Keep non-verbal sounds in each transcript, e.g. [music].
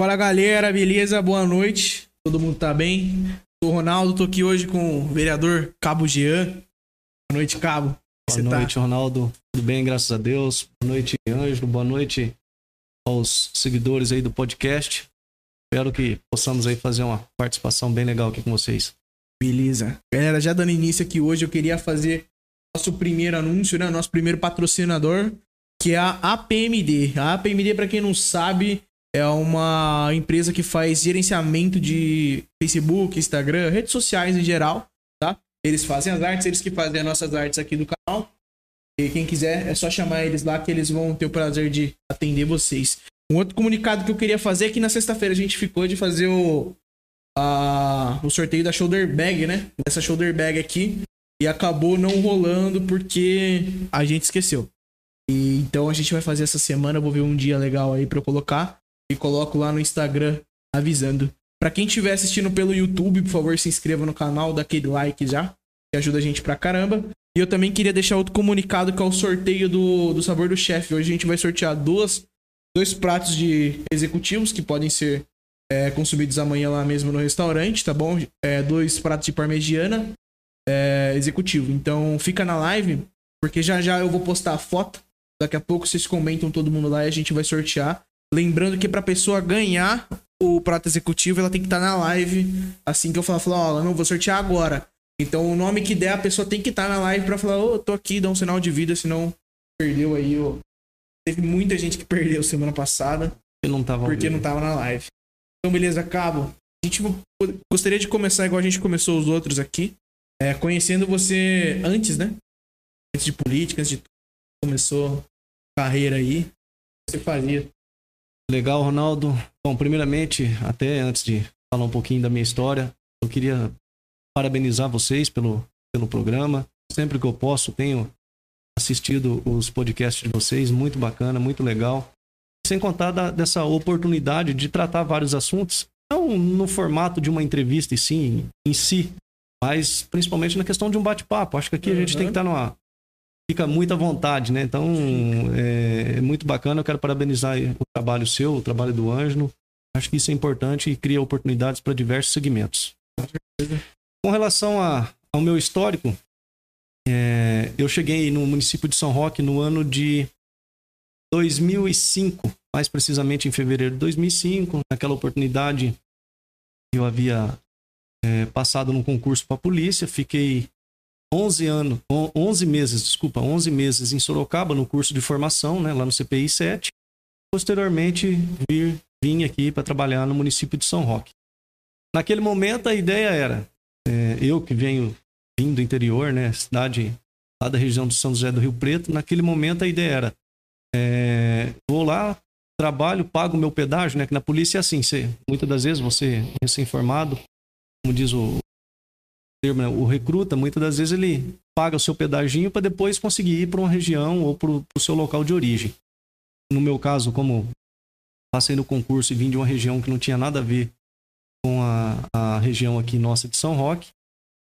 Fala galera, beleza? Boa noite. Todo mundo tá bem? Sou o Ronaldo, tô aqui hoje com o vereador Cabo Jean. Boa noite, Cabo. Boa Você tá? noite, Ronaldo. Tudo bem, graças a Deus. Boa noite, Ângelo. Boa noite aos seguidores aí do podcast. Espero que possamos aí fazer uma participação bem legal aqui com vocês. Beleza. Galera, já dando início aqui hoje, eu queria fazer nosso primeiro anúncio, né? Nosso primeiro patrocinador, que é a APMD. A APMD, pra quem não sabe, é uma empresa que faz gerenciamento de Facebook, Instagram, redes sociais em geral, tá? Eles fazem as artes, eles que fazem as nossas artes aqui do canal. E quem quiser, é só chamar eles lá que eles vão ter o prazer de atender vocês. Um outro comunicado que eu queria fazer é que na sexta-feira a gente ficou de fazer o, a, o sorteio da shoulder bag, né? Dessa shoulder bag aqui. E acabou não rolando porque a gente esqueceu. E, então a gente vai fazer essa semana. Vou ver um dia legal aí pra eu colocar. E coloco lá no Instagram avisando. Pra quem estiver assistindo pelo YouTube, por favor, se inscreva no canal, dá aquele like já. Que ajuda a gente pra caramba. E eu também queria deixar outro comunicado que é o sorteio do, do sabor do chefe. Hoje a gente vai sortear duas, dois pratos de executivos que podem ser é, consumidos amanhã lá mesmo no restaurante, tá bom? É, dois pratos de parmegiana é, executivo. Então fica na live, porque já já eu vou postar a foto. Daqui a pouco vocês comentam todo mundo lá e a gente vai sortear. Lembrando que pra pessoa ganhar o prato executivo, ela tem que estar na live. Assim que eu falar, falar, ó, não vou sortear agora. Então o nome que der, a pessoa tem que estar na live pra falar, ô, tô aqui, dá um sinal de vida, senão perdeu aí, ó. Teve muita gente que perdeu semana passada Eu não tava porque ouvindo. não tava na live. Então, beleza, Cabo. A gente gostaria de começar igual a gente começou os outros aqui. é, conhecendo você antes, né? Antes de política, antes de tudo. Começou carreira aí. O que Você fazia. Legal, Ronaldo. Bom, primeiramente, até antes de falar um pouquinho da minha história, eu queria parabenizar vocês pelo, pelo programa. Sempre que eu posso, tenho assistido os podcasts de vocês, muito bacana, muito legal. Sem contar da- dessa oportunidade de tratar vários assuntos, não no formato de uma entrevista e sim em si, mas principalmente na questão de um bate-papo. Acho que aqui a gente Uhum. tem que estar numa. Fica muita vontade, né? Então, é, é muito bacana. Eu quero parabenizar o trabalho seu, o trabalho do Ângelo. Acho que isso é importante e cria oportunidades para diversos segmentos. Com relação a- ao meu histórico, é, eu cheguei no município de São Roque no ano de 2005, mais precisamente em fevereiro de 2005. Naquela oportunidade, eu havia é, passado num concurso para a polícia, fiquei 11 anos, on- 11 meses, desculpa, 11 meses em Sorocaba no curso de formação, né, lá no CPI 7. Posteriormente, vir, vim aqui para trabalhar no município de São Roque. Naquele momento, a ideia era, é, eu que venho vim do interior, né, cidade lá da região de São José do Rio Preto, naquele momento a ideia era, é, vou lá, trabalho, pago meu pedágio, né, que na polícia é assim, você, muitas das vezes você, recém-formado, como diz o termo, né, o recruta, muitas das vezes ele paga o seu pedaginho para depois conseguir ir para uma região ou para o seu local de origem. No meu caso, como passei no concurso e vim de uma região que não tinha nada a ver com a, a região aqui nossa de São Roque,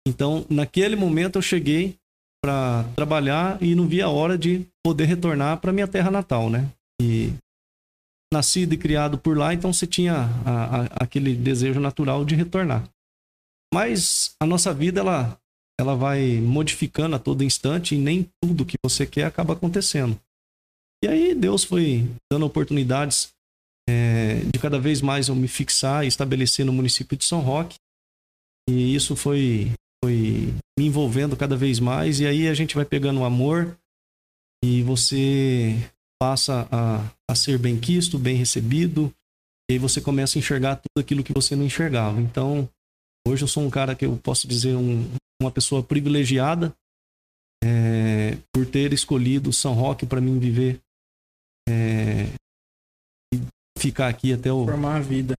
então naquele momento eu cheguei para trabalhar e não vi a hora de poder retornar para minha terra natal, né? E nascido e criado por lá, então você tinha a- a- aquele desejo natural de retornar. Mas a nossa vida ela ela vai modificando a todo instante e nem tudo que você quer acaba acontecendo. E aí Deus foi dando oportunidades é, de cada vez mais eu me fixar e estabelecer no município de São Roque. E isso foi foi me envolvendo cada vez mais e aí a gente vai pegando o amor e você passa a, a ser bem quisto, bem recebido e aí você começa a enxergar tudo aquilo que você não enxergava. Então, hoje eu sou um cara que eu posso dizer um, uma pessoa privilegiada é, por ter escolhido São Roque para mim viver é, e ficar aqui até o Formar a vida.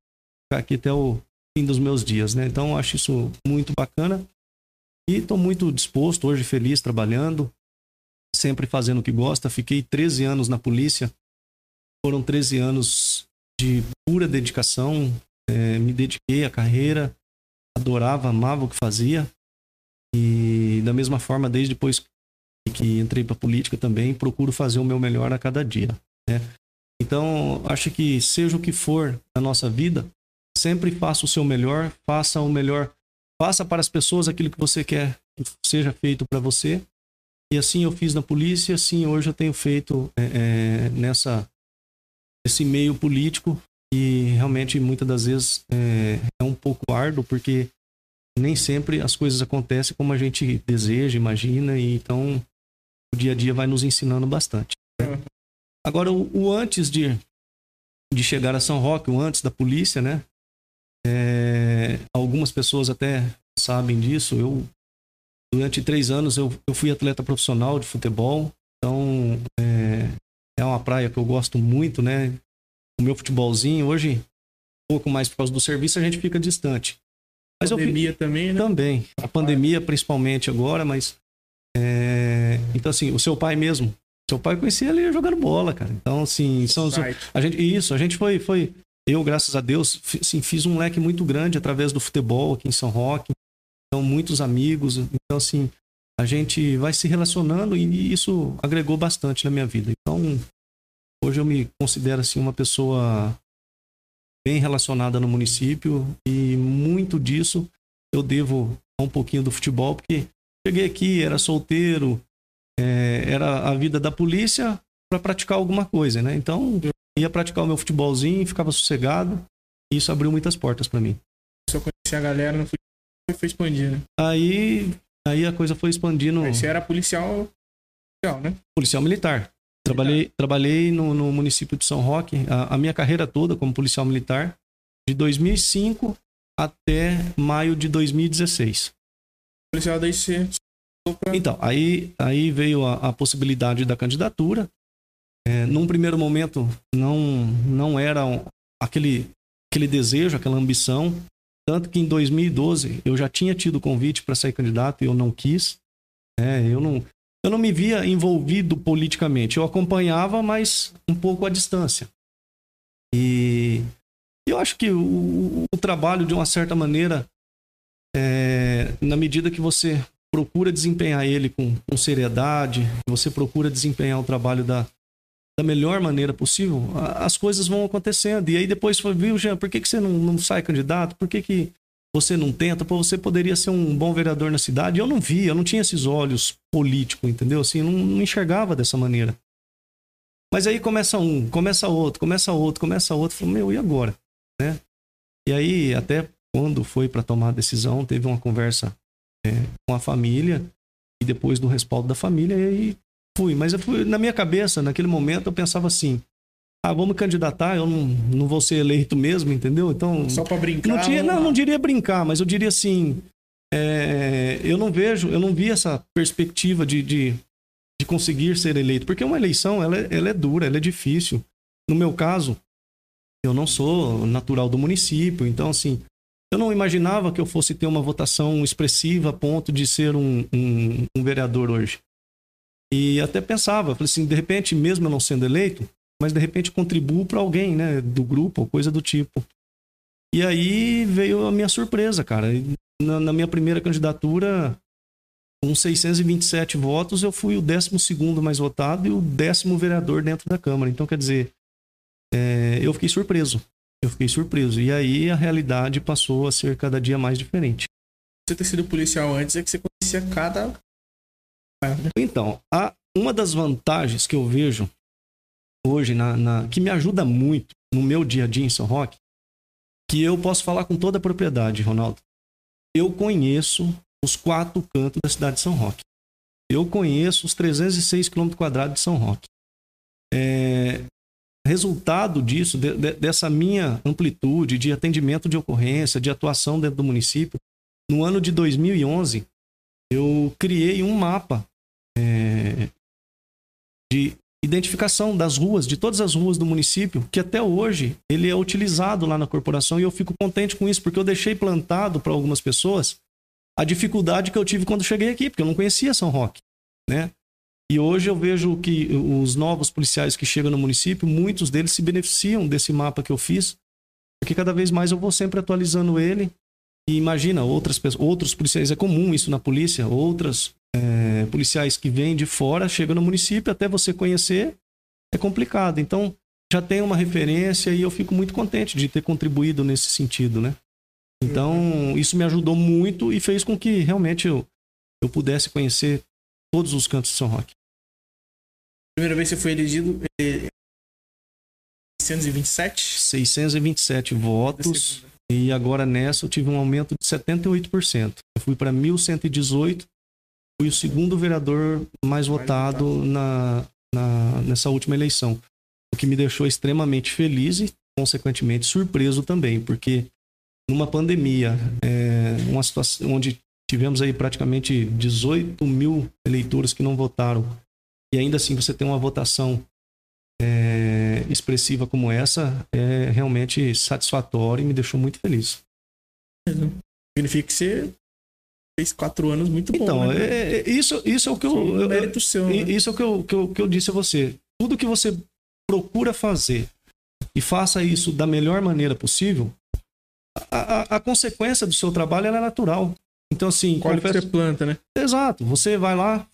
ficar aqui até o fim dos meus dias, né? Então acho isso muito bacana e estou muito disposto hoje, feliz trabalhando, sempre fazendo o que gosta. Fiquei 13 anos na polícia, foram 13 anos de pura dedicação, é, me dediquei à carreira, adorava, amava o que fazia e da mesma forma desde depois que entrei para política também procuro fazer o meu melhor a cada dia, né? Então, acho que seja o que for na nossa vida, sempre faça o seu melhor, faça o melhor, faça para as pessoas aquilo que você quer que seja feito para você. E assim eu fiz na polícia, assim hoje eu tenho feito é, é, nessa esse meio político e realmente muitas das vezes é, é um pouco árduo porque nem sempre as coisas acontecem como a gente deseja, imagina, e então o dia a dia vai nos ensinando bastante. Agora, o, o, antes de, de chegar a São Roque, o antes da polícia, né? É, algumas pessoas até sabem disso. Eu, durante três anos, eu, eu fui atleta profissional de futebol. Então, é, é uma praia que eu gosto muito, né? O meu futebolzinho, hoje, um pouco mais por causa do serviço, a gente fica distante. Mas pandemia eu, também, né? Também. A pandemia, principalmente agora, mas. É, então, assim, o seu pai mesmo. Seu pai conhecia ele jogando bola, cara. Então, assim, são, a gente, isso, a gente foi, foi. Eu, graças a Deus, assim, fiz um leque muito grande através do futebol aqui em São Roque. Então, muitos amigos. Então, assim, a gente vai se relacionando e isso agregou bastante na minha vida. Então, hoje eu me considero, assim, uma pessoa bem relacionada no município e muito disso eu devo a um pouquinho do futebol, porque cheguei aqui, era solteiro, é, era a vida da polícia para praticar alguma coisa, né? Então, ia praticar o meu futebolzinho, ficava sossegado, e isso abriu muitas portas para mim. Se eu conheci a galera no futebol, foi expandindo. Aí, aí a coisa foi expandindo. Aí você era policial, policial né? Policial militar. Trabalhei, trabalhei no, no, município de São Roque a, a, minha carreira toda como policial militar, de 2005 até maio de 2016. Policial daí você... Então, aí, aí veio a, a possibilidade da candidatura. É, num primeiro momento, não, não era um, aquele, aquele desejo, aquela ambição. Tanto que em 2012 eu já tinha tido convite para sair candidato e eu não quis. É, eu não, eu não me via envolvido politicamente. Eu acompanhava, mas um pouco à distância. E eu acho que o, o trabalho, de uma certa maneira, é, na medida que você procura desempenhar ele com, com, seriedade, você procura desempenhar o trabalho da, da melhor maneira possível, as coisas vão acontecendo. E aí depois foi, viu, Jean, por que, que você não, não sai candidato? Por que, que você não tenta, pô, você poderia ser um bom vereador na cidade. Eu não via, eu não tinha esses olhos políticos, entendeu? Assim, eu não, não enxergava dessa maneira. Mas aí começa um, começa outro, começa outro, começa outro. Falei, meu, e agora? Né? E aí, até quando foi para tomar a decisão, teve uma conversa é, com a família e depois do respaldo da família, e aí fui. Mas fui, na minha cabeça, naquele momento, eu pensava assim: ah, vamos candidatar, eu não, não vou ser eleito mesmo, entendeu? Então. Só para brincar. Não, tinha, não, não diria brincar, mas eu diria assim. É, eu não vejo, eu não vi essa perspectiva de, de, de, conseguir ser eleito, porque uma eleição ela é, ela é dura, ela é difícil. No meu caso, eu não sou natural do município, então assim, eu não imaginava que eu fosse ter uma votação expressiva a ponto de ser um, um, um vereador hoje. E até pensava, falei assim, de repente, mesmo eu não sendo eleito, mas de repente contribuo para alguém, né, do grupo, ou coisa do tipo. E aí veio a minha surpresa, cara. Na, na minha primeira candidatura, com 627 votos, eu fui o 12 mais votado e o décimo vereador dentro da Câmara. Então, quer dizer, é, eu fiquei surpreso. Eu fiquei surpreso. E aí a realidade passou a ser cada dia mais diferente. Você ter sido policial antes é que você conhecia cada. Então, a, uma das vantagens que eu vejo hoje, na, na, que me ajuda muito no meu dia a dia em São Roque, que eu posso falar com toda a propriedade, Ronaldo. Eu conheço os quatro cantos da cidade de São Roque. Eu conheço os 306 km quadrados de São Roque. É, resultado disso, de, de, dessa minha amplitude de atendimento de ocorrência, de atuação dentro do município, no ano de 2011, eu criei um mapa é, de identificação das ruas, de todas as ruas do município, que até hoje ele é utilizado lá na corporação e eu fico contente com isso, porque eu deixei plantado para algumas pessoas a dificuldade que eu tive quando cheguei aqui, porque eu não conhecia São Roque, né? E hoje eu vejo que os novos policiais que chegam no município, muitos deles se beneficiam desse mapa que eu fiz, porque cada vez mais eu vou sempre atualizando ele. E imagina, outras pessoas, outros policiais, é comum isso na polícia, outras é, policiais que vêm de fora chegam no município, até você conhecer, é complicado. Então, já tenho uma referência e eu fico muito contente de ter contribuído nesse sentido, né? Então, isso me ajudou muito e fez com que realmente eu, eu pudesse conhecer todos os cantos de São Roque. Primeira vez que você foi elegido, 627? 627 votos. E agora nessa eu tive um aumento de 78%. Eu fui para 1.118, fui o segundo vereador mais votado na, na, nessa última eleição. O que me deixou extremamente feliz e, consequentemente, surpreso também, porque numa pandemia, é, uma situação onde tivemos aí praticamente 18 mil eleitores que não votaram, e ainda assim você tem uma votação é, expressiva como essa, é realmente satisfatório e me deixou muito feliz. Significa que você fez quatro anos muito bom. Então, né? é, é, isso, isso é o que eu. Mérito seu, né? Isso é o que eu, que, eu, que eu disse a você. Tudo que você procura fazer e faça isso da melhor maneira possível, a, a, a consequência do seu trabalho é natural. Então, assim. Que confesso- você planta, né? Exato. Você vai lá,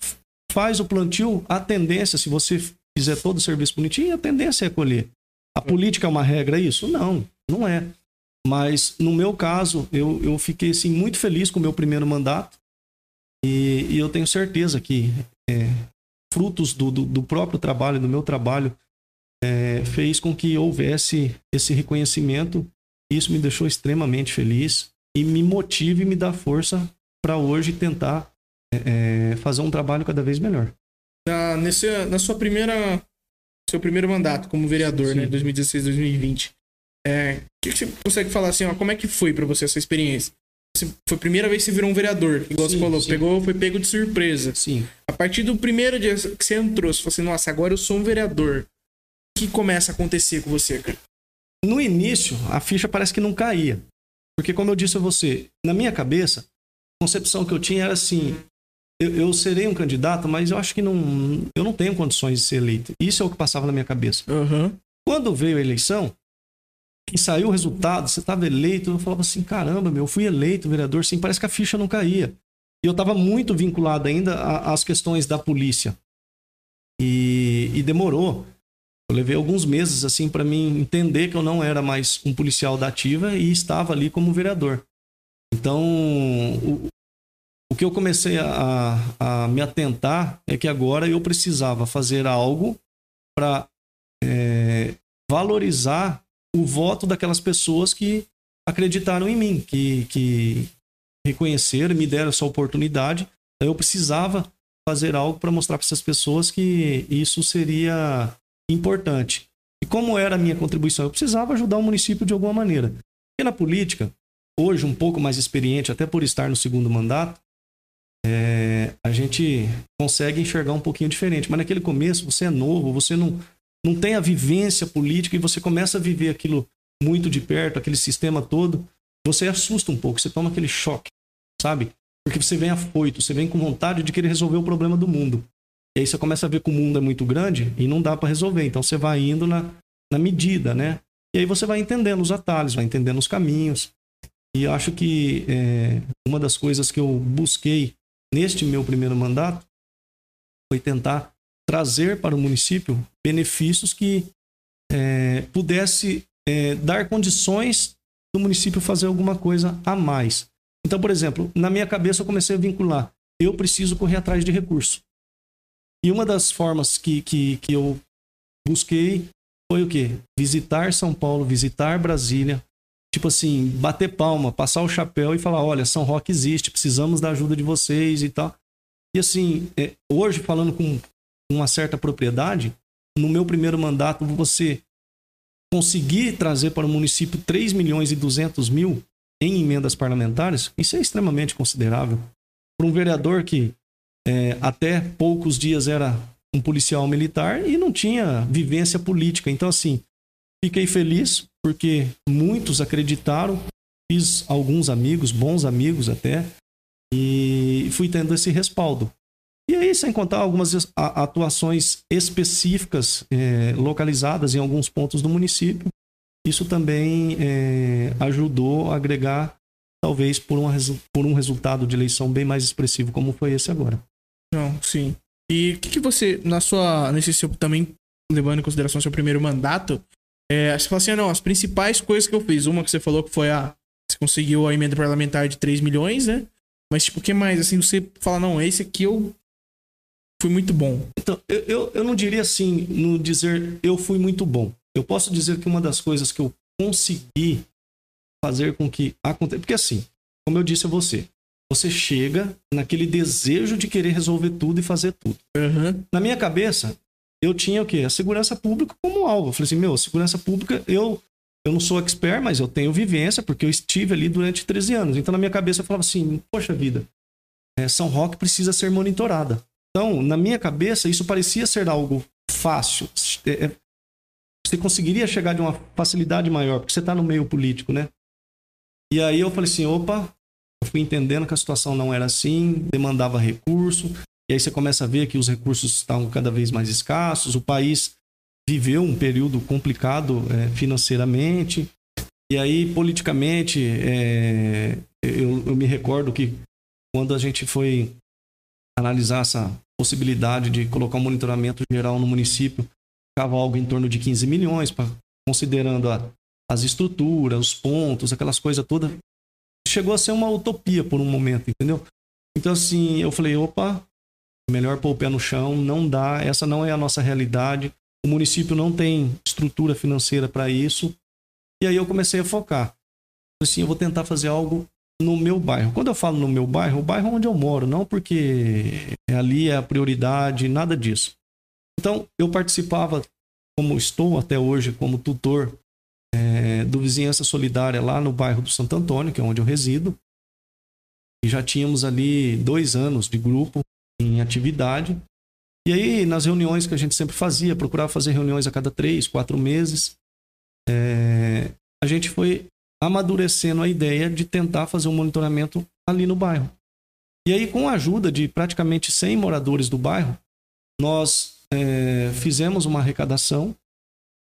faz o plantio, a tendência, se você fizer todo o serviço bonitinho, a tendência é colher. A política é uma regra isso? Não, não é. Mas no meu caso, eu, eu fiquei assim, muito feliz com o meu primeiro mandato e, e eu tenho certeza que é, frutos do, do, do próprio trabalho, do meu trabalho, é, fez com que houvesse esse reconhecimento. Isso me deixou extremamente feliz e me motiva e me dá força para hoje tentar é, é, fazer um trabalho cada vez melhor. Na, nesse, na sua primeira. Seu primeiro mandato como vereador, Sim. né? 2016, 2020. É, o que, que você consegue falar assim, ó? Como é que foi pra você essa experiência? Você, foi a primeira vez que você virou um vereador, igual você Sim, falou, sim. pegou, foi pego de surpresa. Sim. A partir do primeiro dia que você entrou, você falou assim, nossa, agora eu sou um vereador. O que começa a acontecer com você, cara? No início, a ficha parece que não caía. Porque, como eu disse a você, na minha cabeça, a concepção que eu tinha era assim: eu, eu serei um candidato, mas eu acho que não, eu não tenho condições de ser eleito. Isso é o que passava na minha cabeça. Aham. Quando veio a eleição, e saiu o resultado, você estava eleito, eu falava assim: caramba, meu, eu fui eleito vereador, sim, parece que a ficha não caía. E eu estava muito vinculado ainda às questões da polícia. E, e demorou. Eu levei alguns meses assim para mim entender que eu não era mais um policial da ativa e estava ali como vereador. Então, o, o que eu comecei a, a me atentar é que agora eu precisava fazer algo para valorizar o voto daquelas pessoas que acreditaram em mim, que, que reconheceram, me deram essa oportunidade. Eu precisava fazer algo para mostrar para essas pessoas que isso seria importante. E como era a minha contribuição? Eu precisava ajudar o município de alguma maneira. E na política, hoje um pouco mais experiente, até por estar no segundo mandato, é, a gente consegue enxergar um pouquinho diferente. Mas naquele começo, você é novo, você não, não tem a vivência política e você começa a viver aquilo muito de perto, aquele sistema todo, você assusta um pouco, você toma aquele choque, sabe? Porque você vem afoito, você vem com vontade de querer resolver o problema do mundo. E aí você começa a ver que o mundo é muito grande e não dá para resolver. Então você vai indo na, na medida, né? E aí você vai entendendo os atalhos, vai entendendo os caminhos. E acho que é, uma das coisas que eu busquei neste meu primeiro mandato foi tentar trazer para o município benefícios que é, pudesse é, dar condições do município fazer alguma coisa a mais. Então, por exemplo, na minha cabeça eu comecei a vincular, eu preciso correr atrás de recurso. E uma das formas que, que, que eu busquei foi o quê? Visitar São Paulo, visitar Brasília, tipo assim, bater palma, passar o chapéu e falar, olha, São Roque existe, precisamos da ajuda de vocês e tal. E assim, é, hoje falando com uma certa propriedade, no meu primeiro mandato, você conseguir trazer para o município 3 milhões e 200 mil em emendas parlamentares, isso é extremamente considerável. Para um vereador que é, até poucos dias era um policial militar e não tinha vivência política. Então, assim, fiquei feliz porque muitos acreditaram, fiz alguns amigos, bons amigos até, e fui tendo esse respaldo. E aí, sem contar algumas atuações específicas eh, localizadas em alguns pontos do município, isso também eh, ajudou a agregar, talvez, por, uma por um resultado de eleição bem mais expressivo, como foi esse agora. Não, sim. E o que, que você, na sua, nesse seu também levando em consideração seu primeiro mandato, é, você fala assim, ah, não, as principais coisas que eu fiz, uma que você falou que foi a. Você conseguiu a emenda parlamentar de 3 milhões, né? Mas, tipo, o que mais? Assim, você fala, não, esse aqui eu fui muito bom. Então, eu, eu, eu não diria assim, no dizer eu fui muito bom. Eu posso dizer que uma das coisas que eu consegui fazer com que aconteça. Porque assim, como eu disse a você, você chega naquele desejo de querer resolver tudo e fazer tudo. Uhum. Na minha cabeça, eu tinha o quê? A segurança pública como alvo. Eu falei assim, meu, segurança pública, eu, eu não sou expert, mas eu tenho vivência, porque eu estive ali durante 13 anos. Então, na minha cabeça, eu falava assim, poxa vida, é, São Roque precisa ser monitorada. Então, na minha cabeça, isso parecia ser algo fácil. É, é você conseguiria chegar de uma facilidade maior, porque você está no meio político, né? E aí eu falei assim, opa, eu fui entendendo que a situação não era assim, demandava recurso, e aí você começa a ver que os recursos estavam cada vez mais escassos, o país viveu um período complicado é, financeiramente, e aí politicamente, é, eu, eu me recordo que quando a gente foi analisar essa possibilidade de colocar um monitoramento geral no município, ficava algo em torno de 15 milhões, pra, considerando a, as estruturas, os pontos, aquelas coisas todas. Chegou a ser uma utopia por um momento, entendeu? Então, assim, eu falei: opa, melhor pôr o pé no chão, não dá, essa não é a nossa realidade. O município não tem estrutura financeira para isso. E aí eu comecei a focar. Assim, eu vou tentar fazer algo no meu bairro. Quando eu falo no meu bairro, o bairro onde eu moro, não porque ali é a prioridade, nada disso. Então, eu participava, como estou até hoje, como tutor é, do Vizinhança Solidária lá no bairro do Santo Antônio, que é onde eu resido. E já tínhamos ali dois anos de grupo em atividade. E aí, nas reuniões que a gente sempre fazia, procurava fazer reuniões a cada três, quatro meses, é, a gente foi amadurecendo a ideia de tentar fazer um monitoramento ali no bairro. E aí, com a ajuda de praticamente 100 moradores do bairro, nós é, fizemos uma arrecadação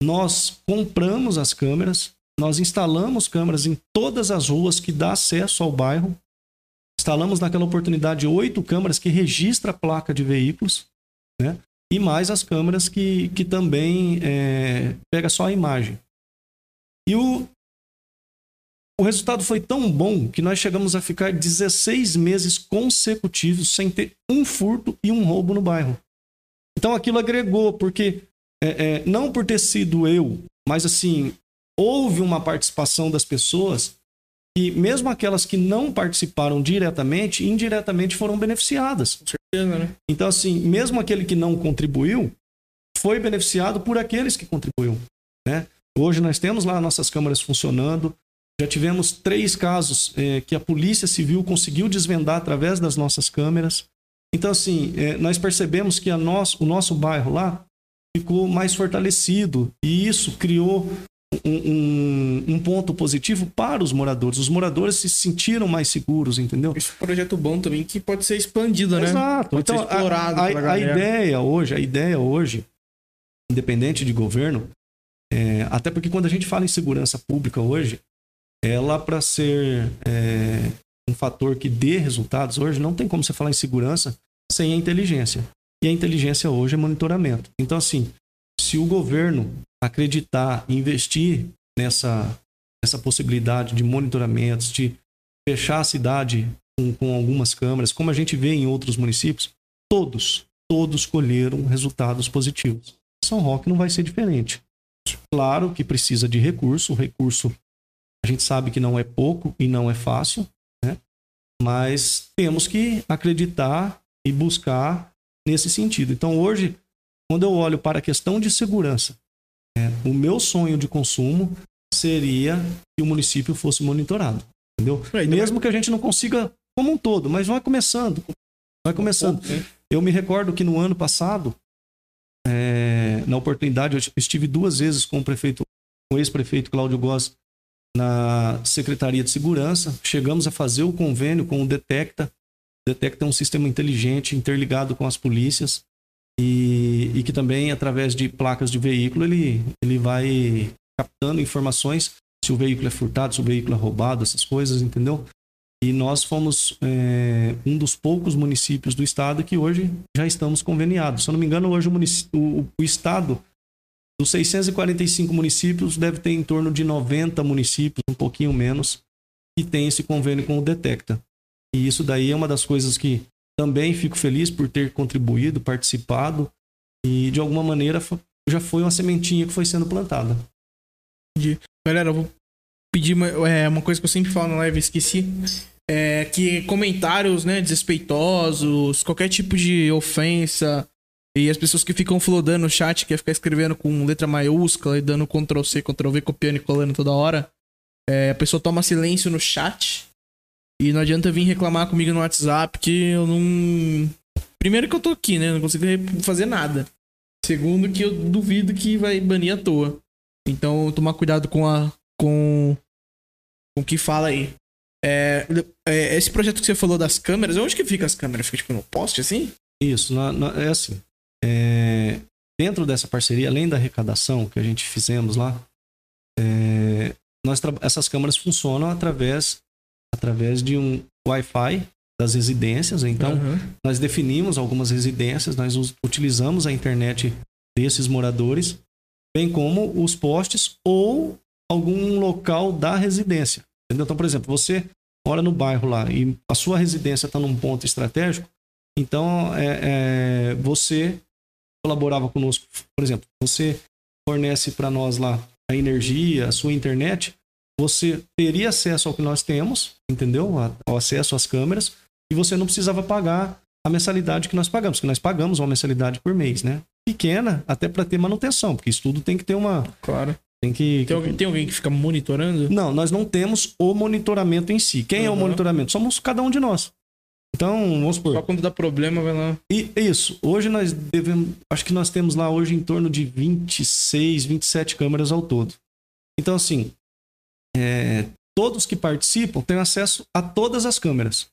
nós compramos as câmeras, nós instalamos câmeras em todas as ruas que dá acesso ao bairro. Instalamos naquela oportunidade oito câmeras que registram a placa de veículos, né? E mais as câmeras que, que também é, pega só a imagem. E o, o resultado foi tão bom que nós chegamos a ficar 16 meses consecutivos sem ter um furto e um roubo no bairro. Então aquilo agregou, porque é, é, não por ter sido eu, mas assim, houve uma participação das pessoas e mesmo aquelas que não participaram diretamente, indiretamente foram beneficiadas. Com certeza, né? Então, assim, mesmo aquele que não contribuiu, foi beneficiado por aqueles que contribuíram. Né? Hoje nós temos lá nossas câmaras funcionando. Já tivemos três casos é, que a Polícia Civil conseguiu desvendar através das nossas câmeras. Então, assim, é, nós percebemos que a nosso, o nosso bairro lá ficou mais fortalecido. E isso criou um, um, um, ponto positivo para os moradores. Os moradores se sentiram mais seguros, entendeu? Esse é um projeto bom também que pode ser expandido, né? Exato. Pode então, a, a, a ideia hoje, a ideia hoje, independente de governo, é, até porque quando a gente fala em segurança pública hoje, ela para ser é, um fator que dê resultados hoje, não tem como você falar em segurança sem a inteligência. E a inteligência hoje é monitoramento. Então, assim, se o governo acreditar, investir nessa, nessa possibilidade de monitoramentos, de fechar a cidade com, com algumas câmeras, como a gente vê em outros municípios, todos, todos colheram resultados positivos. São Roque não vai ser diferente. Claro que precisa de recurso, o recurso a gente sabe que não é pouco e não é fácil, né? mas temos que acreditar e buscar nesse sentido. Então, hoje, quando eu olho para a questão de segurança, é, o meu sonho de consumo seria que o município fosse monitorado. Entendeu? É, Mesmo que a gente não consiga como um todo, mas vai começando. Vai começando. Eu me recordo que no ano passado, é, na oportunidade, eu estive duas vezes com o prefeito, com o ex-prefeito Cláudio Goss na Secretaria de Segurança. Chegamos a fazer o convênio com o Detecta, detecta um sistema inteligente interligado com as polícias e, e que também, através de placas de veículo, ele, ele vai captando informações se o veículo é furtado, se o veículo é roubado, essas coisas, entendeu? E nós fomos é, um dos poucos municípios do estado que hoje já estamos conveniados. Se eu não me engano, hoje o, o, o estado Dos 645 municípios, deve ter em torno de 90 municípios, um pouquinho menos, que tem esse convênio com o Detecta. E isso daí é uma das coisas que também fico feliz por ter contribuído, participado e de alguma maneira já foi uma sementinha que foi sendo plantada. Entendi. Galera, eu vou pedir uma, é, uma coisa que eu sempre falo na live, esqueci. É que comentários, né, desrespeitosos, qualquer tipo de ofensa, e as pessoas que ficam flodando no chat, que é ficar escrevendo com letra maiúscula e dando Ctrl C, Ctrl V, copiando e colando toda hora. É, a pessoa toma silêncio no chat. E não adianta vir reclamar comigo no WhatsApp que eu não. Primeiro que eu tô aqui, né? Não consigo fazer nada. Segundo que eu duvido que vai banir à toa. Então, tomar cuidado com a. com. com o que fala aí. É, é, esse projeto que você falou das câmeras, onde que fica as câmeras? Fica tipo no poste assim? Isso, na, na, é assim. É, dentro dessa parceria, além da arrecadação que a gente fizemos lá, é, nós essas câmeras funcionam através, através de um Wi-Fi das residências. Então, uhum. nós definimos algumas residências, nós utilizamos a internet desses moradores, bem como os postes ou algum local da residência. Entendeu? Então, por exemplo, você mora no bairro lá e a sua residência está num ponto estratégico, então é, é, você colaborava conosco. Por exemplo, você fornece para nós lá a energia, a sua internet, você teria acesso ao que nós temos, entendeu? Ao acesso às câmeras, e você não precisava pagar a mensalidade que nós pagamos, que nós pagamos uma mensalidade por mês, né? Pequena, até para ter manutenção, porque isso tudo tem que ter uma. Claro. Tem que. Tem alguém, tem alguém que fica monitorando? Não, nós não temos o monitoramento em si. Quem uhum. é o monitoramento? Somos cada um de nós. Então, vamos supor. Só quando dá problema, vai lá. E isso. Hoje nós devemos. Acho que nós temos lá hoje em torno de 26, 27 câmeras ao todo. Então, assim. É, todos que participam têm acesso a todas as câmeras.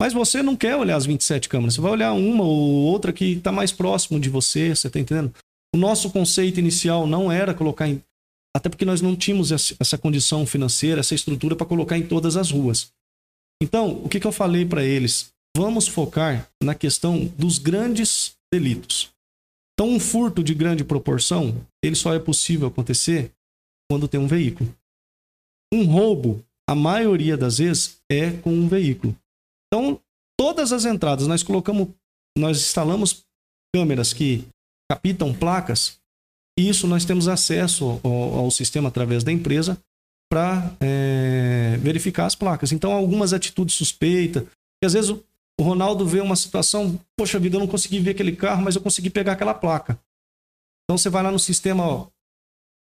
Mas você não quer olhar as 27 câmeras. Você vai olhar uma ou outra que está mais próximo de você. Você está entendendo? O nosso conceito inicial não era colocar em. Até porque nós não tínhamos essa condição financeira, essa estrutura para colocar em todas as ruas. Então, o que, que eu falei para eles? Vamos focar na questão dos grandes delitos. Então, um furto de grande proporção, ele só é possível acontecer quando tem um veículo. Um roubo, a maioria das vezes, é com um veículo. Então, todas as entradas, nós colocamos, nós instalamos câmeras que captam placas, e isso nós temos acesso ao, ao sistema através da empresa para é, verificar as placas. Então, algumas atitudes suspeitas, que às vezes o, o Ronaldo vê uma situação, poxa vida, eu não consegui ver aquele carro, mas eu consegui pegar aquela placa. Então você vai lá no sistema, ó,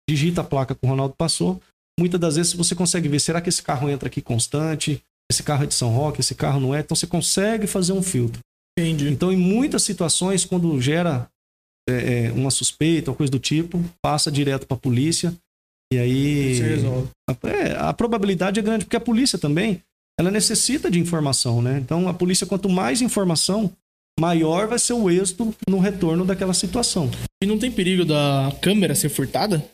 digita a placa que o Ronaldo passou. Muitas das vezes você consegue ver, será que esse carro entra aqui constante? Esse carro é de São Roque, esse carro não é? Então você consegue fazer um filtro. Entendi. Então, em muitas situações, quando gera é, é uma suspeita ou coisa do tipo, passa direto para a polícia e aí. Se resolve. A, é, a probabilidade é grande, porque a polícia também ela necessita de informação, né? Então a polícia, quanto mais informação, maior vai ser o êxito no retorno daquela situação. E não tem perigo da câmera ser furtada?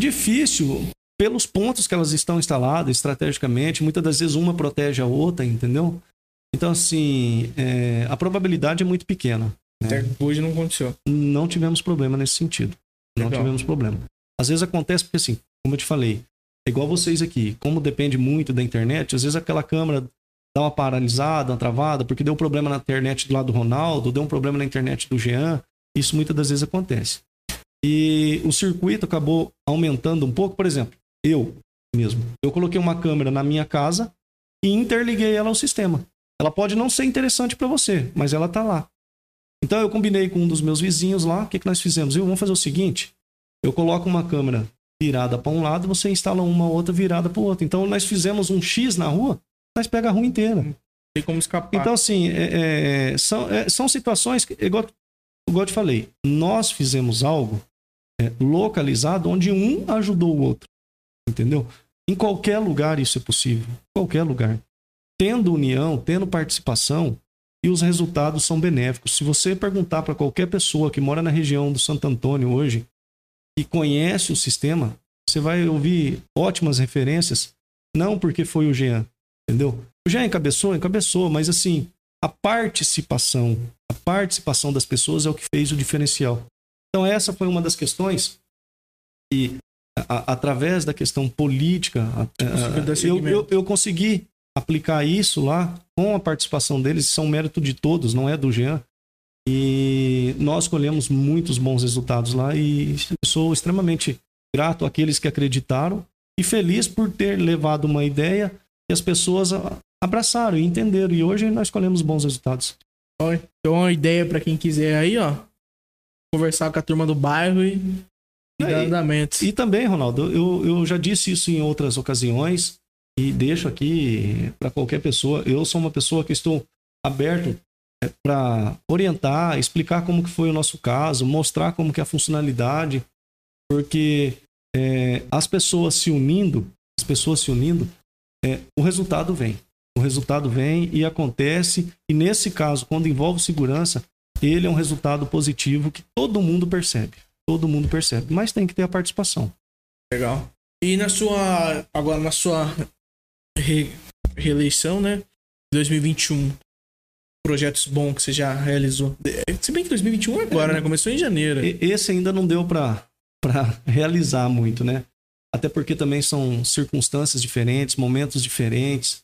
Difícil, pelos pontos que elas estão instaladas estrategicamente, muitas das vezes uma protege a outra, entendeu? Então, assim, é, a probabilidade é muito pequena. Né? Até hoje não aconteceu. Não tivemos problema nesse sentido. Legal. Não tivemos problema. Às vezes acontece porque, assim, como eu te falei, é igual vocês aqui. Como depende muito da internet, às vezes aquela câmera dá uma paralisada, uma travada, porque deu um problema na internet do lado do Ronaldo, deu um problema na internet do Jean. Isso muitas das vezes acontece. E o circuito acabou aumentando um pouco. Por exemplo, eu mesmo. Eu coloquei uma câmera na minha casa e interliguei ela ao sistema. Ela pode não ser interessante para você, mas ela está lá. Então eu combinei com um dos meus vizinhos lá. O que, que nós fizemos? Eu, vamos fazer o seguinte: eu coloco uma câmera virada para um lado, você instala uma outra virada para o outro. Então nós fizemos um X na rua, nós pega a rua inteira. Tem como escapar. Então, assim, é, é, são, é, são situações que, igual, igual eu te falei, nós fizemos algo é, localizado onde um ajudou o outro. Entendeu? Em qualquer lugar isso é possível. Em qualquer lugar. Tendo união, tendo participação, e os resultados são benéficos. Se você perguntar para qualquer pessoa que mora na região do Santo Antônio hoje, e conhece o sistema, você vai ouvir ótimas referências, não porque foi o Jean, entendeu? O Jean encabeçou, encabeçou, mas assim, a participação, a participação das pessoas é o que fez o diferencial. Então essa foi uma das questões E a, através da questão política, a, eu, eu, eu consegui aplicar isso lá com a participação deles, isso é um mérito de todos, não é do Jean. E nós colhemos muitos bons resultados lá e sou extremamente grato àqueles que acreditaram e feliz por ter levado uma ideia e as pessoas abraçaram e entenderam. E hoje nós colhemos bons resultados. Então, uma ideia para quem quiser aí, ó, conversar com a turma do bairro e, e dar andamento. E também, Ronaldo, eu, eu já disse isso em outras ocasiões e deixo aqui para qualquer pessoa. Eu sou uma pessoa que estou aberto para orientar, explicar como que foi o nosso caso, mostrar como que é a funcionalidade, porque é, as pessoas se unindo, as pessoas se unindo, é, o resultado vem. O resultado vem e acontece, e nesse caso, quando envolve segurança, ele é um resultado positivo que todo mundo percebe. Todo mundo percebe, mas tem que ter a participação. Legal. E na sua, agora na sua re, reeleição, né? 2021, projetos bons que você já realizou? Se bem que 2021 é agora, é, né? Começou em janeiro. Esse ainda não deu para [laughs] realizar muito, né? Até porque também são circunstâncias diferentes, momentos diferentes.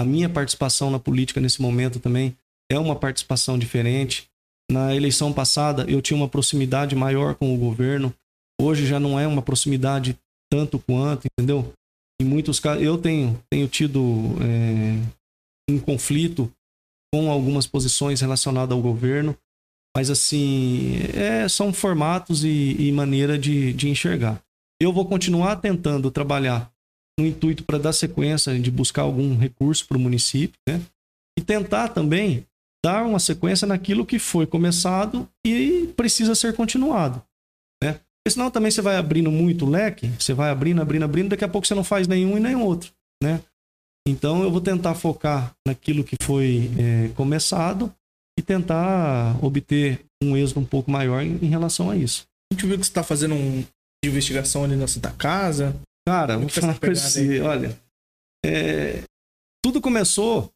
A minha participação na política nesse momento também é uma participação diferente. Na eleição passada, eu tinha uma proximidade maior com o governo. Hoje já não é uma proximidade tanto quanto, entendeu? Em muitos casos, eu tenho, tenho tido é, um conflito com algumas posições relacionadas ao governo, mas assim, é, são formatos e, e maneira de, de enxergar. Eu vou continuar tentando trabalhar no intuito para dar sequência de buscar algum recurso para o município, né? E tentar também dar uma sequência naquilo que foi começado e precisa ser continuado, né? Porque senão também você vai abrindo muito leque, você vai abrindo, abrindo, abrindo, daqui a pouco você não faz nenhum e nenhum outro, né? Então eu vou tentar focar naquilo que foi é, começado e tentar obter um êxito um pouco maior em, em relação a isso. A gente viu que você está fazendo um de investigação ali na Santa Casa. Cara, vou falar pra você, olha, é, tudo começou,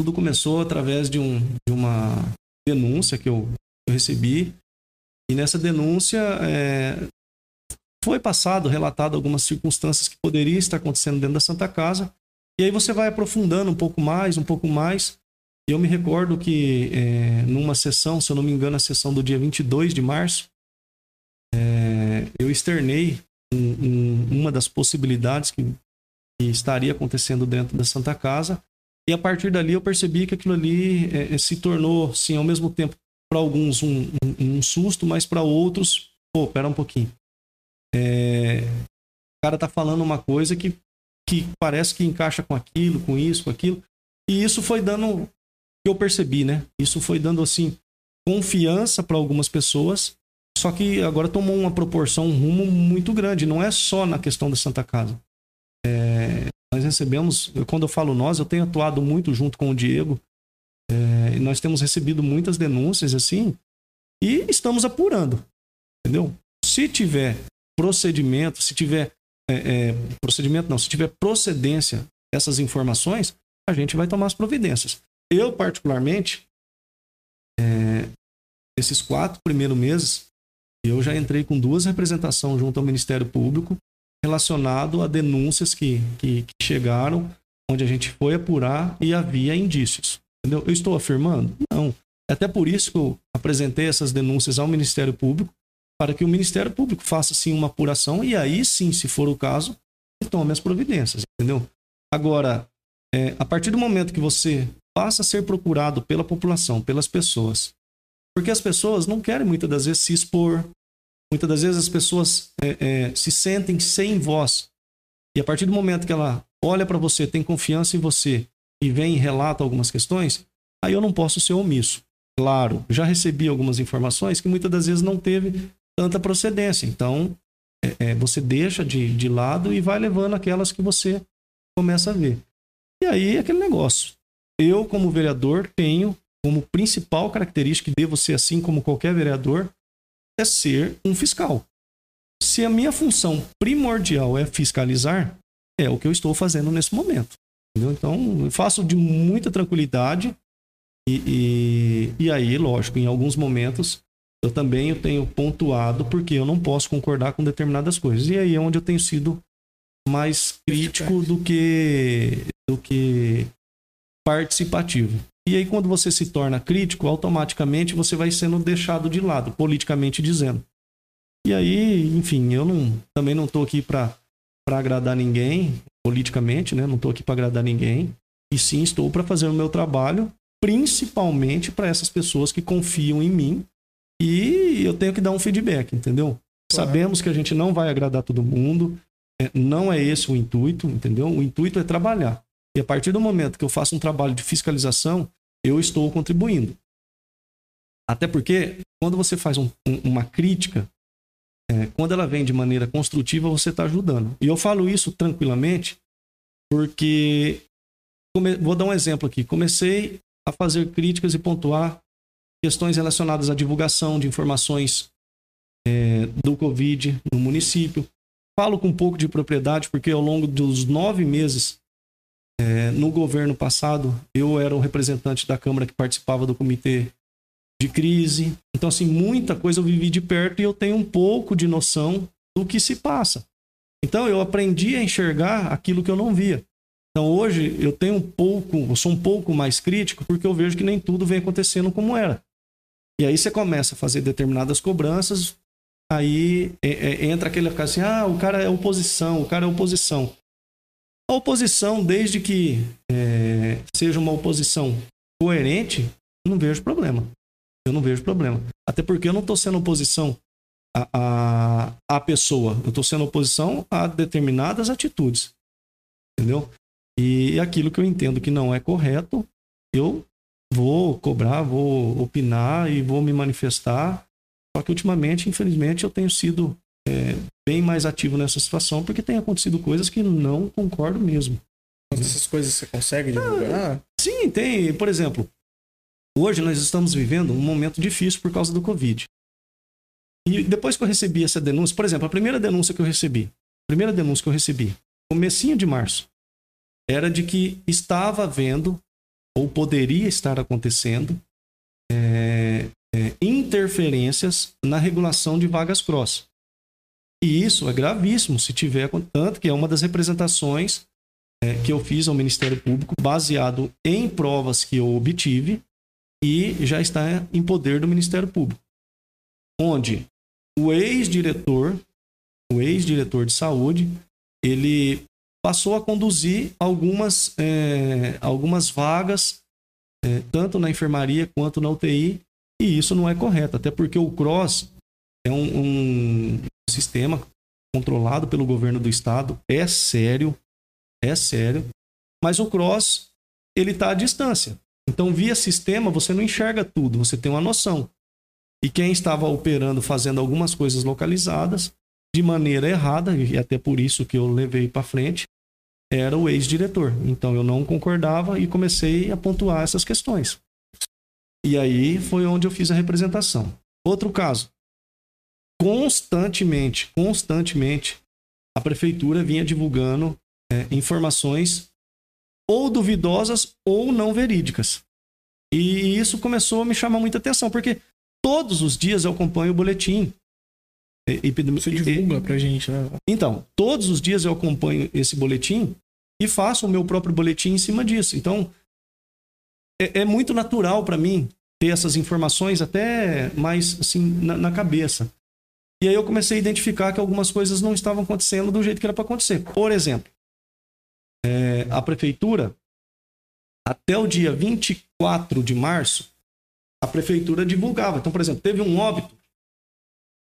tudo começou através de, um, de uma denúncia que eu, eu recebi e nessa denúncia é, foi passado, relatado algumas circunstâncias que poderiam estar acontecendo dentro da Santa Casa e aí você vai aprofundando um pouco mais, um pouco mais. Eu me recordo que é, numa sessão, se eu não me engano, a sessão do dia 22 de março, é, eu externei um, um, uma das possibilidades que, que, estaria acontecendo dentro da Santa Casa. E a partir dali eu percebi que aquilo ali é, se tornou, sim, ao mesmo tempo, para alguns um, um, susto, mas para outros, pô, pera um pouquinho. É, o cara tá falando uma coisa que que parece que encaixa com aquilo, com isso, com aquilo. E isso foi dando, eu percebi, né? Isso foi dando assim confiança para algumas pessoas, só que agora tomou uma proporção, um rumo muito grande. Não é só na questão da Santa Casa. É, nós recebemos, quando eu falo nós, eu tenho atuado muito junto com o Diego. É, nós temos recebido muitas denúncias assim e estamos apurando, entendeu? Se tiver procedimento, se tiver é, é, procedimento, não, se tiver procedência essas informações, a gente vai tomar as providências. Eu, particularmente, é, esses quatro primeiros meses, eu já entrei com duas representações junto ao Ministério Público relacionado a denúncias que, que, que chegaram, onde a gente foi apurar e havia indícios. Entendeu? Eu estou afirmando? Não. Até por isso que eu apresentei essas denúncias ao Ministério Público, para que o Ministério Público faça sim uma apuração e aí sim, se for o caso, tome as providências, entendeu? Agora, é, a partir do momento que você passa a ser procurado pela população, pelas pessoas, porque as pessoas não querem muitas das vezes se expor, muitas das vezes as pessoas é, é, se sentem sem voz. E a partir do momento que ela olha para você, tem confiança em você e vem e relata algumas questões, aí eu não posso ser omisso. Claro, já recebi algumas informações que muitas das vezes não teve tanta procedência. Então, é, é, você deixa de, de lado e vai levando aquelas que você começa a ver. E aí, aquele negócio. Eu, como vereador, tenho como principal característica, e devo ser assim como qualquer vereador, é ser um fiscal. Se a minha função primordial é fiscalizar, é o que eu estou fazendo nesse momento. Entendeu? Então, eu faço de muita tranquilidade e, e, e aí, lógico, em alguns momentos eu também eu tenho pontuado porque eu não posso concordar com determinadas coisas. E aí é onde eu tenho sido mais crítico do que do que participativo. E aí quando você se torna crítico, automaticamente você vai sendo deixado de lado, politicamente dizendo. E aí, enfim, eu não também não estou aqui para para agradar ninguém, politicamente, né? Não estou aqui para agradar ninguém. E sim, estou para fazer o meu trabalho, principalmente para essas pessoas que confiam em mim. E eu tenho que dar um feedback, entendeu? Claro. Sabemos que a gente não vai agradar todo mundo, é, não é esse o intuito, entendeu? O intuito é trabalhar. E a partir do momento que eu faço um trabalho de fiscalização, eu estou contribuindo. Até porque, quando você faz um, um, uma crítica, é, quando ela vem de maneira construtiva, você está ajudando. E eu falo isso tranquilamente porque. Come... Vou dar um exemplo aqui. Comecei a fazer críticas e pontuar questões relacionadas à divulgação de informações é, do Covid no município. Falo com um pouco de propriedade, porque ao longo dos nove meses é, no governo passado, eu era o representante da Câmara que participava do comitê de crise. Então, assim, muita coisa eu vivi de perto e eu tenho um pouco de noção do que se passa. Então, eu aprendi a enxergar aquilo que eu não via. Então, hoje, eu tenho um pouco, eu sou um pouco mais crítico porque eu vejo que nem tudo vem acontecendo como era. E aí você começa a fazer determinadas cobranças, aí é, é, entra aquele assim, ah, o cara é oposição, o cara é oposição. A oposição, desde que é, seja uma oposição coerente, eu não vejo problema. Eu não vejo problema. Até porque eu não estou sendo oposição à, à, à pessoa, eu estou sendo oposição a determinadas atitudes. Entendeu? E aquilo que eu entendo que não é correto, eu vou cobrar, vou opinar e vou me manifestar. Só que ultimamente, infelizmente, eu tenho sido é, bem mais ativo nessa situação porque tem acontecido coisas que não concordo mesmo. Essas coisas você consegue divulgar? Ah, sim, tem. Por exemplo, Hoje nós estamos vivendo um momento difícil por causa do Covid. E depois que eu recebi essa denúncia, por exemplo, a primeira denúncia que eu recebi, a primeira denúncia que eu recebi, comecinho de março, era de que estava havendo, ou poderia estar acontecendo, é, é, interferências na regulação de vagas cross. E isso é gravíssimo se tiver, tanto que é uma das representações é, que eu fiz ao Ministério Público, baseado em provas que eu obtive, e já está em poder do Ministério Público, onde o ex-diretor, o ex-diretor de saúde, ele passou a conduzir algumas, é, algumas vagas, é, tanto na enfermaria quanto na UTI, e isso não é correto, até porque o CROSS é um, um sistema controlado pelo governo do estado, é sério, é sério, mas o CROSS ele está à distância. Então, via sistema, você não enxerga tudo, você tem uma noção. E quem estava operando, fazendo algumas coisas localizadas, de maneira errada, e até por isso que eu levei para frente, era o ex-diretor. Então, eu não concordava e comecei a pontuar essas questões. E aí foi onde eu fiz a representação. Outro caso. Constantemente, constantemente, a prefeitura vinha divulgando é, informações ou duvidosas ou não verídicas. E isso começou a me chamar muita atenção, porque todos os dias eu acompanho o boletim. Você divulga pra gente, né? Então, todos os dias eu acompanho esse boletim e faço o meu próprio boletim em cima disso. Então, é, é muito natural para mim ter essas informações até mais assim na, na, cabeça. E aí eu comecei a identificar que algumas coisas não estavam acontecendo do jeito que era para acontecer. Por exemplo, é, a prefeitura, até o dia 24 de março, a prefeitura divulgava. Então, por exemplo, teve um óbito.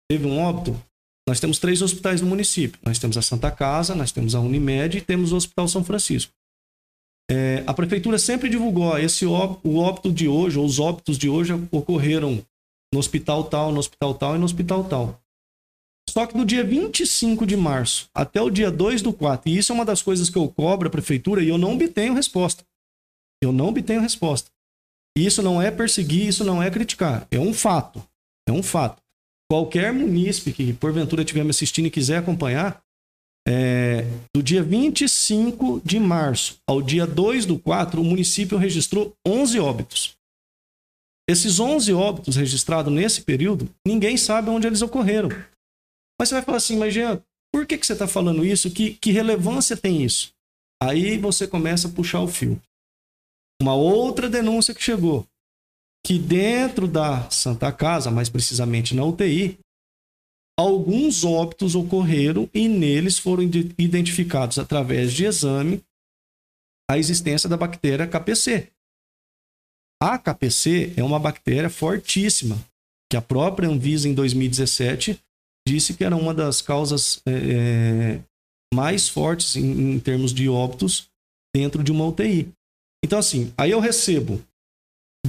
Teve um óbito. Nós temos três hospitais no município. Nós temos a Santa Casa, nós temos a Unimed e temos o Hospital São Francisco. É, a prefeitura sempre divulgou esse óbito, o óbito de hoje, ou os óbitos de hoje ocorreram no hospital tal, no hospital tal e no hospital tal. Só que do dia 25 de março até o dia 2 do 4, e isso é uma das coisas que eu cobro a prefeitura e eu não obtenho resposta. Eu não obtenho resposta. E isso não é perseguir, isso não é criticar. É um fato. É um fato. Qualquer munícipe que porventura estiver me assistindo e quiser acompanhar, é, do dia 25 de março ao dia 2 do 4, o município registrou 11 óbitos. Esses 11 óbitos registrados nesse período, ninguém sabe onde eles ocorreram. Mas você vai falar assim, mas Jean, por que, que você está falando isso? Que, que relevância tem isso? Aí você começa a puxar o fio. Uma outra denúncia que chegou, que dentro da Santa Casa, mais precisamente na UTI, alguns óbitos ocorreram e neles foram identificados através de exame a existência da bactéria KPC. A KPC é uma bactéria fortíssima, que a própria Anvisa em 2017 disse que era uma das causas é, é, mais fortes em, em termos de óbitos dentro de uma UTI. Então, assim, aí eu recebo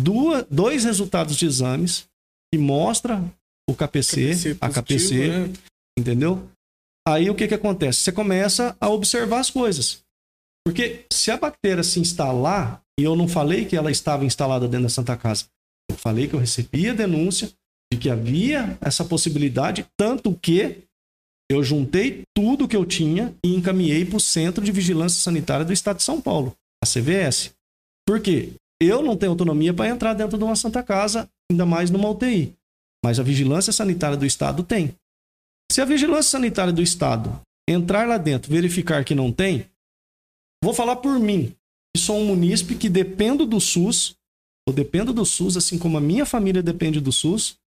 duas, dois resultados de exames que mostra o KPC, KPC a KPC, né? entendeu? Aí o que, que acontece? Você começa a observar as coisas. Porque se a bactéria se instalar, e eu não falei que ela estava instalada dentro da Santa Casa, eu falei que eu recebi a denúncia de que havia essa possibilidade, tanto que eu juntei tudo que eu tinha e encaminhei para o Centro de Vigilância Sanitária do Estado de São Paulo, a CVS. Por quê? Eu não tenho autonomia para entrar dentro de uma Santa Casa, ainda mais numa UTI. Mas a Vigilância Sanitária do Estado tem. Se a Vigilância Sanitária do Estado entrar lá dentro, verificar que não tem, vou falar por mim, que sou um munícipe que dependo do SUS, ou dependo do SUS, assim como a minha família depende do SUS,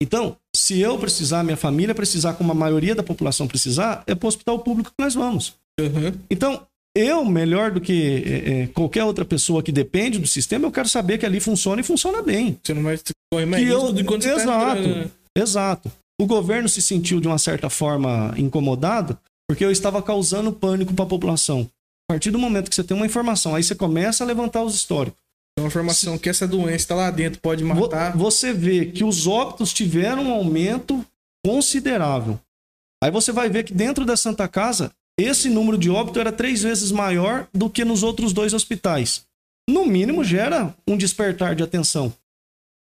então, se eu precisar, minha família precisar, como a maioria da população precisar, é para o hospital público que nós vamos. Uhum. Então, eu, melhor do que é, é, qualquer outra pessoa que depende do sistema, eu quero saber que ali funciona e funciona bem. Você não vai correr mais risco eu, enquanto Exato, tá né? exato. O governo se sentiu, de uma certa forma, incomodado, porque eu estava causando pânico para a população. A partir do momento que você tem uma informação, aí você começa a levantar os históricos. É uma informação que essa doença está lá dentro, pode matar. Você vê que os óbitos tiveram um aumento considerável. Aí você vai ver que dentro da Santa Casa, esse número de óbito era três vezes maior do que nos outros dois hospitais. No mínimo, gera um despertar de atenção.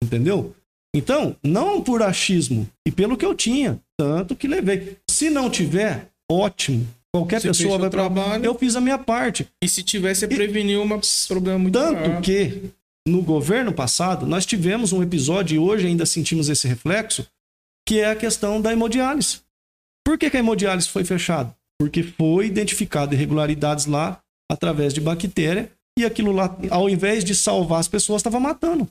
Entendeu? Então, não por achismo, e pelo que eu tinha, tanto que levei. Se não tiver, ótimo. Qualquer Você pessoa vai trabalhar. Eu fiz a minha parte. E se tivesse, prevenir um problema muito Tanto maior. que no governo passado nós tivemos um episódio e hoje ainda sentimos esse reflexo, que é a questão da hemodiálise. Por que, que a hemodiálise foi fechada? Porque foi identificado irregularidades lá através de bactéria e aquilo lá, ao invés de salvar as pessoas, estava matando.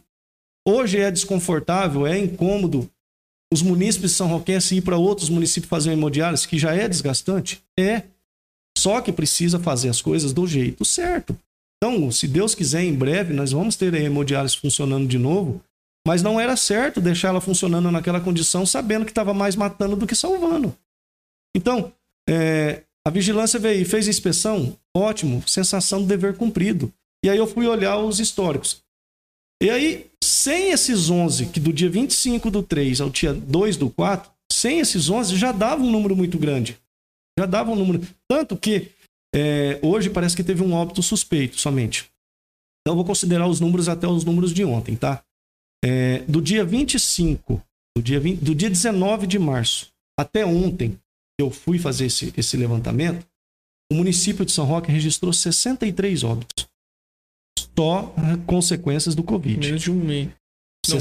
Hoje é desconfortável, é incômodo os munícipes de São Roquense ir para outros municípios fazer hemodiálise, que já é desgastante? É. Só que precisa fazer as coisas do jeito certo. Então, se Deus quiser, em breve nós vamos ter a hemodiálise funcionando de novo, mas não era certo deixar ela funcionando naquela condição, sabendo que estava mais matando do que salvando. Então, é, a vigilância veio fez inspeção, ótimo, sensação do dever cumprido. E aí eu fui olhar os históricos. E aí, sem esses 11, que do dia 25 do 3 ao dia 2 do 4, sem esses 11 já dava um número muito grande. Já dava um número. Tanto que é, hoje parece que teve um óbito suspeito somente. Então, vou considerar os números até os números de ontem, tá? É, do dia 25, do dia, 20, do dia 19 de março até ontem, eu fui fazer esse, esse levantamento, o município de São Roque registrou 63 óbitos só consequências do Covid. Menos de um mês. Não,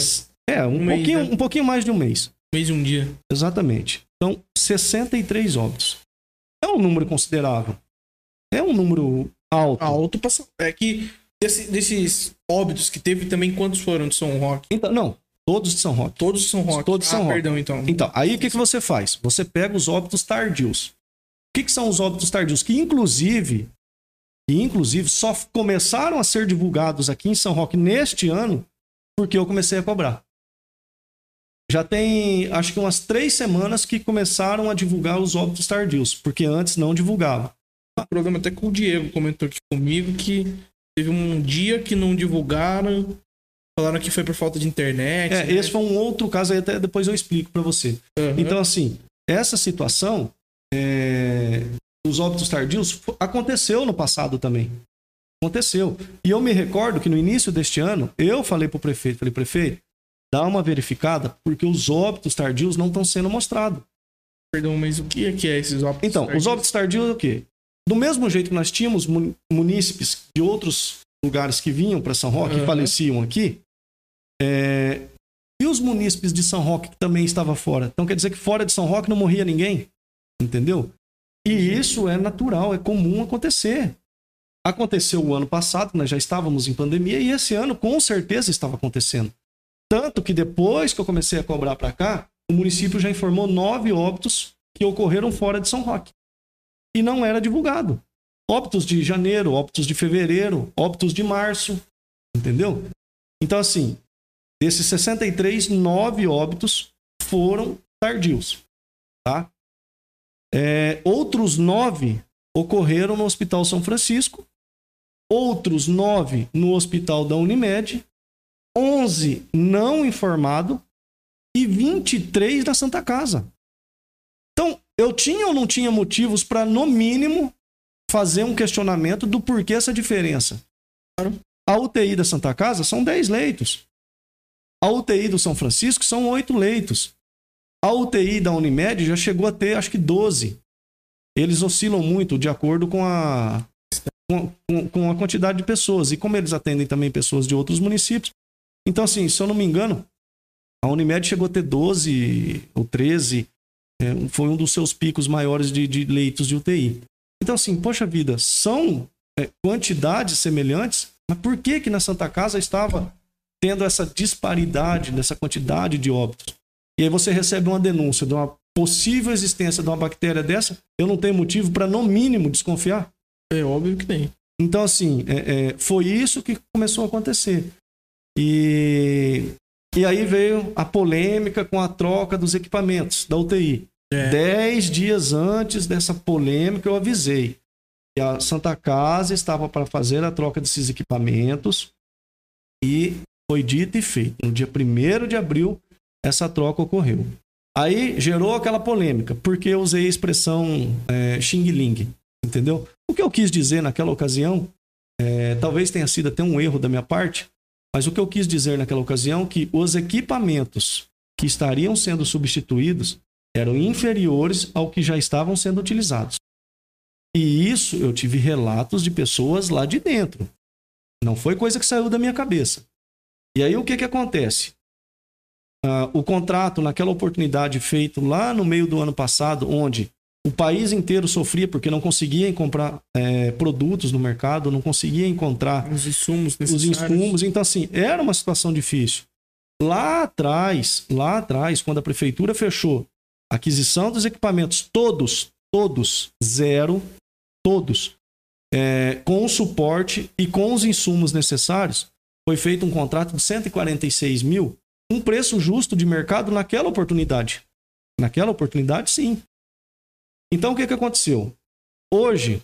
é, um, um pouquinho, mês, né? um pouquinho mais de um mês. Um mês e um dia. Exatamente. Então, 63 óbitos. É um número considerável. É um número alto. Alto É que desse, desses óbitos que teve também, quantos foram de São Roque? Então, não. Todos de São Roque. Todos de São Roque. Todos de São ah, Roque. perdão, então. Então, aí o que, que você faz? Você pega os óbitos tardios. O que, que são os óbitos tardios? Que, inclusive, e, inclusive, só começaram a ser divulgados aqui em São Roque neste ano porque eu comecei a cobrar. Já tem, acho que umas três semanas que começaram a divulgar os óbitos tardios, porque antes não divulgava. O programa até com o Diego comentou aqui comigo que teve um dia que não divulgaram, falaram que foi por falta de internet. É, né? esse foi um outro caso, aí até depois eu explico para você. Uhum. Então, assim, essa situação é, os óbitos tardios aconteceu no passado também. Aconteceu. E eu me recordo que no início deste ano, eu falei para o prefeito, falei, prefeito, dá uma verificada, porque os óbitos tardios não estão sendo mostrados. Perdão, mas o que é, que é esses óbitos Então, tardios? os óbitos tardios é o quê? Do mesmo jeito que nós tínhamos munícipes de outros lugares que vinham para São Roque uhum. e faleciam aqui, É, e os munícipes de São Roque que também estava fora? Então quer dizer que fora de São Roque não morria ninguém? Entendeu? E isso é natural, é comum acontecer. Aconteceu o ano passado, nós já estávamos em pandemia, e esse ano com certeza estava acontecendo. Tanto que depois que eu comecei a cobrar para cá, o município já informou nove óbitos que ocorreram fora de São Roque. E não era divulgado. Óbitos de janeiro, óbitos de fevereiro, óbitos de março. Entendeu? Então, assim, desses 63, nove óbitos foram tardios. Tá? É, outros nove ocorreram no Hospital São Francisco, outros nove no Hospital da Unimed, 11 não informado e 23 na Santa Casa. Então, eu tinha ou não tinha motivos para, no mínimo, fazer um questionamento do porquê essa diferença? A UTI da Santa Casa são 10 leitos. A UTI do São Francisco são 8 leitos. A UTI da Unimed já chegou a ter, acho que 12. Eles oscilam muito de acordo com a, com, com a quantidade de pessoas. E como eles atendem também pessoas de outros municípios. Então, assim, se eu não me engano, a Unimed chegou a ter 12 ou 13. É, foi um dos seus picos maiores de, de, leitos de UTI. Então, assim, poxa vida, são é, quantidades semelhantes, mas por que que na Santa Casa estava tendo essa disparidade nessa quantidade de óbitos? E aí você recebe uma denúncia de uma possível existência de uma bactéria dessa, eu não tenho motivo para, no mínimo, desconfiar? É óbvio que tem. Então, assim, é, é, foi isso que começou a acontecer. E, e aí veio a polêmica com a troca dos equipamentos da UTI. É. Dez dias antes dessa polêmica, eu avisei que a Santa Casa estava para fazer a troca desses equipamentos e foi dito e feito. No dia 1 de abril, essa troca ocorreu. Aí gerou aquela polêmica, porque eu usei a expressão é, Xing Ling, entendeu? O que eu quis dizer naquela ocasião, é, talvez tenha sido até um erro da minha parte, mas o que eu quis dizer naquela ocasião é que os equipamentos que estariam sendo substituídos eram inferiores ao que já estavam sendo utilizados. E isso eu tive relatos de pessoas lá de dentro. Não foi coisa que saiu da minha cabeça. E aí o que, que acontece? Uh, o contrato, naquela oportunidade feito lá no meio do ano passado, onde o país inteiro sofria porque não conseguia comprar é, produtos no mercado, não conseguia encontrar os insumos necessários. Os insumos. Então, assim, era uma situação difícil. Lá atrás, lá atrás, quando a prefeitura fechou a aquisição dos equipamentos, todos, todos, zero, todos, é, com o suporte e com os insumos necessários, foi feito um contrato de 146 mil um preço justo de mercado naquela oportunidade. Naquela oportunidade, sim. Então, o que, que aconteceu? Hoje,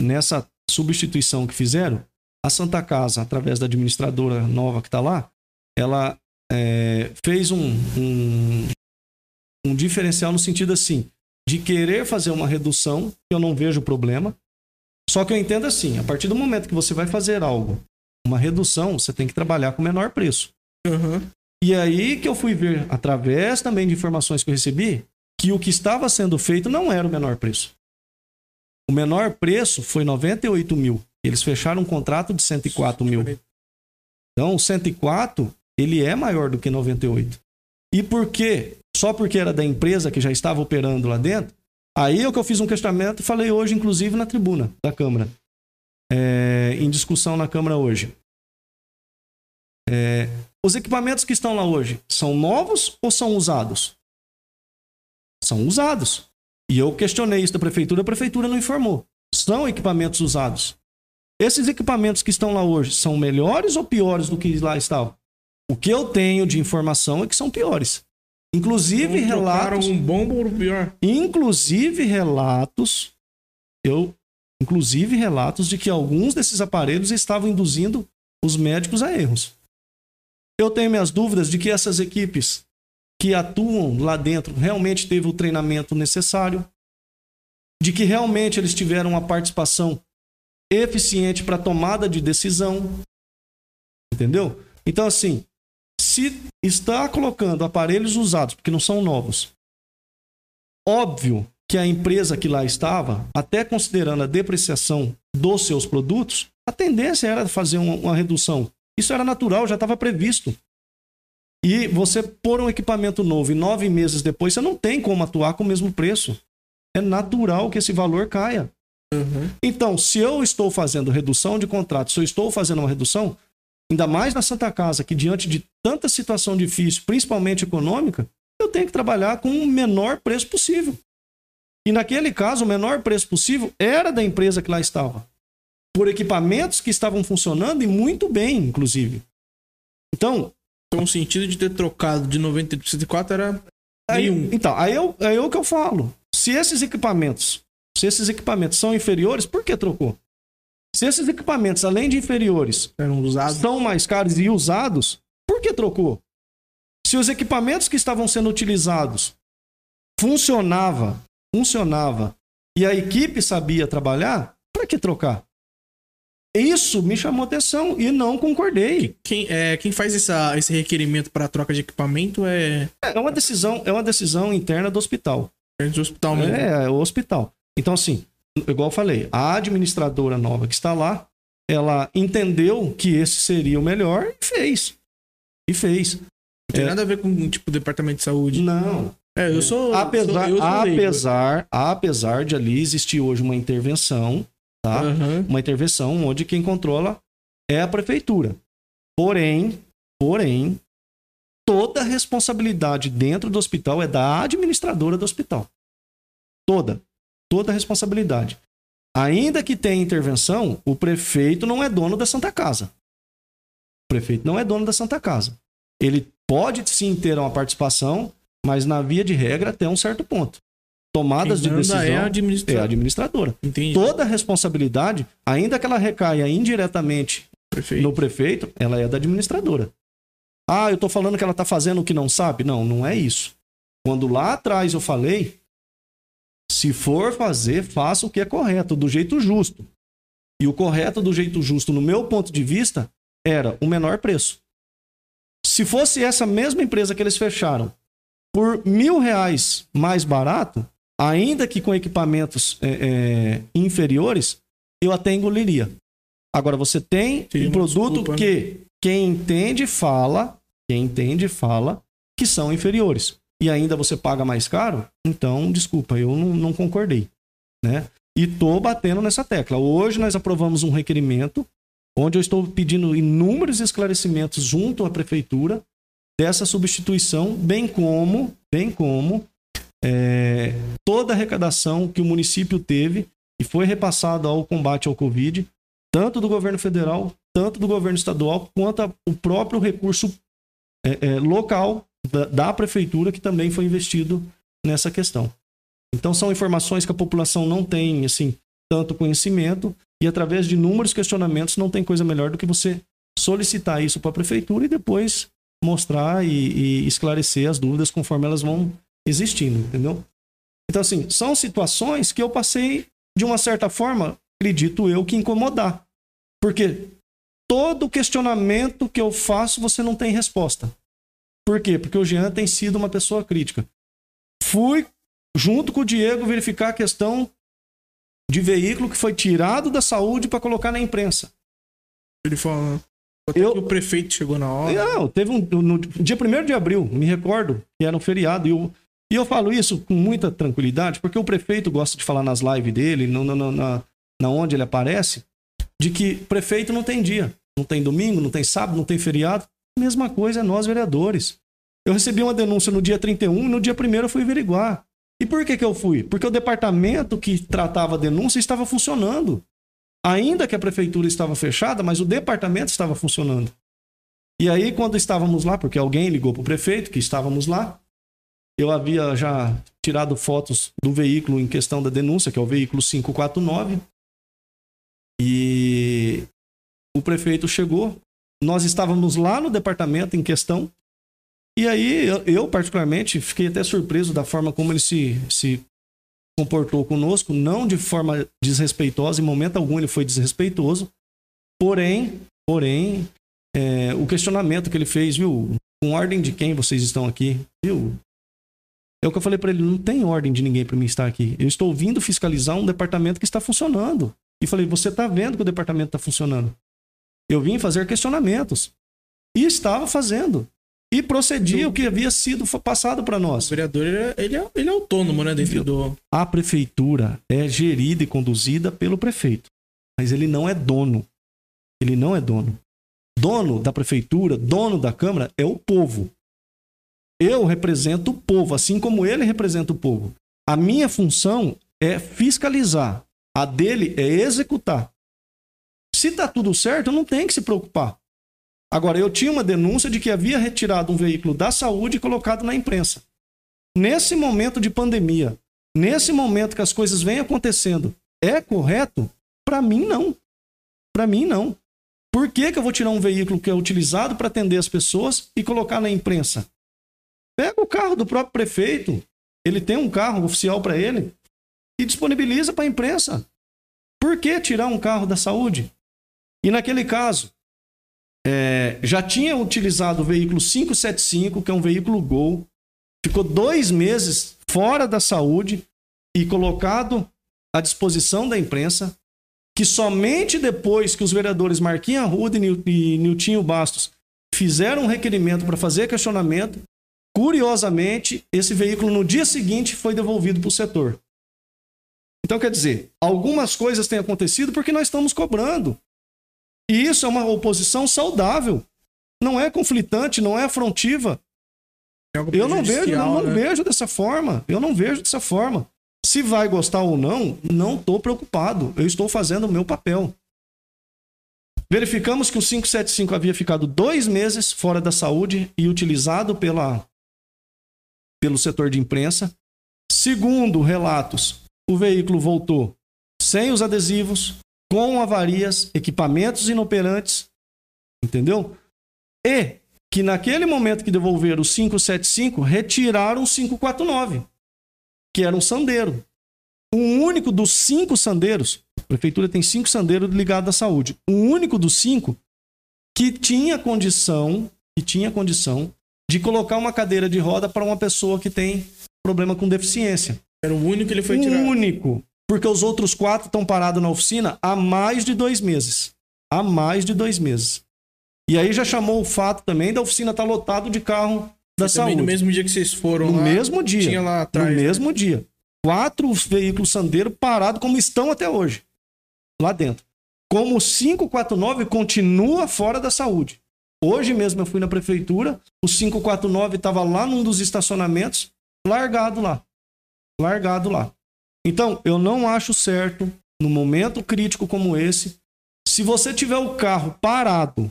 nessa substituição que fizeram, a Santa Casa, através da administradora nova que está lá, ela é, fez um, um, um diferencial no sentido assim, de querer fazer uma redução, que eu não vejo problema. Só que eu entendo assim, a partir do momento que você vai fazer algo, uma redução, você tem que trabalhar com menor preço. Uhum. E aí que eu fui ver, através também de informações que eu recebi, que o que estava sendo feito não era o menor preço. O menor preço foi 98 mil. Eles fecharam um contrato de 104 mil. Então, o 104, ele é maior do que 98. E por quê? Só porque era da empresa que já estava operando lá dentro? Aí é que eu fiz um questionamento e falei hoje, inclusive, na tribuna da Câmara. É, em discussão na Câmara hoje. É, os equipamentos que estão lá hoje são novos ou são usados? São usados. E eu questionei isso da prefeitura, a prefeitura não informou. São equipamentos usados. Esses equipamentos que estão lá hoje são melhores ou piores do que lá estavam? O que eu tenho de informação é que são piores. Inclusive Não relatos. um bom por pior. Inclusive relatos. Eu. Inclusive relatos de que alguns desses aparelhos estavam induzindo os médicos a erros. Eu tenho minhas dúvidas de que essas equipes que atuam lá dentro realmente teve o treinamento necessário, de que realmente eles tiveram uma participação eficiente para tomada de decisão. Entendeu? Então, assim, se está colocando aparelhos usados, porque não são novos, óbvio que a empresa que lá estava, até considerando a depreciação dos seus produtos, a tendência era fazer uma, uma redução isso era natural, já estava previsto. E você pôr um equipamento novo e nove meses depois, você não tem como atuar com o mesmo preço. É natural que esse valor caia. Uhum. Então, se eu estou fazendo redução de contrato, se eu estou fazendo uma redução, ainda mais na Santa Casa, que diante de tanta situação difícil, principalmente econômica, eu tenho que trabalhar com o menor preço possível. E naquele caso, o menor preço possível era da empresa que lá estava. Por equipamentos que estavam funcionando e muito bem, inclusive. Então, Então o sentido de ter trocado de 90 para 104 era Aí, nenhum. então, aí eu, aí é o que eu falo. Se esses equipamentos, se esses equipamentos são inferiores, por que trocou? Se esses equipamentos, além de inferiores, Eram usados. são mais caros e usados, por que trocou? Se os equipamentos que estavam sendo utilizados funcionava, funcionava e a equipe sabia trabalhar, para que trocar? Isso me chamou atenção e não concordei. Quem, é, quem faz essa, esse requerimento para troca de equipamento é É uma decisão, é uma decisão interna do hospital. é do hospital mesmo. É, é o hospital. Então, assim, igual eu falei, a administradora nova que está lá, ela entendeu que esse seria o melhor e fez. E fez. Não tem É. nada a ver com tipo departamento de saúde. Não. É, eu sou. Apesar, sou, eu apesar, apesar de ali existir hoje uma intervenção, tá? Aham. Uma intervenção onde quem controla é a prefeitura. Porém, porém, toda a responsabilidade dentro do hospital é da administradora do hospital. Toda. Toda a responsabilidade. Ainda que tenha intervenção, o prefeito não é dono da Santa Casa. O prefeito não é dono da Santa Casa. Ele pode sim ter uma participação, mas na via de regra até um certo ponto. Tomadas Quem de decisão é a é a administradora. administradora toda a responsabilidade, ainda que ela recaia indiretamente Perfeito. no prefeito, ela é da administradora. Ah, eu tô falando que ela tá fazendo o que não sabe? Não, não é isso. Quando lá atrás eu falei, se for fazer, faça o que é correto, do jeito justo. E o correto do jeito justo, no meu ponto de vista, era o menor preço. Se fosse essa mesma empresa que eles fecharam por mil reais mais barato, ainda que com equipamentos é, é, inferiores, eu até engoliria. Agora, você tem Seria um produto desculpa, né? que quem entende fala, quem entende fala que são inferiores. E ainda você paga mais caro? Então, desculpa, eu não, não concordei. Né? E tô batendo nessa tecla. Hoje nós aprovamos um requerimento onde eu estou pedindo inúmeros esclarecimentos junto à prefeitura dessa substituição, bem como, bem como é, toda a arrecadação que o município teve e foi repassada ao combate ao Covid, tanto do governo federal, tanto do governo estadual, quanto a- o próprio recurso é, é, local da, da prefeitura que também foi investido nessa questão. Então são informações que a população não tem assim tanto conhecimento e através de inúmeros questionamentos não tem coisa melhor do que você solicitar isso para a prefeitura e depois mostrar e, e esclarecer as dúvidas conforme elas vão existindo, entendeu? Então assim são situações que eu passei de uma certa forma, acredito eu, que incomodar, porque todo questionamento que eu faço você não tem resposta. Por quê? Porque o Jean tem sido uma pessoa crítica. Fui junto com o Diego verificar a questão de veículo que foi tirado da saúde para colocar na imprensa. Ele fala. Até Eu- o prefeito chegou na hora. Não, teve um. No dia 1 de abril, me recordo, que era um feriado, e eu, e eu falo isso com muita tranquilidade, porque o prefeito gosta de falar nas lives dele, no- no- na, na onde ele aparece, de que prefeito não tem dia. Não tem domingo, não tem sábado, não tem feriado. Mesma coisa é nós, vereadores. Eu recebi uma denúncia no dia 31 e no dia 1 eu fui averiguar. E por que, que eu fui? Porque o departamento que tratava a denúncia estava funcionando. Ainda que a prefeitura estava fechada, mas o departamento estava funcionando. E aí, quando estávamos lá, porque alguém ligou para o prefeito que estávamos lá, eu havia já tirado fotos do veículo em questão da denúncia, que é o veículo 549. E o prefeito chegou, nós estávamos lá no departamento em questão. E aí, eu, particularmente, fiquei até surpreso da forma como ele se, se comportou conosco, não de forma desrespeitosa, em momento algum ele foi desrespeitoso. Porém, porém, é, o questionamento que ele fez, viu? Com ordem de quem vocês estão aqui, viu? É o que eu falei para ele, não tem ordem de ninguém para mim estar aqui. Eu estou vindo fiscalizar um departamento que está funcionando. E falei, você está vendo que o departamento está funcionando? Eu vim fazer questionamentos. E estava fazendo. E procedia o que havia sido passado para O nós. vereador, ele é, ele é, ele é autônomo, né? Dentro do. A prefeitura é gerida e conduzida pelo prefeito, mas ele não é dono. Ele não é dono. Dono da prefeitura, dono da Câmara é o povo. Eu represento o povo, assim como ele representa o povo. A minha função é fiscalizar, a dele é executar. Se tá tudo certo, não tem que se preocupar. Agora, eu tinha uma denúncia de que havia retirado um veículo da saúde e colocado na imprensa. Nesse momento de pandemia, nesse momento que as coisas vêm acontecendo, é correto? Para mim, não. Para mim, não. Por que, que eu vou tirar um veículo que é utilizado para atender as pessoas e colocar na imprensa? Pega o carro do próprio prefeito, ele tem um carro oficial para ele e disponibiliza para a imprensa. Por que tirar um carro da saúde? E naquele caso, é, já tinha utilizado o veículo 575, que é um veículo Gol, ficou dois meses fora da saúde e colocado à disposição da imprensa, que somente depois que os vereadores Marquinhos e Nil- e Niltinho Bastos fizeram um requerimento para fazer questionamento, curiosamente, esse veículo no dia seguinte foi devolvido para o setor. Então, quer dizer, algumas coisas têm acontecido porque nós estamos cobrando. E isso é uma oposição saudável. Não é conflitante, não é afrontiva. é Eu não vejo, não, não né? vejo dessa forma. Eu não vejo dessa forma. Se vai gostar ou não, não estou preocupado. Eu estou fazendo o meu papel. Verificamos que o 575 havia ficado dois meses fora da saúde e utilizado pela, pelo setor de imprensa. Segundo relatos, o veículo voltou sem os adesivos, com avarias, equipamentos inoperantes, entendeu? E que naquele momento que devolveram o 575, retiraram o 549, que era um sandeiro. Um único dos cinco sandeiros, a prefeitura tem cinco sandeiros ligados à saúde, um único dos cinco que tinha condição, que tinha condição de colocar uma cadeira de roda para uma pessoa que tem problema com deficiência. Era o único que ele foi tirado. único. Porque os outros quatro estão parados na oficina há mais de dois meses. Há mais de dois meses. E aí já chamou o fato também da oficina estar lotado de carro da Também saúde. no mesmo dia que vocês foram No lá, mesmo dia. Tinha lá atrás. no né? mesmo dia. Quatro veículos sandeiros parados como estão até hoje. Lá dentro. Como o 549 continua fora da saúde. Hoje mesmo eu fui na prefeitura, o 549 estava lá num dos estacionamentos, largado lá. Largado lá. Então, eu não acho certo, num momento crítico como esse, se você tiver o carro parado,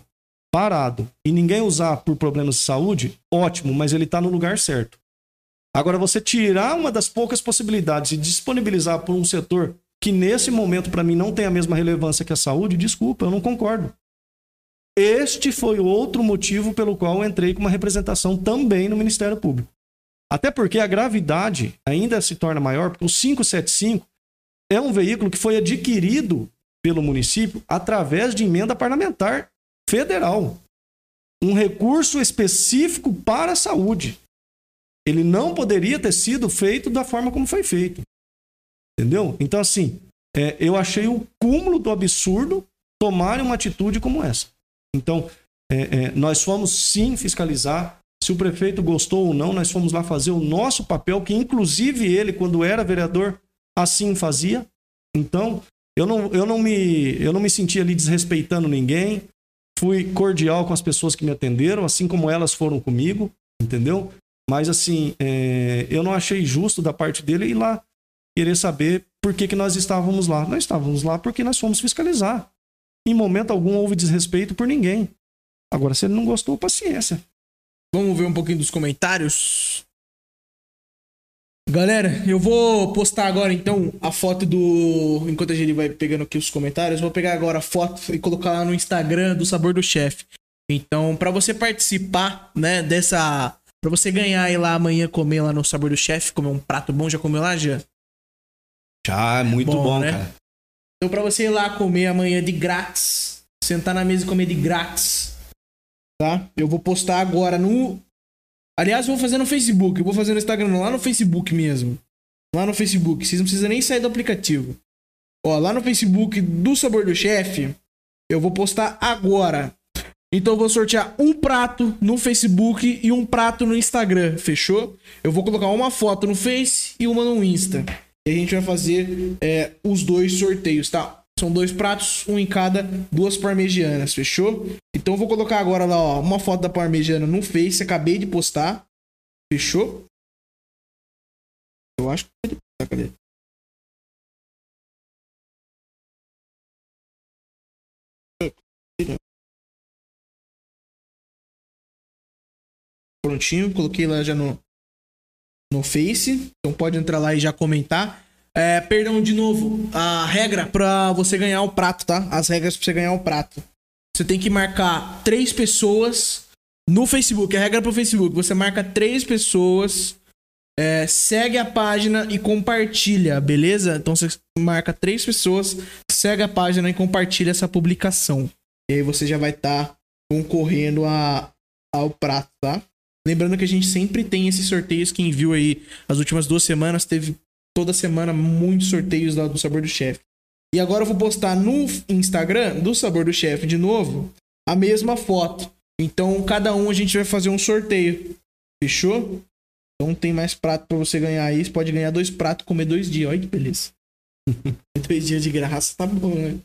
parado, e ninguém usar por problemas de saúde, ótimo, mas ele está no lugar certo. Agora, você tirar uma das poucas possibilidades e disponibilizar por um setor que nesse momento para mim não tem a mesma relevância que a saúde, desculpa, eu não concordo. Este foi outro motivo pelo qual eu entrei com uma representação também no Ministério Público. Até porque a gravidade ainda se torna maior, porque o 575 é um veículo que foi adquirido pelo município através de emenda parlamentar federal. Um recurso específico para a saúde. Ele não poderia ter sido feito da forma como foi feito. Entendeu? Então, assim, é, eu achei o cúmulo do absurdo tomarem uma atitude como essa. Então, é, é, nós fomos sim fiscalizar. Se o prefeito gostou ou não, nós fomos lá fazer o nosso papel, que inclusive ele, quando era vereador, assim fazia. Então, eu não, eu não, me, eu não me senti ali desrespeitando ninguém. Fui cordial com as pessoas que me atenderam, assim como elas foram comigo, entendeu? Mas, assim, é, eu não achei justo da parte dele ir lá querer saber por que, que nós estávamos lá. Nós estávamos lá porque nós fomos fiscalizar. Em momento algum houve desrespeito por ninguém. Agora, se ele não gostou, paciência. Vamos ver um pouquinho dos comentários. Galera, eu vou postar agora então a foto do. Enquanto a gente vai pegando aqui os comentários, vou pegar agora a foto e colocar lá no Instagram do Sabor do Chefe. Então, pra você participar, né, dessa. Pra você ganhar e lá amanhã comer lá no Sabor do Chefe, comer um prato bom, já comeu lá, já? Já, é muito Bom, bom, né? cara. Então, pra você ir lá comer amanhã de grátis, sentar na mesa e comer de grátis, tá? Eu vou postar agora no. Aliás, vou fazer no Facebook. Eu vou fazer no Instagram, lá no Facebook mesmo. Lá no Facebook. Vocês não precisam nem sair do aplicativo. Ó, lá no Facebook do Sabor do Chefe, eu vou postar agora. Então eu vou sortear um prato no Facebook e um prato no Instagram, fechou? Eu vou colocar uma foto no Face e uma no Insta. E a gente vai fazer é, os dois sorteios, tá? São dois pratos, um em cada, duas parmegianas, fechou? Então eu vou colocar agora lá, ó, uma foto da parmegiana no Face, acabei de postar. Fechou? Eu acho que pode postar, cadê? Prontinho, coloquei lá já no, no Face. Então pode entrar lá e já comentar. É, perdão, de novo, a regra pra você ganhar o prato, tá? As regras pra você ganhar o prato. Você tem que marcar três pessoas no Facebook. A regra pro Facebook. Você marca três pessoas, é, segue a página e compartilha, beleza? Então você marca três pessoas, segue a página e compartilha essa publicação. E aí você já vai estar tá concorrendo a, ao prato, tá? Lembrando que a gente sempre tem esses sorteios. Quem viu aí as últimas duas semanas, teve toda semana muitos sorteios lá do Sabor do Chefe. E agora eu vou postar no Instagram do Sabor do Chefe de novo a mesma foto. Então cada um a gente vai fazer um sorteio. Fechou? Então tem mais prato para você ganhar aí. Você pode ganhar dois pratos comer dois dias. Olha que beleza. [laughs] dois dias de graça tá bom, né?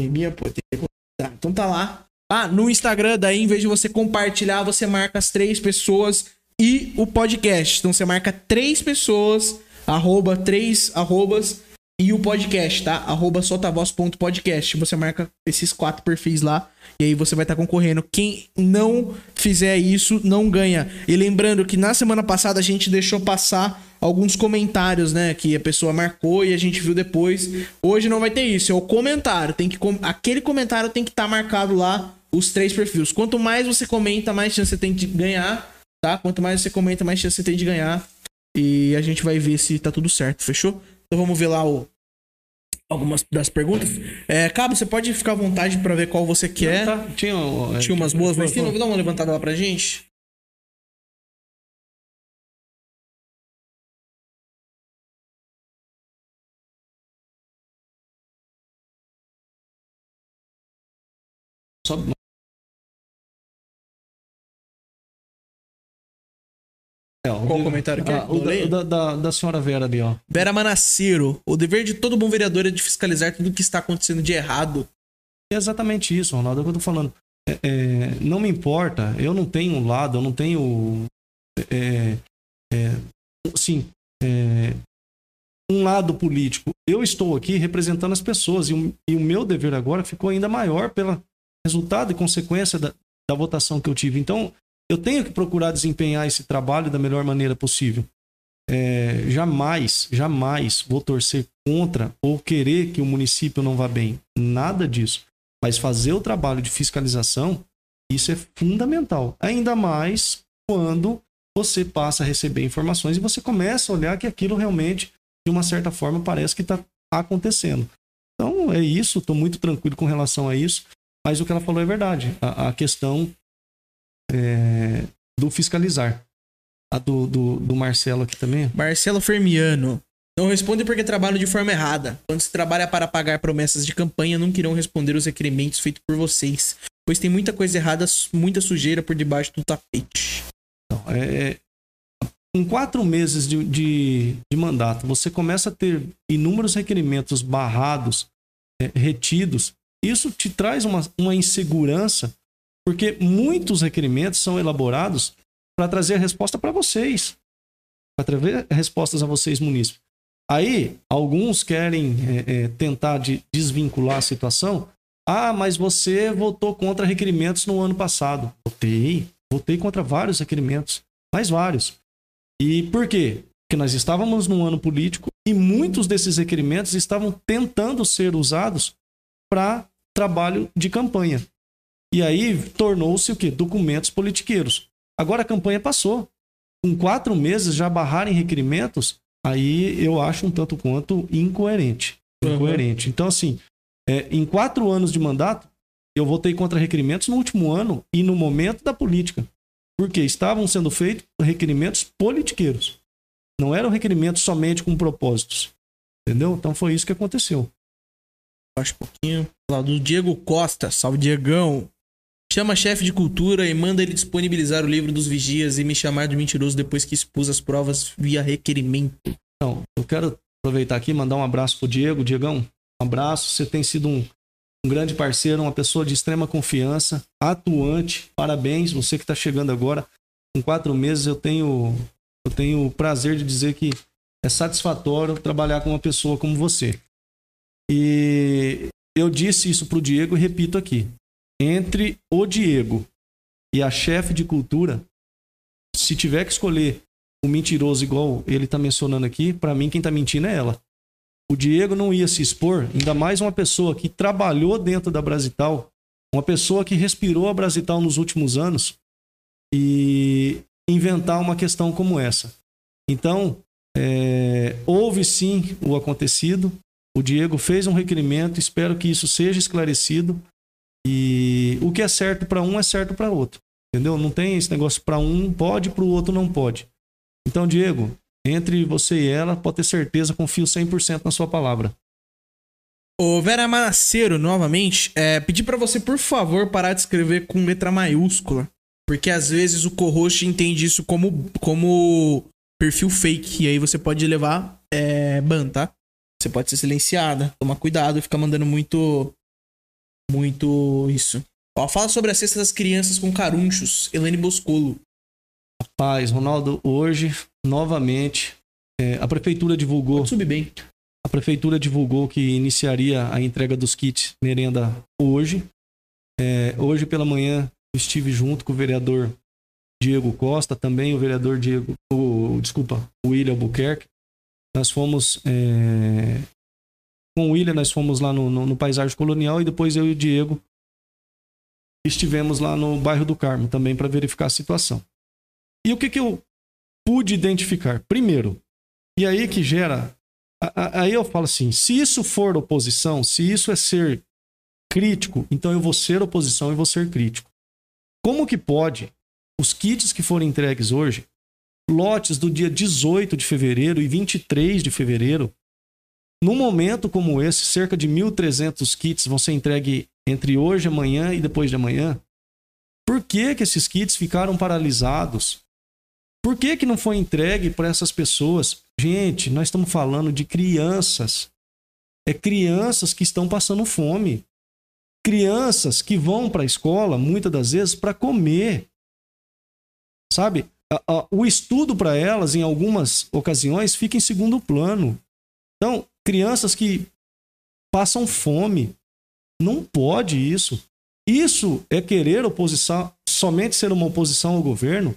Minha, pô, tem que... Então tá lá. Ah, no Instagram, daí, em vez de você compartilhar, você marca as três pessoas e o podcast. Então você marca três pessoas, arroba, três arrobas e o podcast, tá? Arroba soltavoz.podcast. Você marca esses quatro perfis lá e aí você vai estar tá concorrendo. Quem não fizer isso, não ganha. E lembrando que na semana passada a gente deixou passar alguns comentários, né? Que a pessoa marcou e a gente viu depois. Hoje não vai ter isso, é o comentário. Tem que Aquele comentário tem que estar tá marcado lá os três perfis. Quanto mais você comenta, mais chance você tem de ganhar, tá? Quanto mais você comenta, mais chance você tem de ganhar. E a gente vai ver se tá tudo certo, fechou? Então vamos ver lá o, algumas das perguntas. É, Cabo, você pode ficar à vontade para ver qual você quer. Não, tá. Tinha, é, Tinha umas boas, mas vou dar uma levantada lá pra gente. Qual o comentário que é? O da, da, da, senhora Vera ali, ó. Vera Manaciro. O dever de todo bom vereador é de fiscalizar tudo que está acontecendo de errado. É exatamente isso, Ronaldo. É o que eu tô falando. É, é, não me importa, eu não tenho um lado, eu não tenho. É, é assim, é, um lado político. Eu estou aqui representando as pessoas e o, e o meu dever agora ficou ainda maior pelo resultado e consequência da, da votação que eu tive. Então, eu tenho que procurar desempenhar esse trabalho da melhor maneira possível. É, jamais, jamais vou torcer contra ou querer que o município não vá bem. Nada disso. Mas fazer o trabalho de fiscalização, isso é fundamental. Ainda mais quando você passa a receber informações e você começa a olhar que aquilo realmente, de uma certa forma, parece que está acontecendo. Então é isso, estou muito tranquilo com relação a isso. Mas o que ela falou é verdade. A, a questão é, do fiscalizar. A do, do, do Marcelo aqui também. Marcelo Fermiano. Não responde porque trabalham de forma errada. Quando se trabalha para pagar promessas de campanha, não querão responder os requerimentos feitos por vocês. Pois tem muita coisa errada, muita sujeira por debaixo do tapete. Então, é, em quatro meses de, de, de, mandato, você começa a ter inúmeros requerimentos barrados, é, retidos. Isso te traz uma, uma insegurança porque muitos requerimentos são elaborados para trazer a resposta para vocês, para trazer respostas a vocês, munícipes. Aí, alguns querem é, é, tentar de desvincular a situação. Ah, mas você votou contra requerimentos no ano passado. Votei. Votei contra vários requerimentos. Mais vários. E por quê? Porque nós estávamos num ano político e muitos desses requerimentos estavam tentando ser usados para trabalho de campanha. E aí tornou-se o quê? Documentos politiqueiros. Agora a campanha passou. Com quatro meses já barrarem requerimentos, aí eu acho um tanto quanto incoerente. Uhum. Incoerente. Então, assim, é, em quatro anos de mandato, eu votei contra requerimentos no último ano e no momento da política. Porque estavam sendo feitos requerimentos politiqueiros. Não eram requerimentos somente com propósitos. Entendeu? Então foi isso que aconteceu. Acho um pouquinho. Lá do Diego Costa. Salve, Diegão. Chama chefe de cultura e manda ele disponibilizar o livro dos vigias e me chamar de mentiroso depois que expus as provas via requerimento. Então, eu quero aproveitar aqui mandar um abraço pro Diego. Diegão, um abraço. Você tem sido um, um grande parceiro, uma pessoa de extrema confiança, atuante. Parabéns, você que está chegando agora. Com quatro meses eu tenho, eu tenho o prazer de dizer que é satisfatório trabalhar com uma pessoa como você. E eu disse isso pro Diego e repito aqui entre o Diego e a chefe de cultura, se tiver que escolher um mentiroso igual ele está mencionando aqui, para mim quem está mentindo é ela. O Diego não ia se expor, ainda mais uma pessoa que trabalhou dentro da Brasital, uma pessoa que respirou a Brasital nos últimos anos e inventar uma questão como essa. Então, é, houve sim o acontecido, o Diego fez um requerimento, espero que isso seja esclarecido. E o que é certo para um é certo para outro. Entendeu? Não tem esse negócio para um pode, para o outro não pode. Então, Diego, entre você e ela, pode ter certeza, confio 100% na sua palavra. Ô, Vera Manaceiro, novamente, é, pedir para você, por favor, parar de escrever com letra maiúscula. Porque às vezes o co-host entende isso como, como perfil fake. E aí você pode levar é, ban, tá? Você pode ser silenciada. Toma cuidado, ficar mandando muito muito isso. Ó, fala sobre a cesta das crianças com carunchos, Helene Boscolo. Rapaz, Ronaldo, hoje, novamente, é, a prefeitura divulgou. Pode subir bem. A prefeitura divulgou que iniciaria a entrega dos kits merenda hoje. É, hoje pela manhã estive junto com o vereador Diego Costa, também o vereador Diego, o, desculpa, o William Albuquerque. Nós fomos é, com o William, nós fomos lá no, no, no Paisagem Colonial e depois eu e o Diego estivemos lá no bairro do Carmo também para verificar a situação. E o que, que eu pude identificar? Primeiro, e aí que gera. Aí eu falo assim: se isso for oposição, se isso é ser crítico, então eu vou ser oposição e vou ser crítico. Como que pode os kits que foram entregues hoje, lotes do dia 18 de fevereiro e 23 de fevereiro, num momento como esse, cerca de 1.300 kits vão ser entregues entre hoje, amanhã e depois de amanhã. Por que, que esses kits ficaram paralisados? Por que, que não foi entregue para essas pessoas? Gente, nós estamos falando de crianças. É crianças que estão passando fome. Crianças que vão para a escola, muitas das vezes, para comer. Sabe? O estudo para elas, em algumas ocasiões, fica em segundo plano. Então, crianças que passam fome. Não pode isso. Isso é querer oposição, somente ser uma oposição ao governo?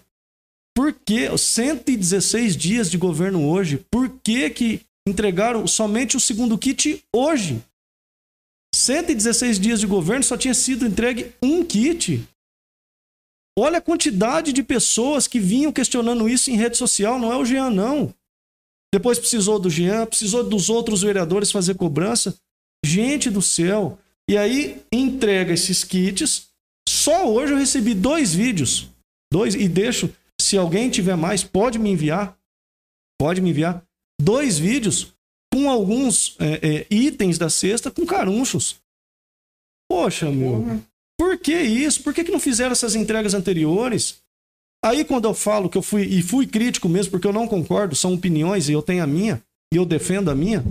Por que 116 dias de governo hoje? Por que, que entregaram somente o segundo kit hoje? 116 dias de governo só tinha sido entregue um kit. Olha a quantidade de pessoas que vinham questionando isso em rede social, não é o Jean, não. Depois precisou do Jean, precisou dos outros vereadores fazer cobrança. Gente do céu. E aí entrega esses kits. Só hoje eu recebi dois vídeos. Dois, e deixo. Se alguém tiver mais, pode me enviar. Pode me enviar. Dois vídeos com alguns é, é, itens da cesta com carunchos. Poxa, meu. Por que isso? Por que, que não fizeram essas entregas anteriores? Aí quando eu falo que eu fui e fui crítico mesmo, porque eu não concordo, são opiniões e eu tenho a minha e eu defendo a minha.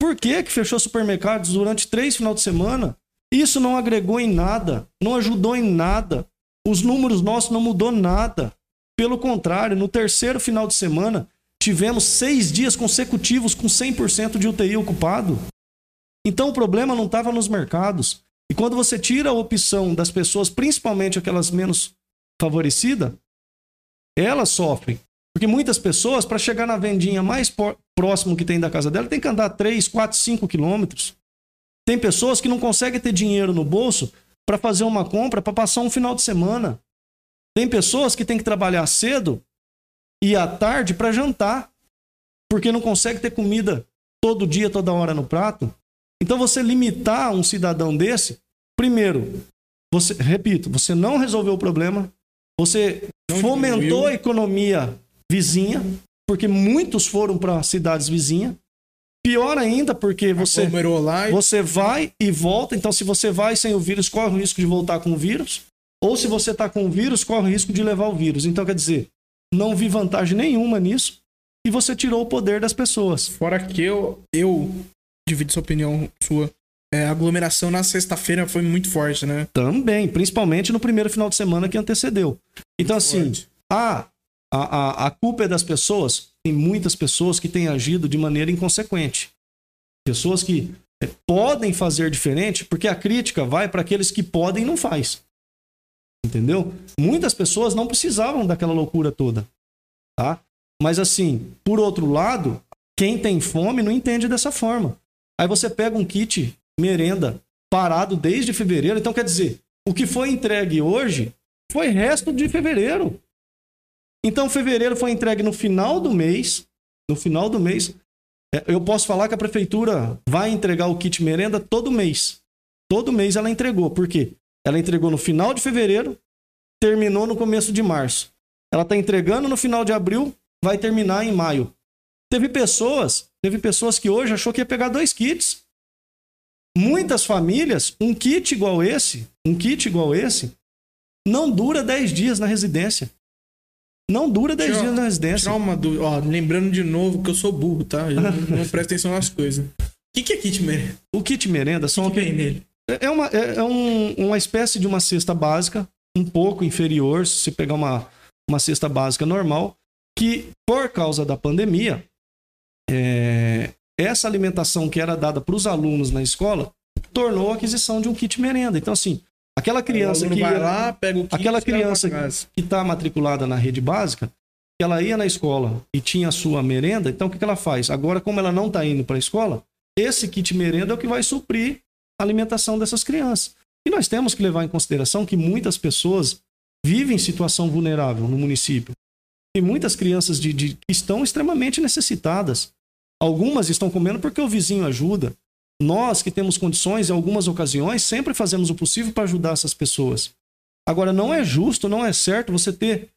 Por que que fechou supermercados durante três final de semana? Isso não agregou em nada, não ajudou em nada. Os números nossos não mudou nada. Pelo contrário, no terceiro final de semana, tivemos seis dias consecutivos com 100% de UTI ocupado. Então o problema não estava nos mercados. E quando você tira a opção das pessoas, principalmente aquelas menos favorecidas, elas sofrem. Porque muitas pessoas, para chegar na vendinha mais próximo que tem da casa dela, tem que andar 3, 4, 5 quilômetros. Tem pessoas que não conseguem ter dinheiro no bolso para fazer uma compra, para passar um final de semana. Tem pessoas que têm que trabalhar cedo e à tarde para jantar, porque não consegue ter comida todo dia, toda hora no prato. Então você limitar um cidadão desse, primeiro, você, repito, você não resolveu o problema, você fomentou a economia vizinha, porque muitos foram para cidades vizinhas. Pior ainda, porque você, você vai e volta. Então, se você vai sem o vírus, corre o risco de voltar com o vírus. ou se você está com o vírus, corre o risco de levar o vírus. Então, quer dizer, não vi vantagem nenhuma nisso e você tirou o poder das pessoas. Fora que eu, eu divido sua opinião sua. É, a aglomeração na sexta-feira foi muito forte, né? Também, principalmente no primeiro final de semana que antecedeu. Então, assim, Forte. ah, a, a, a culpa é das pessoas. Tem muitas pessoas que têm agido de maneira inconsequente. Pessoas que é, podem fazer diferente, porque a crítica vai para aqueles que podem e não faz. Entendeu? Muitas pessoas não precisavam daquela loucura toda, tá? Mas assim, por outro lado, quem tem fome não entende dessa forma. Aí você pega um kit merenda parado desde fevereiro, então quer dizer, o que foi entregue hoje foi resto de fevereiro. Então fevereiro foi entregue no final do mês, no final do mês. É, Eu posso falar que a prefeitura vai entregar o kit merenda todo mês. Todo mês ela entregou. Por quê? Ela entregou no final de fevereiro, terminou no começo de março. Ela está entregando no final de abril, vai terminar em maio. Teve pessoas, teve pessoas que hoje achou que ia pegar dois kits. Muitas famílias, um kit igual esse, um kit igual esse, não dura 10 dias na residência. Não dura 10 Tira- dias na residência. Uma dúvida. Ó, lembrando de novo que eu sou burro, tá? Eu não, não [laughs] presto atenção nas coisas. O que, que é kit merenda? O kit merenda O são que, que vem nele? É uma, é é um- uma espécie de uma cesta básica, um pouco inferior, se você pegar uma, uma cesta básica normal, que por causa da pandemia, é, essa alimentação que era dada para os alunos na escola tornou a aquisição de um kit merenda. Então, assim, aquela criança que ia- lá, pega o kit aquela e criança que está matriculada na rede básica, ela ia na escola e tinha a sua merenda, então o que, que ela faz? Agora, como ela não está indo para a escola, esse kit merenda é o que vai suprir a alimentação dessas crianças. E nós temos que levar em consideração que muitas pessoas vivem em situação vulnerável no município. Tem muitas crianças de, de- que estão extremamente necessitadas. Algumas estão comendo porque o vizinho ajuda. Nós que temos condições, em algumas ocasiões, sempre fazemos o possível para ajudar essas pessoas. Agora, não é justo, não é certo você ter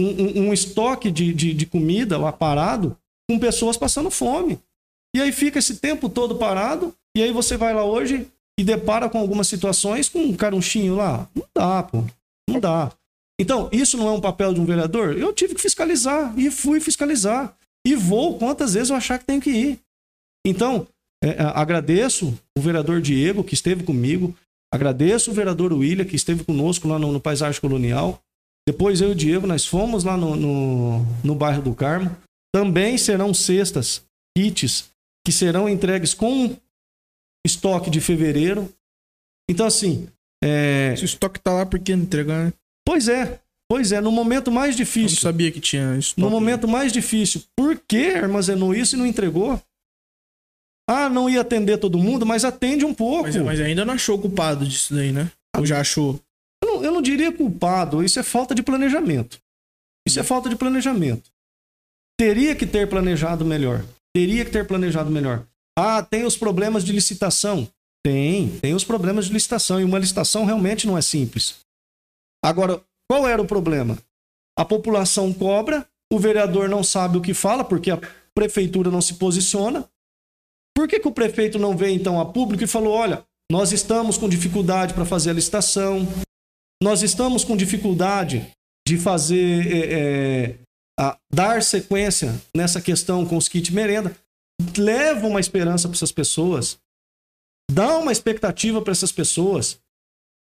um, um- um estoque de, de, de comida lá parado com pessoas passando fome. E aí fica esse tempo todo parado, e aí você vai lá hoje e depara com algumas situações com um carunchinho lá. Não dá, pô. Não dá. Então, isso não é um papel de um vereador? Eu tive que fiscalizar e fui fiscalizar. E vou quantas vezes eu achar que tenho que ir. Então, é, é, agradeço o vereador Diego, que esteve comigo. Agradeço o vereador William, que esteve conosco lá no, no Paisagem Colonial. Depois eu e o Diego, nós fomos lá no, no, no bairro do Carmo. Também serão cestas, kits, que serão entregues com estoque de fevereiro. Então, assim, é, Se o estoque tá lá, por que não entregar, né? pois é, pois é, no momento mais Eu não difícil, sabia que tinha estoque. no momento mais difícil, por que armazenou isso e não entregou? Ah, não ia atender todo mundo, mas atende um pouco. Mas, mas ainda não achou culpado disso daí, né? Ou já achou? Eu não, eu não diria culpado, isso é falta de planejamento. Isso é falta de planejamento. Teria que ter planejado melhor. Teria que ter planejado melhor. Ah, tem os problemas de licitação. Tem, tem os problemas de licitação. E uma licitação realmente não é simples. Agora, qual era o problema? A população cobra, o vereador não sabe o que fala, porque a prefeitura não se posiciona. Por que, que o prefeito não veio então a público e falou: olha, nós estamos com dificuldade para fazer a licitação, nós estamos com dificuldade de fazer, é, é, a- dar sequência nessa questão com os kits merenda. Leva uma esperança para essas pessoas, dá uma expectativa para essas pessoas.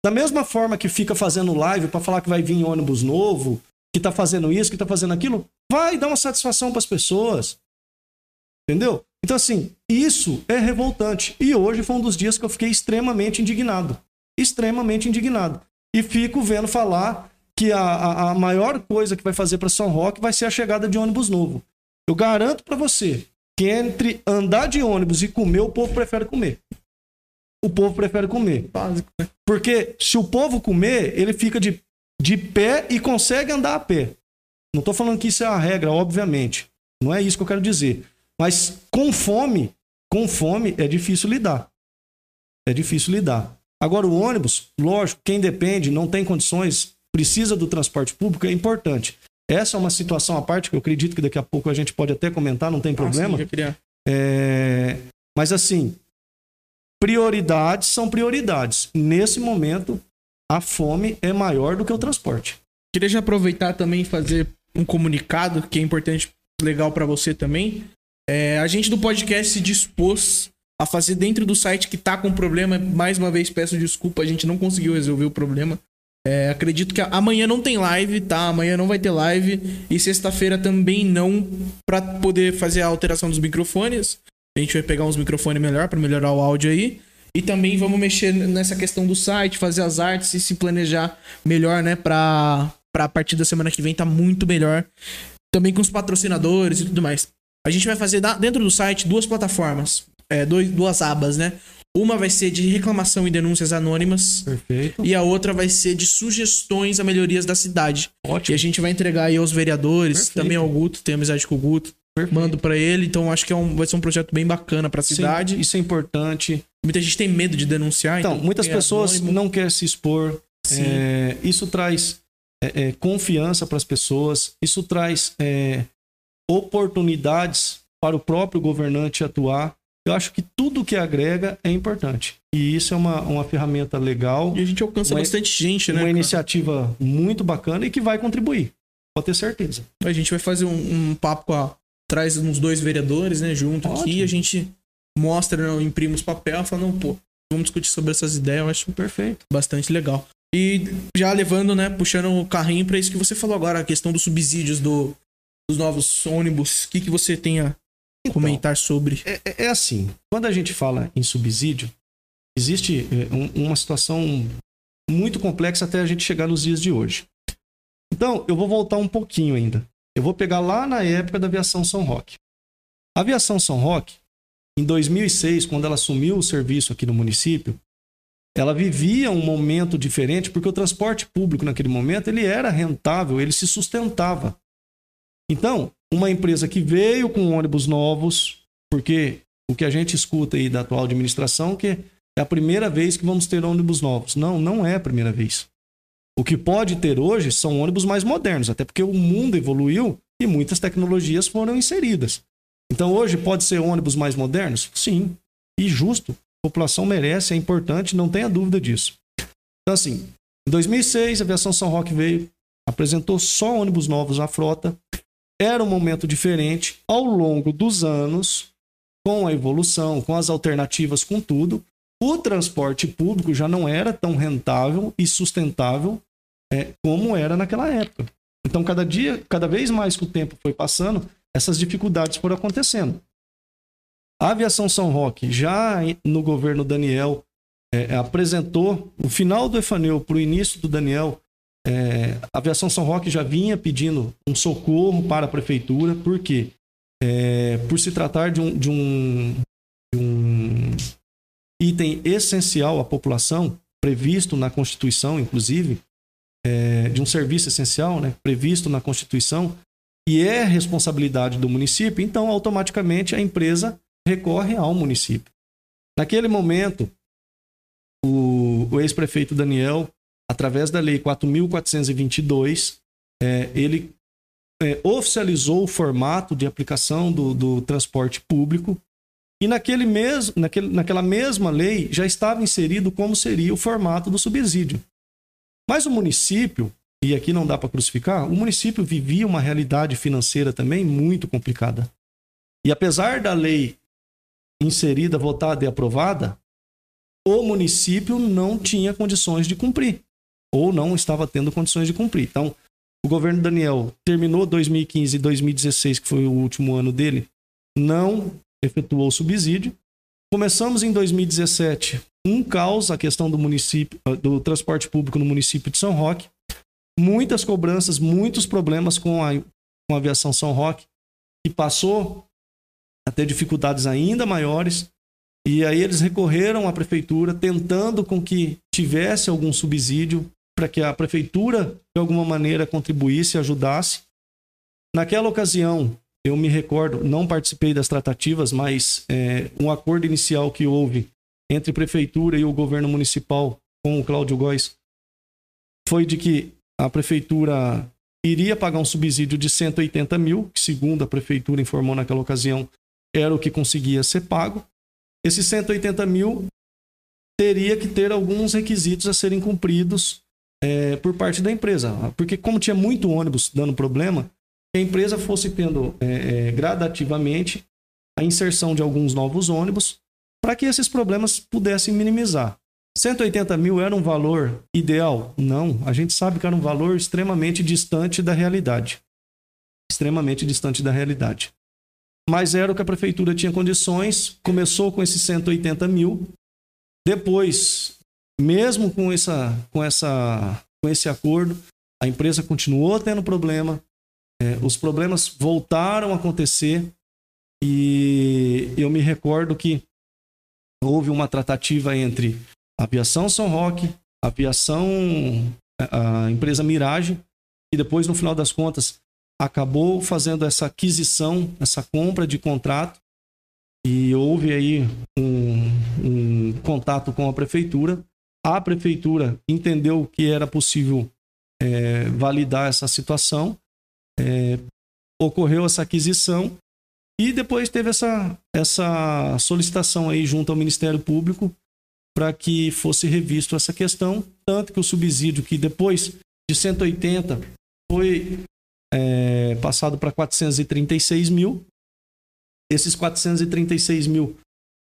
Da mesma forma que fica fazendo live para falar que vai vir ônibus novo, que está fazendo isso, que está fazendo aquilo, vai dar uma satisfação para as pessoas. Entendeu? Então, assim, isso é revoltante. E hoje foi um dos dias que eu fiquei extremamente indignado. Extremamente indignado. E fico vendo falar que a, a, a maior coisa que vai fazer para São Roque vai ser a chegada de ônibus novo. Eu garanto para você que entre andar de ônibus e comer, o povo prefere comer. O povo prefere comer. Básico, né? Porque se o povo comer, ele fica de, de pé e consegue andar a pé. Não estou falando que isso é a regra, obviamente. Não é isso que eu quero dizer. Mas com fome, com fome é difícil lidar. É difícil lidar. Agora, o ônibus, lógico, quem depende, não tem condições, precisa do transporte público, é importante. Essa é uma situação à parte que eu acredito que daqui a pouco a gente pode até comentar, não tem problema. Ah, sim, já queria- É, Mas assim, prioridades são prioridades. Nesse momento, a fome é maior do que o transporte. Queria já aproveitar também e fazer um comunicado que é importante, legal para você também. É, a gente do podcast se dispôs a fazer dentro do site que tá com problema. Mais uma vez peço desculpa, a gente não conseguiu resolver o problema. É, acredito que amanhã não tem live, tá? Amanhã não vai ter live. E sexta-feira também não, para poder fazer a alteração dos microfones. A gente vai pegar uns microfones melhor para melhorar o áudio aí. E também vamos mexer nessa questão do site, fazer as artes e se planejar melhor, né? Pra, pra partir da semana que vem tá muito melhor. Também com os patrocinadores e tudo mais. A gente vai fazer dentro do site duas plataformas, é, dois, duas abas, né? Uma vai ser de reclamação e denúncias anônimas. Perfeito. E a outra vai ser de sugestões a melhorias da cidade. Ótimo. E a gente vai entregar aí aos vereadores, Perfeito. também ao Guto, tenho amizade com o Guto. Perfeito. Mando pra ele, então acho que é um, vai ser um projeto bem bacana pra Sim, cidade. isso é importante. Muita gente tem medo de denunciar. Então, muitas tem pessoas anônimo. não querem se expor. Sim. É, isso traz é, é, confiança para as pessoas. Isso traz é, oportunidades para o próprio governante atuar. Eu acho que tudo que agrega é importante. E isso é uma, uma ferramenta legal, E a gente alcança Uma- bastante gente, né? uma cara? iniciativa muito bacana e que vai contribuir. Pode ter certeza. A gente vai fazer um, um papo com a. Traz uns dois vereadores, né? Junto aqui. Ótimo. A gente mostra, né, imprime os papéis fala, não, pô, vamos discutir sobre essas ideias. Eu acho Perfeito. bastante legal. E já levando, né, puxando o carrinho pra isso que você falou agora, a questão dos subsídios do, dos novos ônibus. O que, que você tem a Então, comentar sobre? É, é- é assim, quando a gente fala em subsídio, existe é, um- uma situação muito complexa até a gente chegar nos dias de hoje. Então, eu vou voltar um pouquinho ainda. Eu vou pegar lá na época da aviação São Roque. A aviação São Roque, em 2006, quando ela assumiu o serviço aqui no município, ela vivia um momento diferente porque o transporte público naquele momento ele era rentável, ele se sustentava. Então, uma empresa que veio com ônibus novos, porque o que a gente escuta aí da atual administração que é a primeira vez que vamos ter ônibus novos. Não, não é a primeira vez. O que pode ter hoje são ônibus mais modernos, até porque o mundo evoluiu e muitas tecnologias foram inseridas. Então hoje pode ser ônibus mais modernos? Sim. E justo. A população merece, é importante, não tenha dúvida disso. Então assim, em 2006 a Aviação São Roque veio, apresentou só ônibus novos à frota. Era um momento diferente. Ao longo dos anos, com a evolução, com as alternativas, com tudo, o transporte público já não era tão rentável e sustentável é, como era naquela época. Então, cada dia, cada vez mais que o tempo foi passando, essas dificuldades foram acontecendo. A aviação São Roque, já no governo Daniel, é, apresentou o final do Efaneu para o início do Daniel. é, a aviação São Roque já vinha pedindo um socorro para a prefeitura, por quê? É, por se tratar de um, de um, de um item essencial à população, previsto na Constituição, inclusive, é, de um serviço essencial, né, previsto na Constituição, e é responsabilidade do município, então automaticamente a empresa recorre ao município. Naquele momento, o, o ex-prefeito Daniel, através da Lei 4.422, é, ele é, oficializou o formato de aplicação do, do transporte público e naquele mesmo, naquele, naquela mesma lei já estava inserido como seria o formato do subsídio. Mas o município, e aqui não dá para crucificar, o município vivia uma realidade financeira também muito complicada. E apesar da lei inserida, votada e aprovada, o município não tinha condições de cumprir, ou não estava tendo condições de cumprir. Então, o governo Daniel terminou 2015 e 2016, que foi o último ano dele, não efetuou o subsídio. Começamos em 2017 um caos a questão do município do transporte público no município de São Roque. Muitas cobranças, muitos problemas com a, com a aviação São Roque, que passou a ter dificuldades ainda maiores. E aí eles recorreram à prefeitura tentando com que tivesse algum subsídio para que a prefeitura de alguma maneira contribuísse, ajudasse. Naquela ocasião, eu me recordo, não participei das tratativas, mas é, um acordo inicial que houve entre prefeitura e o governo municipal com o Cláudio Góes foi de que a prefeitura iria pagar um subsídio de 180 mil, que segundo a prefeitura informou naquela ocasião, era o que conseguia ser pago. Esses 180 mil teria que ter alguns requisitos a serem cumpridos é, por parte da empresa. Porque, como tinha muito ônibus dando problema, que a empresa fosse tendo é, é, gradativamente a inserção de alguns novos ônibus para que esses problemas pudessem minimizar. 180 mil era um valor ideal? Não. A gente sabe que era um valor extremamente distante da realidade. Extremamente distante da realidade. Mas era o que a prefeitura tinha condições. Começou com esses 180 mil. Depois, mesmo com, essa, com, essa, com esse acordo, a empresa continuou tendo problema. É, os problemas voltaram a acontecer. E eu me recordo que houve uma tratativa entre a Aviação São Roque, a Aviação, a empresa Mirage, e depois, no final das contas, acabou fazendo essa aquisição, essa compra de contrato, e houve aí um, um contato com a prefeitura. A prefeitura entendeu que era possível é, validar essa situação, é, ocorreu essa aquisição e depois teve essa, essa solicitação aí junto ao Ministério Público para que fosse revisto essa questão, tanto que o subsídio que depois de 180 foi é, passado para 436 mil. Esses 436 mil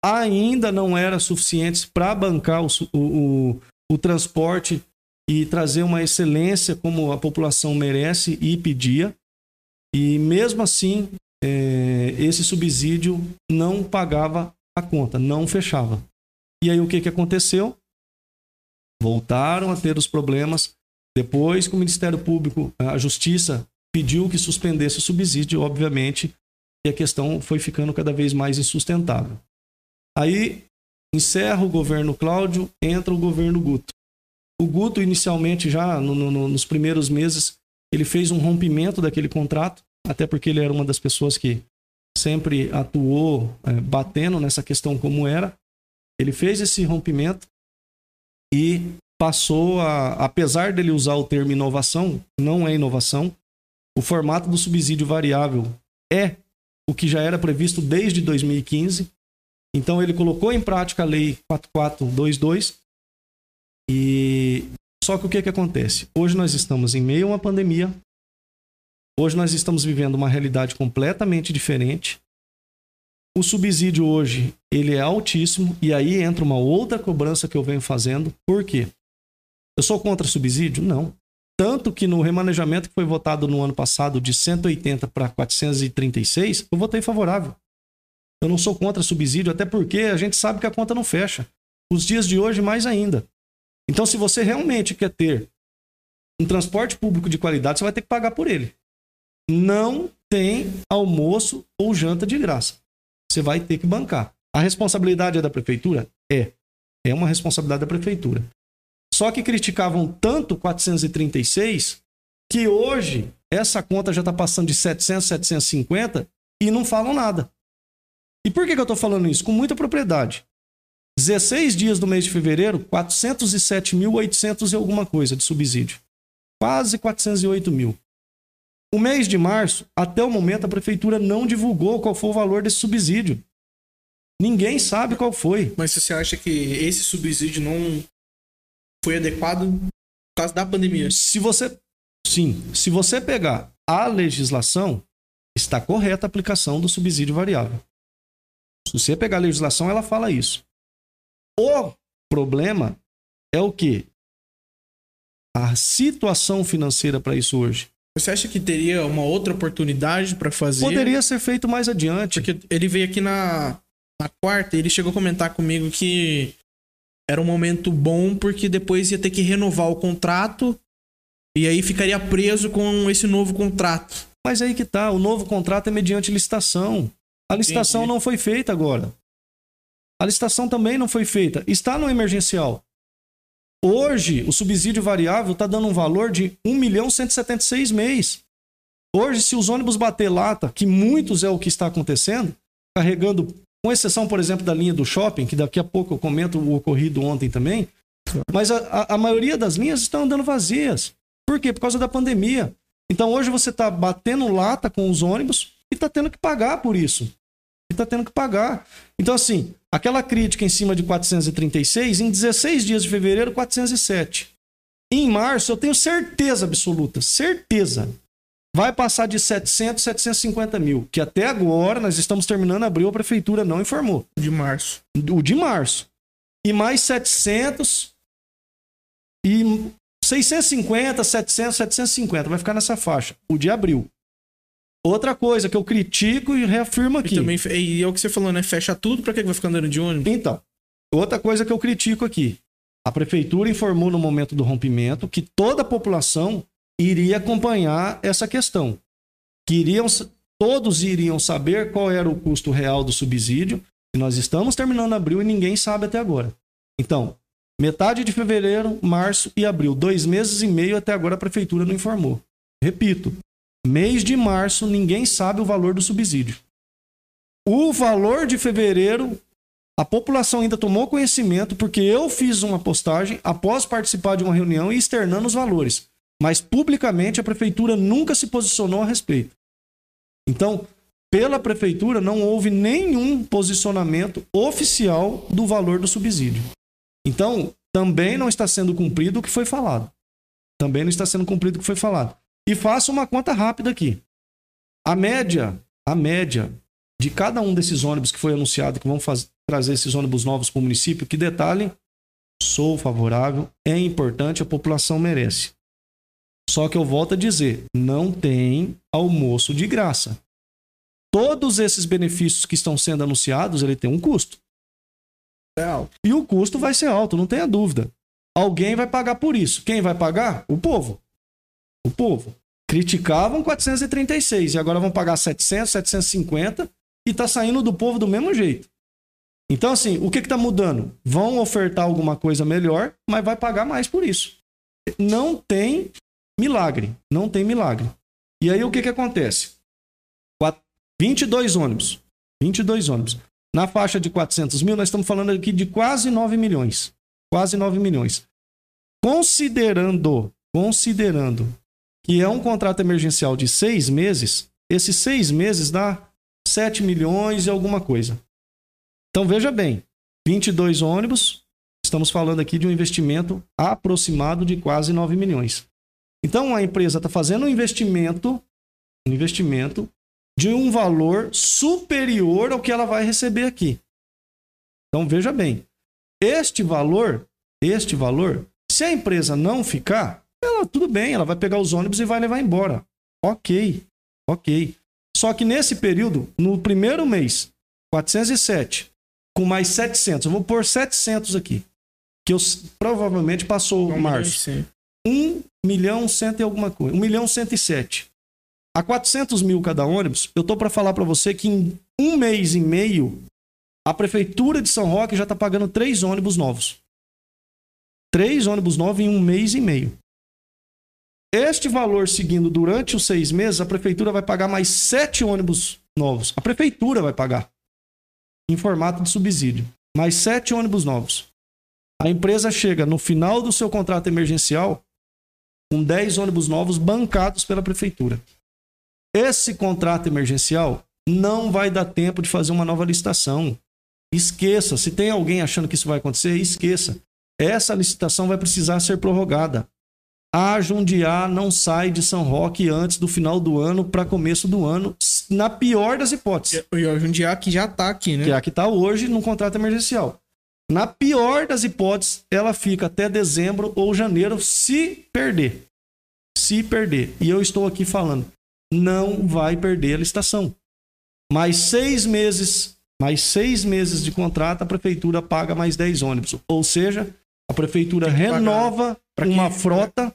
ainda não eram suficientes para bancar o, o, o transporte e trazer uma excelência como a população merece e pedia. E mesmo assim, é, esse subsídio não pagava a conta, não fechava. E aí o que, que aconteceu? Voltaram a ter os problemas. Depois que o Ministério Público, a Justiça, pediu que suspendesse o subsídio, obviamente, e a questão foi ficando cada vez mais insustentável. Aí encerra o governo Cláudio, entra o governo Guto. O Guto, inicialmente, já no, no, nos primeiros meses, ele fez um rompimento daquele contrato, até porque ele era uma das pessoas que sempre atuou é, batendo nessa questão como era. Ele fez esse rompimento e passou a, apesar dele usar o termo inovação, não é inovação, o formato do subsídio variável é o que já era previsto desde 2015. Então ele colocou em prática a lei 4422 e só que o que, que acontece? Hoje nós estamos em meio a uma pandemia, Hoje nós estamos vivendo uma realidade completamente diferente. O subsídio hoje, ele é altíssimo e aí entra uma outra cobrança que eu venho fazendo. Por quê? Eu sou contra subsídio? Não. Tanto que no remanejamento que foi votado no ano passado de 180 para 436, eu votei favorável. Eu não sou contra subsídio, até porque a gente sabe que a conta não fecha. Os dias de hoje, mais ainda. Então, se você realmente quer ter um transporte público de qualidade, você vai ter que pagar por ele não tem almoço ou janta de graça. Você vai ter que bancar. A responsabilidade é da prefeitura? É. É uma responsabilidade da prefeitura. Só que criticavam tanto 436 que hoje essa conta já está passando de 700, 750 e não falam nada. E por que, que eu estou falando isso? Com muita propriedade. 16 dias do mês de fevereiro, 407.800 e alguma coisa de subsídio. Quase 408 mil. O mês de março, até o momento, a prefeitura não divulgou qual foi o valor desse subsídio. Ninguém sabe qual foi. Mas você acha que esse subsídio não foi adequado por causa da pandemia? Se você. Sim. Se você pegar a legislação, está correta a aplicação do subsídio variável. Se você pegar a legislação, ela fala isso. O problema é o quê? A situação financeira para isso hoje. Você acha que teria uma outra oportunidade para fazer? Poderia ser feito mais adiante. Porque ele veio aqui na, na quarta e ele chegou a comentar comigo que era um momento bom porque depois ia ter que renovar o contrato e aí ficaria preso com esse novo contrato. Mas aí que tá, o novo contrato é mediante licitação. A licitação Entendi. não foi feita agora. A licitação também não foi feita. Está no emergencial. Hoje, o subsídio variável está dando um valor de 1 milhão 176 mês. Hoje, se os ônibus bater lata, que muitos é o que está acontecendo, carregando, com exceção, por exemplo, da linha do shopping, que daqui a pouco eu comento o ocorrido ontem também, mas a, a, maioria das linhas estão andando vazias. Por quê? Por causa da pandemia. Então hoje você está batendo lata com os ônibus e está tendo que pagar por isso. E está tendo que pagar. Então, assim, aquela crítica em cima de 436, em 16 dias de fevereiro, 407. Em março, eu tenho certeza absoluta, certeza, vai passar de 700, 750 mil, que até agora nós estamos terminando abril, a prefeitura não informou. De março. O de março. E mais 700 e 650, 700, 750, vai ficar nessa faixa. O de abril. Outra coisa que eu critico e reafirmo aqui. E, também, e é o que você falou, né? Fecha tudo, pra que vai ficar andando de ônibus? Então, outra coisa que eu critico aqui. A prefeitura informou no momento do rompimento que toda a população iria acompanhar essa questão. Que iriam, todos iriam saber qual era o custo real do subsídio. E nós estamos terminando abril e ninguém sabe até agora. Então, metade de fevereiro, março e abril, dois meses e meio até agora a prefeitura não informou. Repito, mês de março ninguém sabe o valor do subsídio. O valor de fevereiro a população ainda tomou conhecimento porque eu fiz uma postagem após participar de uma reunião e externando os valores. Mas publicamente a prefeitura nunca se posicionou a respeito. Então, pela prefeitura não houve nenhum posicionamento oficial do valor do subsídio. Então, também não está sendo cumprido o que foi falado. Também não está sendo cumprido o que foi falado. E faço uma conta rápida aqui. A média, a média de cada um desses ônibus que foi anunciado que vão fazer, trazer esses ônibus novos para o município, que detalhe, sou favorável, é importante, a população merece. Só que eu volto a dizer, não tem almoço de graça. Todos esses benefícios que estão sendo anunciados, ele tem um custo. É alto. E o custo vai ser alto, não tenha dúvida. Alguém vai pagar por isso. Quem vai pagar? O povo. O povo. Criticavam 436 e agora vão pagar 700, 750 e tá saindo do povo do mesmo jeito. Então, assim, o que está mudando? Vão ofertar alguma coisa melhor, mas vai pagar mais por isso. Não tem milagre. Não tem milagre. E aí o que, que acontece? 22 ônibus. 22 ônibus. Na faixa de 400 mil, nós estamos falando aqui de quase 9 milhões. Quase 9 milhões. Considerando, considerando que é um contrato emergencial de seis meses, esses seis meses dá 7 milhões e alguma coisa. Então veja bem, 22 ônibus, estamos falando aqui de um investimento aproximado de quase 9 milhões. Então a empresa está fazendo um investimento, um investimento de um valor superior ao que ela vai receber aqui. Então veja bem, este valor, este valor, se a empresa não ficar, ela tudo bem, ela vai pegar os ônibus e vai levar embora. Ok, ok. Só que nesse período, no primeiro mês, 407, com mais 700, eu vou pôr 700 aqui, que eu, provavelmente passou um março. 1 milhão cento e alguma coisa, 1 milhão 107. A 400 mil cada ônibus, eu tô para falar para você que em um mês e meio, a prefeitura de São Roque já está pagando três ônibus novos. Três ônibus novos em um mês e meio. Este valor seguindo durante os seis meses, a prefeitura vai pagar mais sete ônibus novos. A prefeitura vai pagar. Em formato de subsídio. Mais sete ônibus novos. A empresa chega no final do seu contrato emergencial com 10 ônibus novos bancados pela prefeitura. Esse contrato emergencial não vai dar tempo de fazer uma nova licitação. Esqueça. Se tem alguém achando que isso vai acontecer, esqueça. Essa licitação vai precisar ser prorrogada. A Jundiá não sai de São Roque antes do final do ano para começo do ano, na pior das hipóteses. E a Jundiá que já está aqui, né? Que é a que está hoje no contrato emergencial. Na pior das hipóteses, ela fica até dezembro ou janeiro se perder. Se perder. E eu estou aqui falando, não vai perder a licitação. Mais seis meses, mais seis meses de contrato, a prefeitura paga mais 10 ônibus. Ou seja, a prefeitura renova uma frota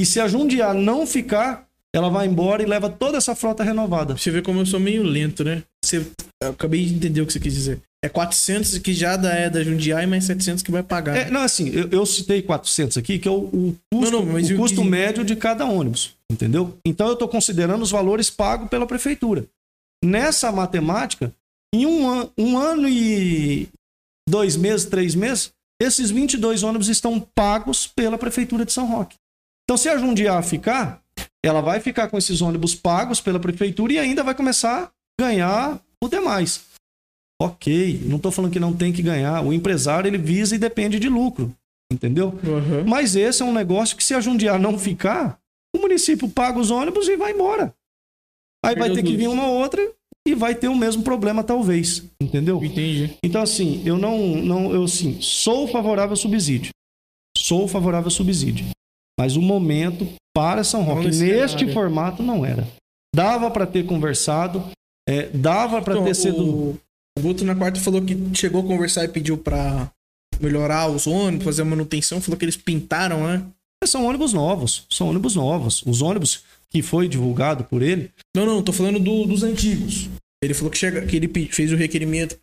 e se a Jundiá não ficar, ela vai embora e leva toda essa frota renovada. Você vê como eu sou meio lento, né? Você... Eu acabei de entender o que você quis dizer. É 400 que já é da Jundiaí, mais 700 que vai pagar. É, não, assim, eu, eu, citei 400 aqui, que é o, o custo, não, não, o custo médio de cada ônibus, entendeu? Então eu estou considerando os valores pagos pela prefeitura. Nessa matemática, em um, an, um ano e dois meses, três meses, esses 22 ônibus estão pagos pela Prefeitura de São Roque. Então, se a Jundiá ficar, ela vai ficar com esses ônibus pagos pela Prefeitura e ainda vai começar a ganhar o demais. Ok, não estou falando que não tem que ganhar. O empresário ele visa e depende de lucro, entendeu? Uhum. Mas esse é um negócio que se a Jundiaí não ficar, o município paga os ônibus e vai embora. Aí vai ter que vir uma outra e vai ter o mesmo problema talvez, entendeu? Entendi. Então assim, eu não, não eu assim, sou favorável ao subsídio. Sou favorável ao subsídio. Mas o momento para São Roque neste cenário. formato não era. Dava para ter conversado, é, dava para Então, ter sido o, o Guto na quarta falou que chegou a conversar e pediu pra melhorar os ônibus, fazer a manutenção. Falou que eles pintaram, né? são ônibus novos, são ônibus novos. Os ônibus que foi divulgado por ele, Não, não, tô falando do- dos antigos. Ele falou que, chega, que ele fez o requerimento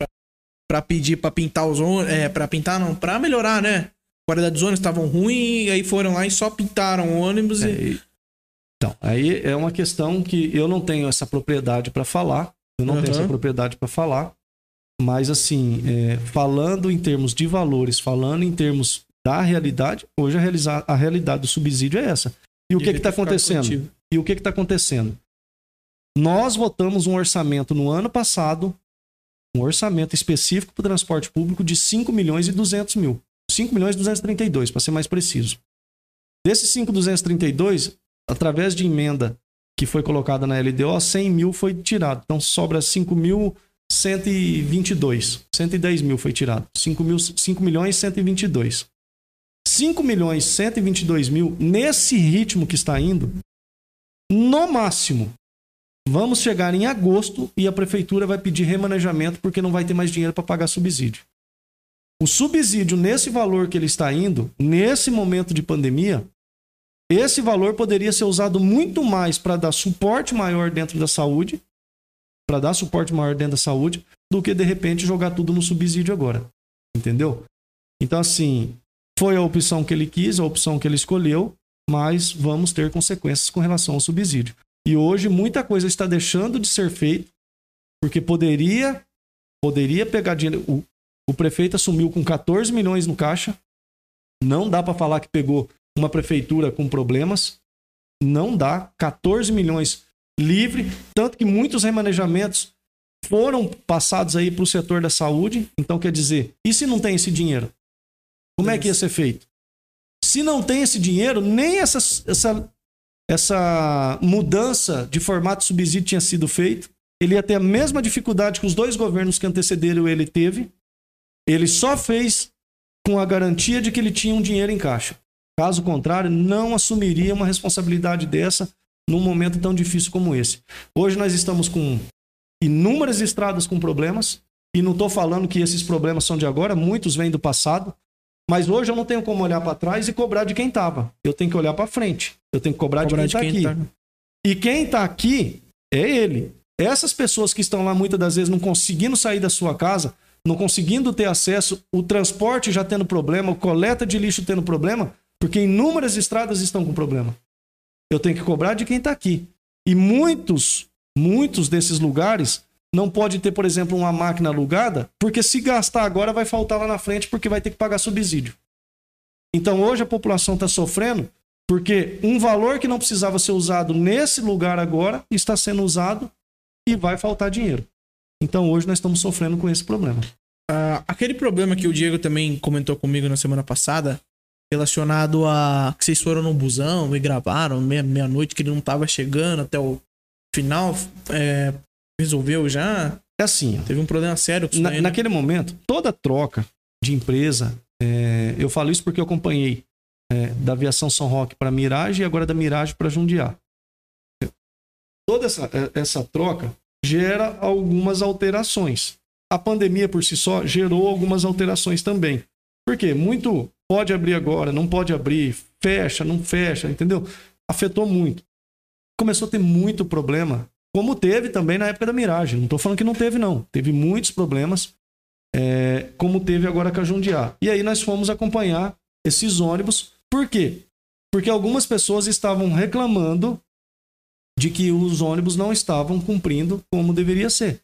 pra pedir pra pintar os ônibus. É, pra pintar não, pra melhorar, né? A qualidade dos ônibus estavam ruim, e aí foram lá e só pintaram o ônibus e. É, e- Então, aí é uma questão que eu não tenho essa propriedade para falar. Eu não tenho Aham. essa propriedade para falar. Mas, assim, é, falando em termos de valores, falando em termos da realidade, hoje a, realiza- a realidade do subsídio é essa. E o que devia está acontecendo? contigo. E o que está acontecendo? Nós votamos um orçamento no ano passado, um orçamento específico para o transporte público de 5 milhões e 200 mil. 5 milhões e 232, para ser mais preciso. Desses 5,232, através de emenda que foi colocada na LDO, 100 mil foi tirado. Então sobra 5.122. 110 mil foi tirado. 5, mil, 5 milhões e 122. 5 milhões e 122 mil, nesse ritmo que está indo, no máximo, vamos chegar em agosto e a prefeitura vai pedir remanejamento porque não vai ter mais dinheiro para pagar subsídio. O subsídio, nesse valor que ele está indo, nesse momento de pandemia, esse valor poderia ser usado muito mais para dar suporte maior dentro da saúde, para dar suporte maior dentro da saúde, do que de repente jogar tudo no subsídio agora. Entendeu? Então, assim, foi a opção que ele quis, a opção que ele escolheu, mas vamos ter consequências com relação ao subsídio. E hoje muita coisa está deixando de ser feita, porque poderia poderia pegar dinheiro. O, o prefeito assumiu com 14 milhões no caixa. Não dá para falar que pegou uma prefeitura com problemas. Não dá. 14 milhões livre. Tanto que muitos remanejamentos foram passados aí para o setor da saúde. Então, quer dizer, e se não tem esse dinheiro? Como é que ia ser feito? Se não tem esse dinheiro, nem essa, essa, essa mudança de formato de subsídio tinha sido feita. Ele ia ter a mesma dificuldade que os dois governos que antecederam ele teve. Ele só fez com a garantia de que ele tinha um dinheiro em caixa. Caso contrário, não assumiria uma responsabilidade dessa num momento tão difícil como esse. Hoje nós estamos com inúmeras estradas com problemas, e não estou falando que esses problemas são de agora, muitos vêm do passado, mas hoje eu não tenho como olhar para trás e cobrar de quem estava. Eu tenho que olhar para frente. Eu tenho que cobrar, Cobrar de quem de está quem aqui. tá. E quem está aqui é ele. Essas pessoas que estão lá muitas das vezes não conseguindo sair da sua casa, não conseguindo ter acesso, o transporte já tendo problema, o coleta de lixo tendo problema, porque inúmeras estradas estão com problema. Eu tenho que cobrar de quem está aqui. E muitos, muitos desses lugares não pode ter, por exemplo, uma máquina alugada, porque se gastar agora vai faltar lá na frente porque vai ter que pagar subsídio. Então hoje a população está sofrendo porque um valor que não precisava ser usado nesse lugar agora está sendo usado e vai faltar dinheiro. Então hoje nós estamos sofrendo com esse problema. Ah, aquele problema que o Diego também comentou comigo na semana passada, relacionado a que vocês foram no busão e gravaram meia- meia-noite, que ele não tava chegando até o final, é, resolveu já? É assim, ó, Teve um problema sério com Na- daí, né? naquele momento, toda troca de empresa, é, eu falo isso porque eu acompanhei é, da aviação São Roque para Mirage e agora da Mirage para Jundiá. Toda essa, é, essa troca gera algumas alterações. A pandemia por si só gerou algumas alterações também. Por quê? Muito pode abrir agora, não pode abrir, fecha, não fecha, entendeu? Afetou muito. Começou a ter muito problema, como teve também na época da Mirage. Não estou falando que não teve, não. Teve muitos problemas, é, como teve agora com a Jundiá. E aí nós fomos acompanhar esses ônibus. Por quê? Porque algumas pessoas estavam reclamando de que os ônibus não estavam cumprindo como deveria ser.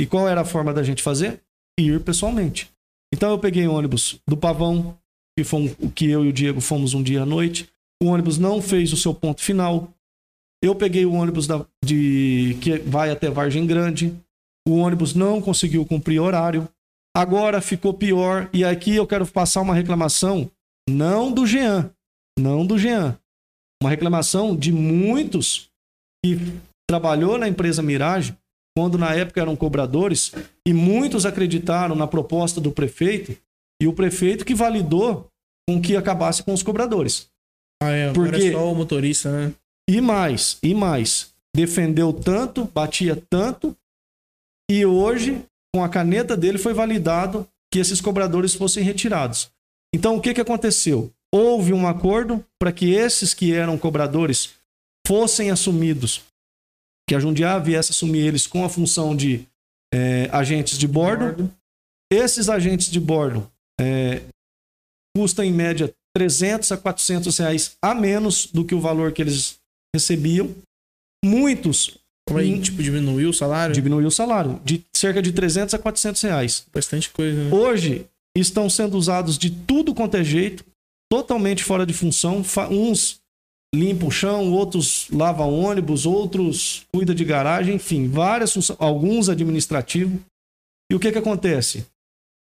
E qual era a forma da gente fazer? Ir pessoalmente. Então eu peguei ônibus do Pavão, que foi o que eu e o Diego fomos um dia à noite. O ônibus não fez o seu ponto final. Eu peguei o ônibus da- de, que vai até Vargem Grande. o ônibus não conseguiu cumprir horário. Agora ficou pior. E aqui eu quero passar uma reclamação, não do Jean, não do Jean. Uma reclamação de muitos que trabalhou na empresa Mirage, quando na época eram cobradores, e muitos acreditaram na proposta do prefeito, e o prefeito que validou com que acabasse com os cobradores. Ah, é, agora Porque- é só o motorista, né? E mais, e mais. Defendeu tanto, batia tanto, e hoje, com a caneta dele, foi validado que esses cobradores fossem retirados. Então, o que, que aconteceu? Houve um acordo para que esses que eram cobradores fossem assumidos, que a Jundiá viesse assumir eles com a função de eh, agentes de bordo. Esses agentes de bordo eh, custam, em média, 300 a 400 reais a menos do que o valor que eles recebiam. Muitos Como aí, Hum. tipo, diminuiu o salário? diminuiu o salário, de cerca de 300 a 400 reais. Bastante coisa, né? Hoje estão sendo usados de tudo quanto é jeito, totalmente fora de função. Uns limpam o chão, outros lavam ônibus, outros cuidam de garagem, enfim, várias funções, alguns administrativos. E o que, que acontece?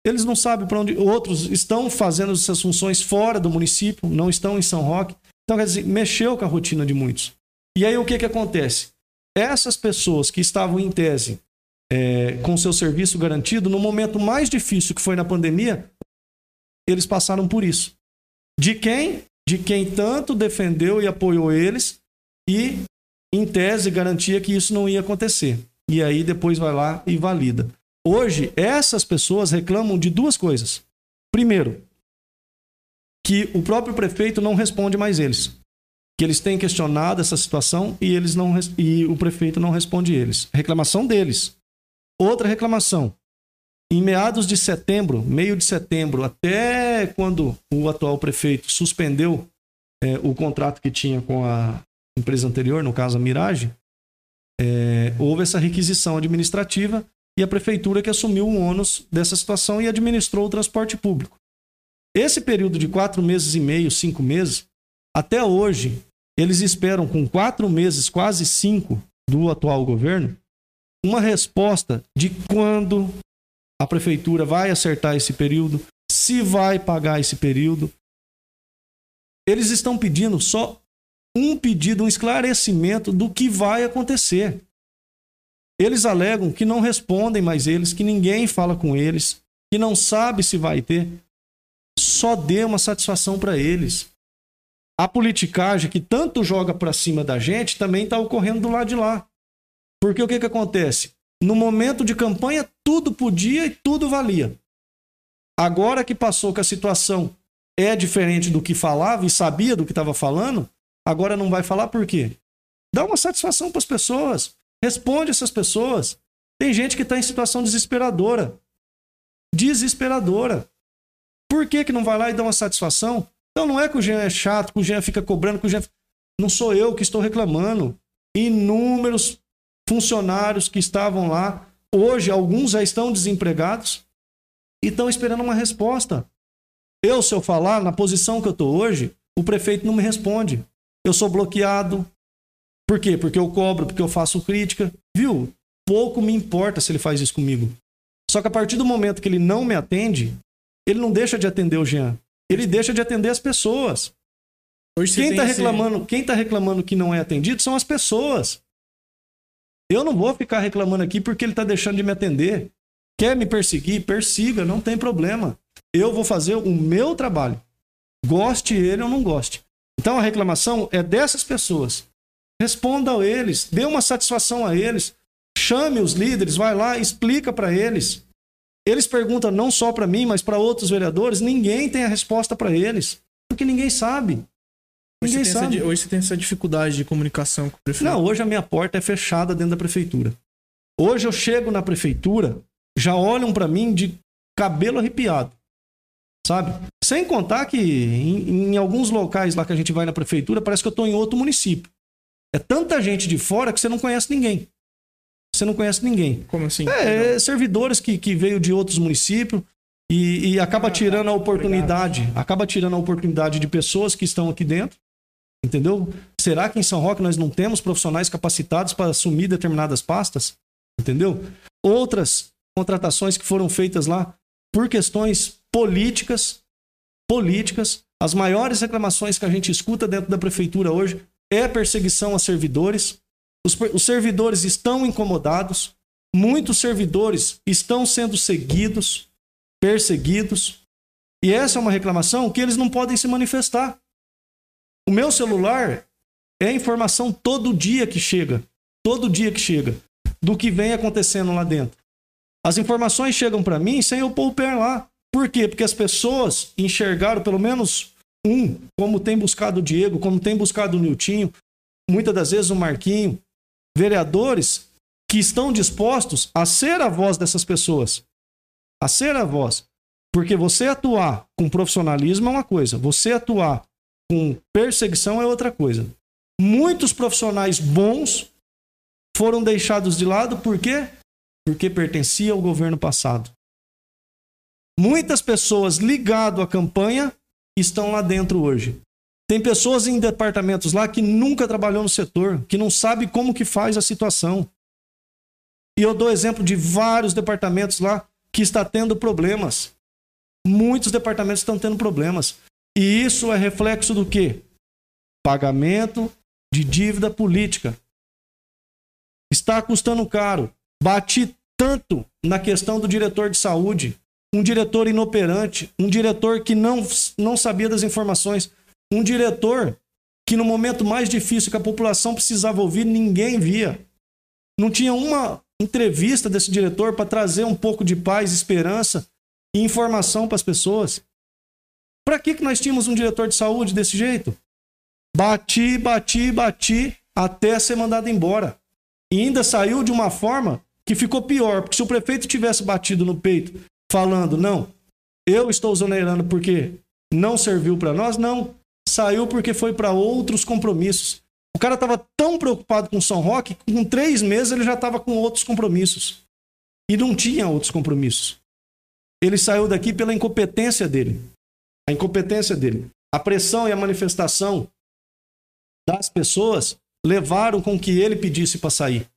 Eles não sabem para onde. Outros estão fazendo essas funções fora do município, não estão em São Roque. Então, quer dizer, mexeu com a rotina de muitos. E aí o que, que acontece? Essas pessoas que estavam em tese é, com seu serviço garantido, no momento mais difícil que foi na pandemia, eles passaram por isso. De quem? De quem tanto defendeu e apoiou eles e, em tese, garantia que isso não ia acontecer. E aí depois vai lá e valida. Hoje, essas pessoas reclamam de duas coisas. Primeiro, que o próprio prefeito não responde mais eles. Que eles têm questionado essa situação e, eles não, e o prefeito não responde eles. Reclamação deles. Outra reclamação. Em meados de setembro, meio de setembro, até quando o atual prefeito suspendeu eh, o contrato que tinha com a empresa anterior, no caso a Mirage, eh, houve essa requisição administrativa e a prefeitura que assumiu o ônus dessa situação e administrou o transporte público. Esse período de quatro meses e meio, cinco meses, até hoje, eles esperam com quatro meses, quase cinco, do atual governo, uma resposta de quando a prefeitura vai acertar esse período, se vai pagar esse período. Eles estão pedindo só um pedido, um esclarecimento do que vai acontecer. Eles alegam que não respondem mais eles, que ninguém fala com eles, que não sabe se vai ter. Só dê uma satisfação para eles. A politicagem que tanto joga para cima da gente também está ocorrendo do lado de lá. Porque o que, que acontece? No momento de campanha, tudo podia e tudo valia. Agora que passou que a situação é diferente do que falava e sabia do que estava falando, agora não vai falar por quê? Dá uma satisfação para as pessoas. Responde essas pessoas. Tem gente que está em situação desesperadora. Desesperadora. Por que, que não vai lá e dá uma satisfação? Então não é que o Jean é chato, que o Jean fica cobrando, que o Jean. Não sou eu que estou reclamando. Inúmeros funcionários que estavam lá, hoje alguns já estão desempregados e estão esperando uma resposta. Eu, se eu falar na posição que eu estou hoje, o prefeito não me responde. Eu sou bloqueado. Por quê? Porque eu cobro, porque eu faço crítica. Viu? Pouco me importa se ele faz isso comigo. Só que a partir do momento que ele não me atende, ele não deixa de atender o Jean. Ele deixa de atender as pessoas. Hoje Quem está reclamando, quem tá reclamando que não é atendido são as pessoas. Eu não vou ficar reclamando aqui porque ele está deixando de me atender. Quer me perseguir? Persiga, não tem problema. Eu vou fazer o meu trabalho. Goste ele ou não goste. Então a reclamação é dessas pessoas. Responda a eles, dê uma satisfação a eles. Chame os líderes, vai lá, explica para eles. Eles perguntam não só para mim, mas para outros vereadores. Ninguém tem a resposta para eles, porque ninguém sabe. Hoje você, essa, hoje você tem essa dificuldade de comunicação com o prefeito. Não, hoje a minha porta é fechada dentro da prefeitura. Hoje eu chego na prefeitura, já olham para mim de cabelo arrepiado. Sabe? Sem contar que em, em alguns locais lá que a gente vai na prefeitura, parece que eu estou em outro município. É tanta gente de fora que você não conhece ninguém. Você não conhece ninguém. Como assim? É, é servidores que, que veio de outros municípios e, e acaba tirando a oportunidade, acaba tirando a oportunidade de pessoas que estão aqui dentro, entendeu? Será que em São Roque nós não temos profissionais capacitados para assumir determinadas pastas? entendeu? Outras contratações que foram feitas lá por questões políticas, políticas. As maiores reclamações que a gente escuta dentro da prefeitura hoje é perseguição a servidores. Os, os servidores estão incomodados, muitos servidores estão sendo seguidos, perseguidos. E essa é uma reclamação que eles não podem se manifestar. O meu celular é informação todo dia que chega, todo dia que chega, do que vem acontecendo lá dentro. As informações chegam para mim sem eu pôr o pé lá. Por quê? Porque as pessoas enxergaram pelo menos um, como tem buscado o Diego, como tem buscado o Niltinho, muitas das vezes o Marquinho, vereadores que estão dispostos a ser a voz dessas pessoas. A ser a voz. Porque você atuar com profissionalismo é uma coisa, você atuar com perseguição é outra coisa. Muitos profissionais bons foram deixados de lado por quê? Porque pertencia ao governo passado. Muitas pessoas ligadas à campanha estão lá dentro hoje. Tem pessoas em departamentos lá que nunca trabalhou no setor, que não sabe como que faz a situação. E eu dou exemplo de vários departamentos lá que está tendo problemas. Muitos departamentos estão tendo problemas. E isso é reflexo do quê? Pagamento de dívida política. Está custando caro. Bati tanto na questão do diretor de saúde, um diretor inoperante, um diretor que não, não sabia das informações, um diretor que no momento mais difícil que a população precisava ouvir, ninguém via. Não tinha uma entrevista desse diretor para trazer um pouco de paz, esperança e informação para as pessoas. Para que, que nós tínhamos um diretor de saúde desse jeito? Bati, bati, bati até ser mandado embora. E ainda saiu de uma forma que ficou pior, porque se o prefeito tivesse batido no peito falando, não, eu estou exonerando porque não serviu para nós, não. Saiu porque foi para outros compromissos. O cara estava tão preocupado com São Roque que com três meses ele já estava com outros compromissos. E não tinha outros compromissos. Ele saiu daqui pela incompetência dele. A incompetência dele. A pressão e a manifestação das pessoas levaram com que ele pedisse para sair.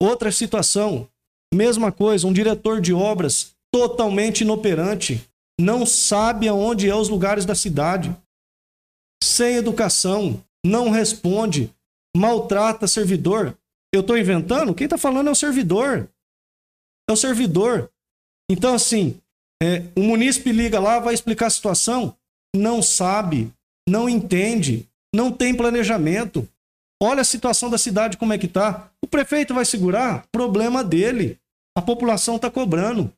Outra situação, mesma coisa, um diretor de obras totalmente inoperante, não sabe aonde é os lugares da cidade, sem educação, não responde, maltrata servidor. Eu estou inventando? Quem está falando é o servidor. É o servidor. Então, assim, é, o munícipe liga lá, vai explicar a situação, não sabe, não entende, não tem planejamento. Olha a situação da cidade como é que está. O prefeito vai segurar? Problema dele. A população está cobrando.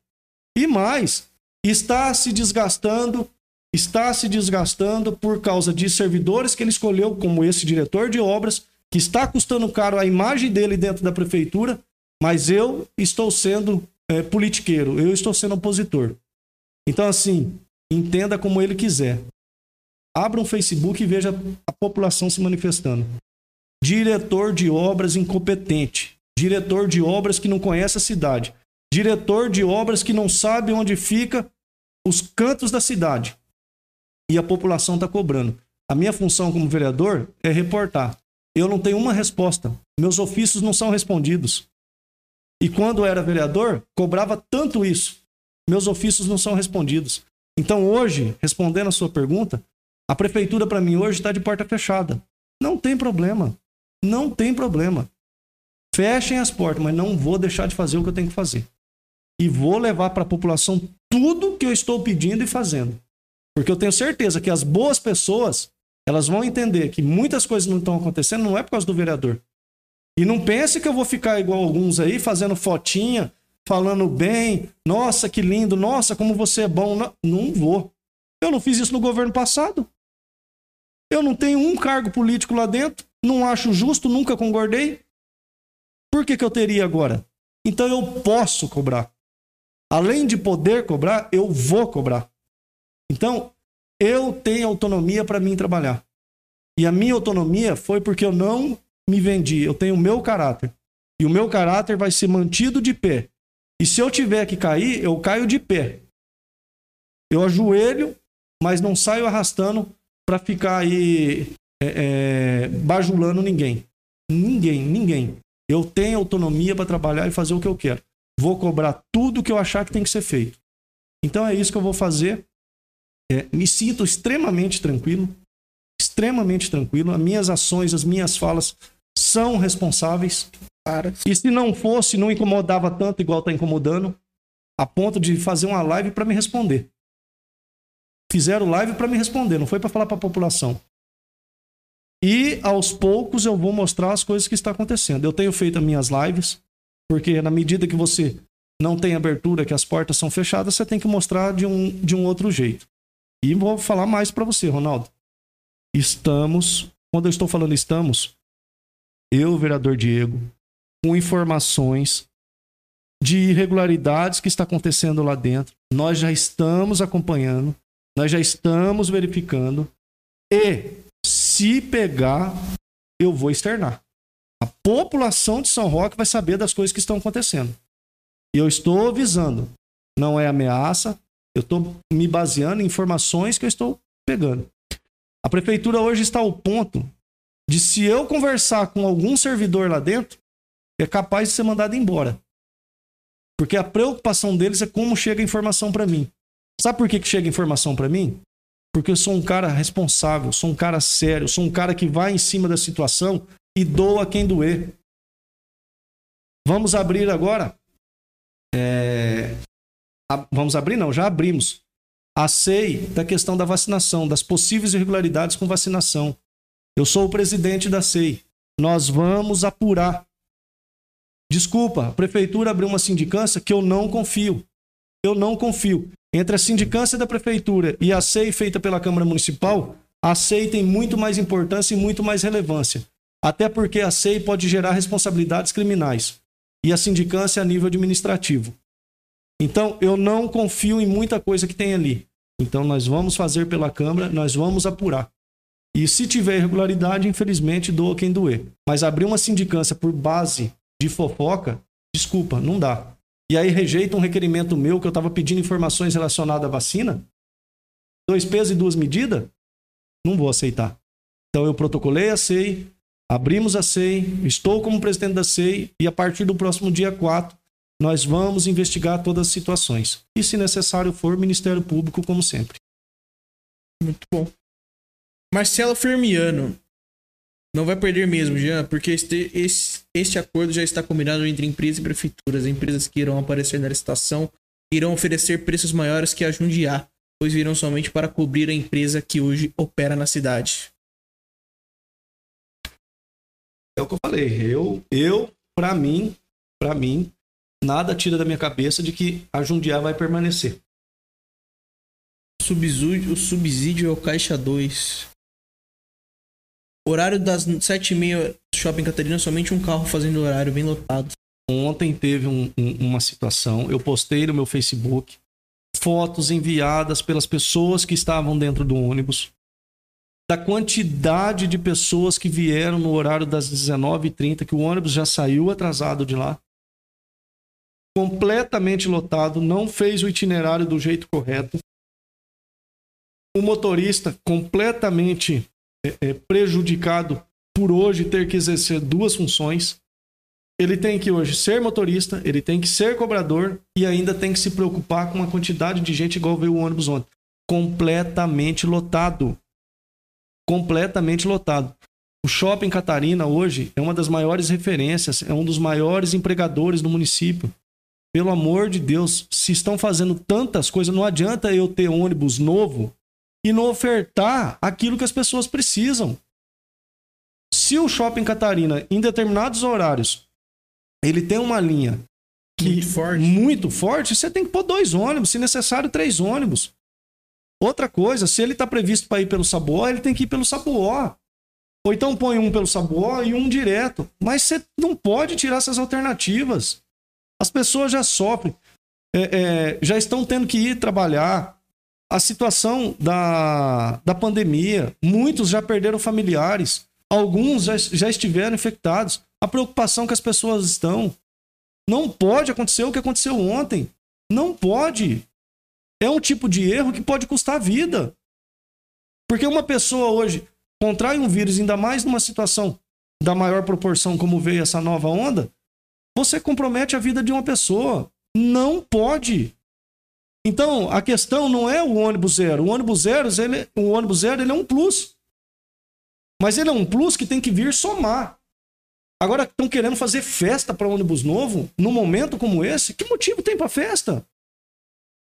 E mais, está se desgastando, está se desgastando por causa de servidores que ele escolheu como esse diretor de obras, que está custando caro a imagem dele dentro da prefeitura, mas eu estou sendo é, politiqueiro, eu estou sendo opositor. Então, assim, entenda como ele quiser. Abra um Facebook e veja a população se manifestando. Diretor de obras incompetente. Diretor de obras que não conhece a cidade diretor de obras que não sabe onde fica os cantos da cidade. E a população está cobrando. A minha função como vereador é reportar. Eu não tenho uma resposta. Meus ofícios não são respondidos. E quando era vereador, cobrava tanto isso. Meus ofícios não são respondidos. Então hoje, respondendo a sua pergunta, a prefeitura para mim hoje está de porta fechada. Não tem problema. Não tem problema. Fechem as portas, mas não vou deixar de fazer o que eu tenho que fazer e vou levar para a população tudo que eu estou pedindo e fazendo. Porque eu tenho certeza que as boas pessoas, elas vão entender que muitas coisas não estão acontecendo não é por causa do vereador. E não pense que eu vou ficar igual alguns aí fazendo fotinha, falando bem, nossa, que lindo, nossa, como você é bom. Não, não vou. Eu não fiz isso no governo passado. Eu não tenho um cargo político lá dentro, não acho justo, nunca concordei. Por que, que eu teria agora? Então eu posso cobrar. Além de poder cobrar, eu vou cobrar. Então, eu tenho autonomia para mim trabalhar. E a minha autonomia foi porque eu não me vendi. Eu tenho o meu caráter. E o meu caráter vai ser mantido de pé. E se eu tiver que cair, eu caio de pé. Eu ajoelho, mas não saio arrastando para ficar aí é, é, bajulando ninguém. Ninguém, ninguém. Eu tenho autonomia para trabalhar e fazer o que eu quero. Vou cobrar tudo que eu achar que tem que ser feito. Então é isso que eu vou fazer. É, me sinto extremamente tranquilo, extremamente tranquilo. As minhas ações, as minhas falas são responsáveis. Cara. E se não fosse, não incomodava tanto igual está incomodando, a ponto de fazer uma live para me responder. Fizeram live para me responder, não foi para falar para a população. E aos poucos eu vou mostrar as coisas que está acontecendo. Eu tenho feito as minhas lives, porque na medida que você não tem abertura, que as portas são fechadas, você tem que mostrar de um, de um outro jeito. E vou falar mais para você, Ronaldo. Estamos, quando eu estou falando estamos, eu, vereador Diego, com informações de irregularidades que está acontecendo lá dentro. Nós já estamos acompanhando, nós já estamos verificando e se pegar, eu vou externar. A população de São Roque vai saber das coisas que estão acontecendo. E eu estou avisando. Não é ameaça, eu estou me baseando em informações que eu estou pegando. A prefeitura hoje está ao ponto de se eu conversar com algum servidor lá dentro, é capaz de ser mandado embora. Porque a preocupação deles é como chega a informação para mim. Sabe por que, que chega informação para mim? Porque eu sou um cara responsável, sou um cara sério, sou um cara que vai em cima da situação e doa quem doer. Vamos abrir agora. É... Vamos abrir? Não, já abrimos. A SEI da questão da vacinação, das possíveis irregularidades com vacinação. Eu sou o presidente da SEI. Nós vamos apurar. Desculpa, a prefeitura abriu uma sindicância que eu não confio. Eu não confio. Entre a sindicância da prefeitura e a SEI feita pela Câmara Municipal, a SEI tem muito mais importância e muito mais relevância. Até porque a SEI pode gerar responsabilidades criminais. E a sindicância a nível administrativo. Então, eu não confio em muita coisa que tem ali. Então, nós vamos fazer pela Câmara, nós vamos apurar. E se tiver irregularidade, infelizmente, doa quem doer. Mas abrir uma sindicância por base de fofoca, desculpa, não dá. E aí rejeita um requerimento meu que eu estava pedindo informações relacionadas à vacina? Dois pesos e duas medidas? Não vou aceitar. Então eu protocolei a SEI, abrimos a SEI, estou como presidente da SEI e a partir do próximo dia 4 nós vamos investigar todas as situações. E se necessário for, Ministério Público, como sempre. Muito bom. Marcelo Fermiano. Não vai perder mesmo, Jean, porque este, este, este acordo já está combinado entre empresas e prefeituras. Empresas que irão aparecer na licitação irão oferecer preços maiores que a Jundiá, pois virão somente para cobrir a empresa que hoje opera na cidade. É o que eu falei. Eu, eu para mim, para mim, nada tira da minha cabeça de que a Jundiá vai permanecer. Subsídio, o subsídio é o Caixa 2. Horário das 7h30, Shopping Catarina, somente um carro fazendo horário bem lotado. Ontem teve um, um, uma situação, eu postei no meu Facebook fotos enviadas pelas pessoas que estavam dentro do ônibus, da quantidade de pessoas que vieram no horário das 19h30, que o ônibus já saiu atrasado de lá, completamente lotado, não fez o itinerário do jeito correto. O motorista completamente é, é, prejudicado por hoje ter que exercer duas funções. Ele tem que hoje ser motorista, ele tem que ser cobrador e ainda tem que se preocupar com a quantidade de gente igual veio o ônibus ontem. Completamente lotado. Completamente lotado. O Shopping Catarina hoje é uma das maiores referências, é um dos maiores empregadores do município. Pelo amor de Deus, se estão fazendo tantas coisas, não adianta eu ter ônibus novo e não ofertar aquilo que as pessoas precisam. Se o Shopping Catarina, em determinados horários, ele tem uma linha que muito forte. muito forte, você tem que pôr dois ônibus, se necessário, três ônibus. Outra coisa, se ele está previsto para ir pelo Sabuó, ele tem que ir pelo Sabuó. Ou então põe um pelo Sabuó e um direto. Mas você não pode tirar essas alternativas. As pessoas já sofrem, é, é, já estão tendo que ir trabalhar, a situação da, da pandemia, muitos já perderam familiares, alguns já, já estiveram infectados. A preocupação que as pessoas estão. Não pode acontecer o que aconteceu ontem. Não pode. É um tipo de erro que pode custar vida. Porque uma pessoa hoje contrai um vírus, ainda mais numa situação da maior proporção como veio essa nova onda, você compromete a vida de uma pessoa. Não pode. Então, a questão não é o ônibus zero. O ônibus zero, ele, o ônibus zero ele é um plus. Mas ele é um plus que tem que vir somar. Agora estão querendo fazer festa para ônibus novo num momento como esse. Que motivo tem para festa?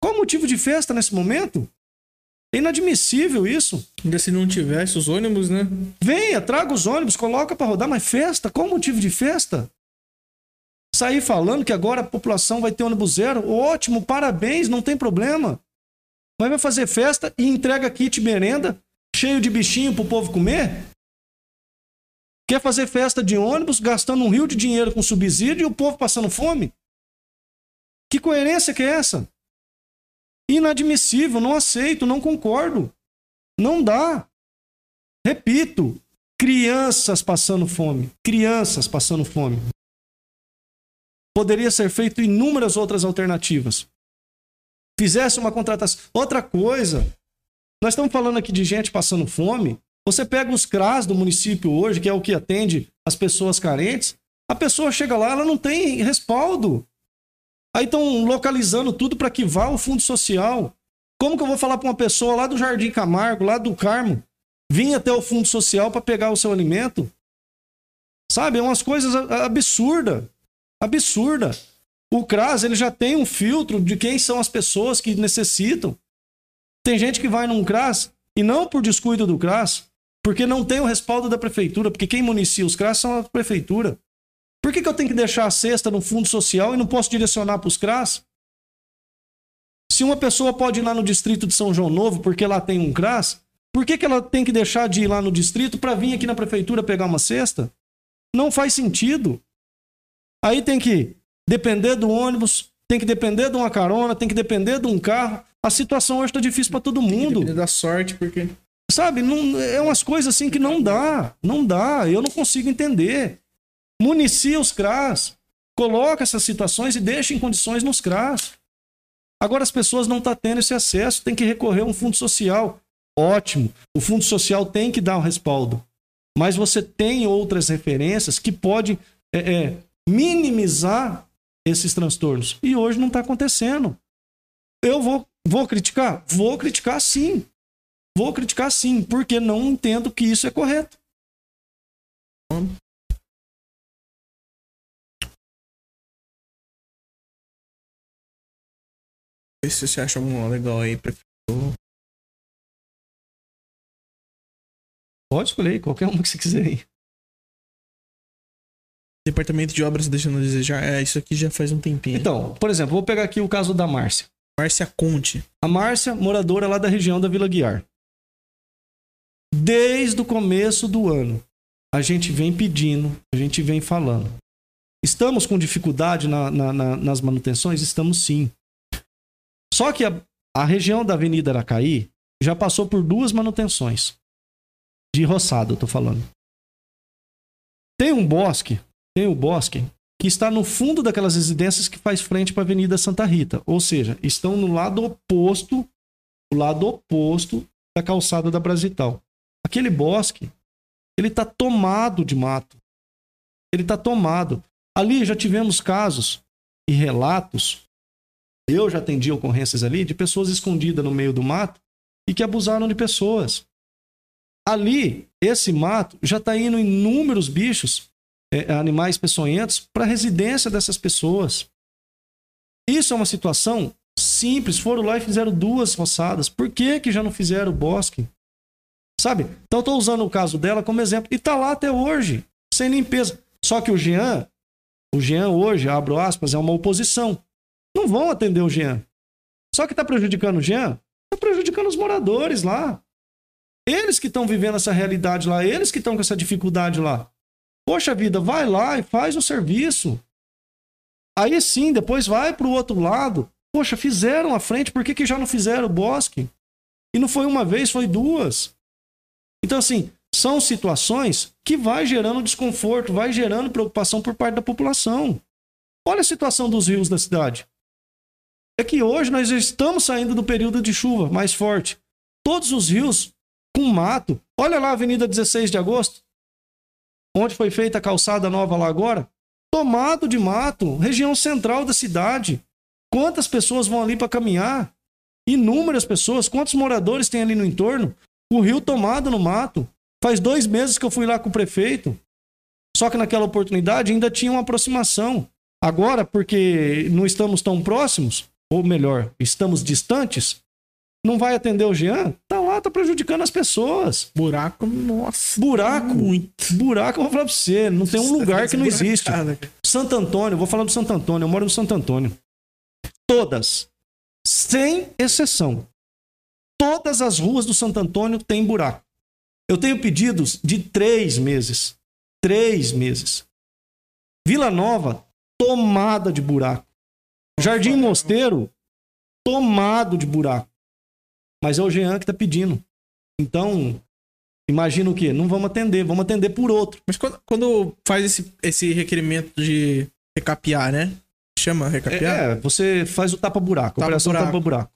Qual o motivo de festa nesse momento? É inadmissível isso. Ainda se não tivesse os ônibus, né? Venha, traga os ônibus, coloca para rodar, mas festa? Qual o motivo de festa? Sair falando que agora a população vai ter ônibus zero, ótimo, parabéns, não tem problema. Mas vai fazer festa e entrega kit merenda cheio de bichinho pro povo comer? Quer fazer festa de ônibus, gastando um rio de dinheiro com subsídio e o povo passando fome? Que coerência que é essa? Inadmissível, não aceito, não concordo. Não dá. Repito, crianças passando fome. Crianças passando fome. Poderia ser feito inúmeras outras alternativas. Fizesse uma contratação. Outra coisa, nós estamos falando aqui de gente passando fome. Você pega os CRAS do município hoje, que é o que atende as pessoas carentes. A pessoa chega lá, ela não tem respaldo. Aí estão localizando tudo para que vá o fundo social. Como que eu vou falar para uma pessoa lá do Jardim Camargo, lá do Carmo, vir até o fundo social para pegar o seu alimento? Sabe, é umas coisas absurdas. Absurda. O CRAS ele já tem um filtro de quem são as pessoas que necessitam. Tem gente que vai num CRAS e não por descuido do CRAS, porque não tem o respaldo da prefeitura, porque quem municia os CRAS são a prefeitura. Por que, que eu tenho que deixar a cesta no fundo social e não posso direcionar para os CRAS? Se uma pessoa pode ir lá no distrito de São João Novo porque lá tem um CRAS, por que, que ela tem que deixar de ir lá no distrito para vir aqui na prefeitura pegar uma cesta? Não faz sentido. Aí tem que depender do ônibus, tem que depender de uma carona, tem que depender de um carro. A situação hoje está difícil para todo mundo. Tem da sorte, porque. Sabe, não, é umas coisas assim que não dá. Não dá. Eu não consigo entender. Municia os CRAS. Coloca essas situações e deixa em condições nos CRAS. Agora as pessoas não estão tá tendo esse acesso, tem que recorrer a um fundo social. Ótimo. O fundo social tem que dar um respaldo. Mas você tem outras referências que podem é, é, minimizar esses transtornos. E hoje não está acontecendo. Eu vou, vou criticar? Vou criticar sim. Vou criticar sim, porque não entendo que isso é correto. se você acha algum legal aí pra Pode escolher qualquer uma que você quiser aí. Departamento de obras deixando a desejar. É, isso aqui já faz um tempinho. Então, por exemplo, vou pegar aqui o caso da Márcia. Márcia Conte. A Márcia, moradora lá da região da Vila Guiar. Desde o começo do ano, a gente vem pedindo, a gente vem falando. Estamos com dificuldade na, na, na, nas manutenções? Estamos sim. Só que a, a região da Avenida Aracaí já passou por duas manutenções. De roçado, eu tô falando. Tem um bosque tem o bosque, que está no fundo daquelas residências que faz frente para a Avenida Santa Rita. Ou seja, estão no lado oposto, o lado oposto da calçada da Brasital. Aquele bosque, ele está tomado de mato. Ele está tomado. Ali já tivemos casos e relatos. Eu já atendi ocorrências ali de pessoas escondidas no meio do mato e que abusaram de pessoas. Ali, esse mato já está indo inúmeros bichos é, animais peçonhentos para a residência dessas pessoas. Isso é uma situação simples. Foram lá e fizeram duas roçadas. Por que, que já não fizeram o bosque? Sabe? Então, estou usando o caso dela como exemplo. E está lá até hoje, sem limpeza. Só que o Jean, o Jean hoje, abro aspas, é uma oposição. Não vão atender o Jean. Só que está prejudicando o Jean? Está prejudicando os moradores lá. Eles que estão vivendo essa realidade lá, eles que estão com essa dificuldade lá. Poxa vida, vai lá e faz o serviço. Aí sim, depois vai para o outro lado. Poxa, fizeram a frente, por que, que já não fizeram o bosque? E não foi uma vez, foi duas. Então, assim, são situações que vai gerando desconforto, vai gerando preocupação por parte da população. Olha a situação dos rios da cidade. É que hoje nós estamos saindo do período de chuva mais forte. Todos os rios com mato. Olha lá a Avenida 16 de Agosto. Onde foi feita a calçada nova lá agora, tomado de mato, região central da cidade. Quantas pessoas vão ali para caminhar? Inúmeras pessoas. Quantos moradores tem ali no entorno? O rio tomado no mato. Faz dois meses que eu fui lá com o prefeito. Só que naquela oportunidade ainda tinha uma aproximação. Agora, porque não estamos tão próximos, ou melhor, estamos distantes, não vai atender o Jean? Tá lá, tá prejudicando as pessoas. Buraco, nossa. Buraco. Muito. Buraco, eu vou falar pra você, não tem um lugar que não existe. Santo Antônio, vou falar do Santo Antônio, eu moro no Santo Antônio. Todas, sem exceção, todas as ruas do Santo Antônio têm buraco. Eu tenho pedidos de três meses. Três meses. Vila Nova, tomada de buraco. Jardim Mosteiro, tomado de buraco. Mas é o Jean que tá pedindo. Então, imagina o quê? Não vamos atender, vamos atender por outro. Mas quando, quando faz esse, esse requerimento de recapear, né? Chama recapear? É, você faz o tapa-buraco, Tapa operação buraco. tapa-buraco.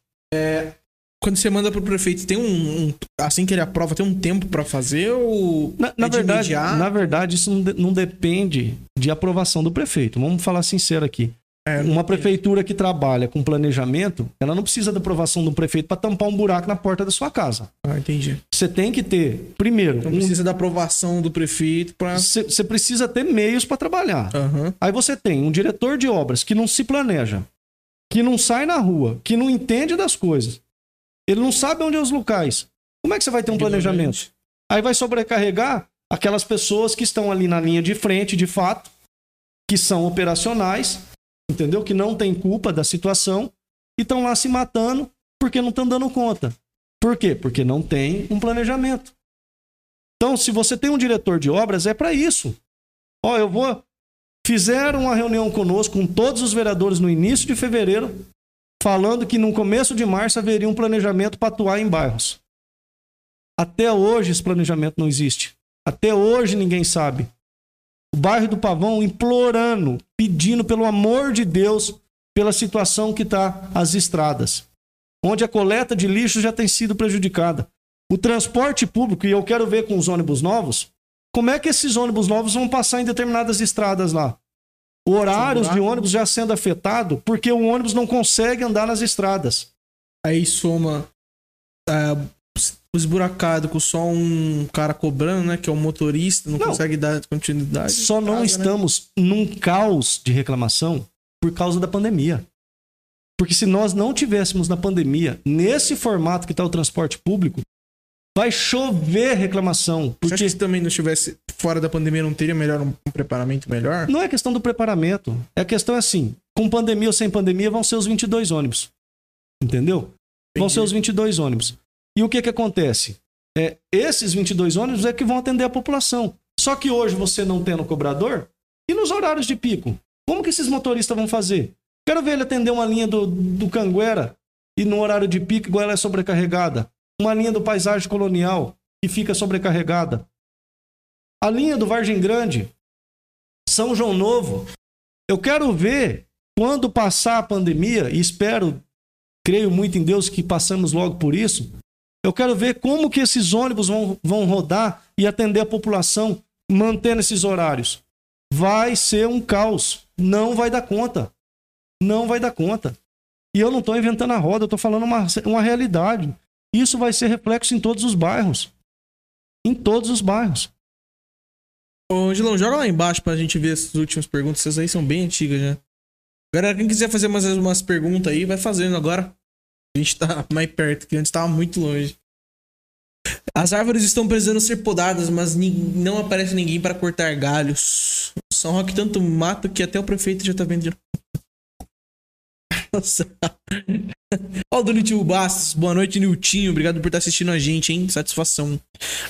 Quando você manda pro prefeito, tem um, um- Assim que ele aprova, tem um tempo pra fazer ou. Na, na é de verdade, imediato? na verdade, isso não, de- não depende de aprovação do prefeito. Vamos falar sincero aqui. É, Uma prefeitura que trabalha com planejamento, ela não precisa da aprovação do prefeito para tampar um buraco na porta da sua casa. Ah, entendi. Você tem que ter, primeiro, Não um- precisa da aprovação do prefeito pra. você precisa ter meios para trabalhar. Aham. Aí você tem um diretor de obras que não se planeja, que não sai na rua, que não entende das coisas. Ele não sabe onde é os locais. Como é que você vai ter um planejamento? Aí vai sobrecarregar aquelas pessoas que estão ali na linha de frente, de fato, que são operacionais, entendeu? Que não têm culpa da situação e estão lá se matando porque não estão dando conta. Por quê? Porque não tem um planejamento. Então, se você tem um diretor de obras, é para isso. Ó, eu vou. Fizeram uma reunião conosco, com todos os vereadores, no início de fevereiro, falando que no começo de março haveria um planejamento para atuar em bairros. Até hoje esse planejamento não existe. Até hoje ninguém sabe. O bairro do Pavão implorando, pedindo pelo amor de Deus, pela situação que está as estradas, onde a coleta de lixo já tem sido prejudicada. O transporte público, e eu quero ver com os ônibus novos, como é que esses ônibus novos vão passar em determinadas estradas lá? Horários de ônibus já sendo afetado porque o ônibus não consegue andar nas estradas. Aí soma o esburacado com só um cara cobrando, né? Que é o motorista, não, Não. consegue dar continuidade. Só não né? estamos num caos de reclamação por causa da pandemia. Porque se nós não tivéssemos na pandemia, nesse formato que está o transporte público, vai chover reclamação. Você Porque acha que se também não estivesse fora da pandemia, não teria melhor um, um preparamento melhor? não é questão do preparamento. É a questão é assim: com pandemia ou sem pandemia, vão ser os 22 ônibus. Entendeu? Vão ser os 22 ônibus. E o que, que acontece? É, esses 22 ônibus é que vão atender a população. Só que hoje você não tendo cobrador, e nos horários de pico? Como que esses motoristas vão fazer? Quero ver ele atender uma linha do, do Canguera e no horário de pico igual ela é sobrecarregada. Uma linha do Paisagem Colonial que fica sobrecarregada. A linha do Vargem Grande, São João Novo. Eu quero ver quando passar a pandemia, e espero, creio muito em Deus que passamos logo por isso. Eu quero ver como que esses ônibus vão, vão rodar e atender a população mantendo esses horários. Vai ser um caos. Não vai dar conta. Não vai dar conta. E eu não estou inventando a roda, eu estou falando uma, uma realidade. Isso vai ser reflexo em todos os bairros. Em todos os bairros. Ô, Angelão, joga lá embaixo pra gente ver essas últimas perguntas. Essas aí são bem antigas já. Galera, quem quiser fazer mais umas perguntas aí, vai fazendo agora. A gente tá mais perto, que antes tava muito longe. As árvores estão precisando ser podadas, mas não aparece ninguém para cortar galhos. São Roque tanto mato que até o prefeito já tá vendo. Nossa. Ó, o Niltinho Bastos. Boa noite, Niltinho. Obrigado por estar assistindo a gente, hein? Satisfação.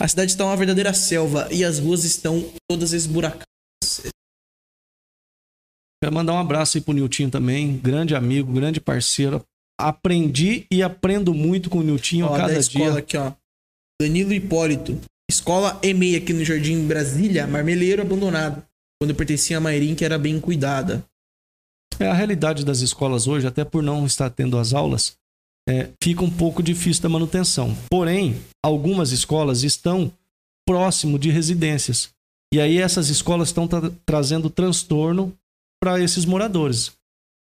A cidade está uma verdadeira selva e as ruas estão todas esburacadas. Quero mandar um abraço aí pro Niltinho também, grande amigo, grande parceiro. Aprendi e aprendo muito com o Niltinho Ó, a da cada escola dia. aqui, ó. Danilo Hipólito. Escola EMEI aqui no Jardim Brasília, marmeleiro abandonado. Quando pertencia a Mairim, que era bem cuidada. É a realidade das escolas hoje, até por não estar tendo as aulas, é, fica um pouco difícil da manutenção. Porém, algumas escolas estão próximo de residências. E aí essas escolas estão tra trazendo transtorno para esses moradores.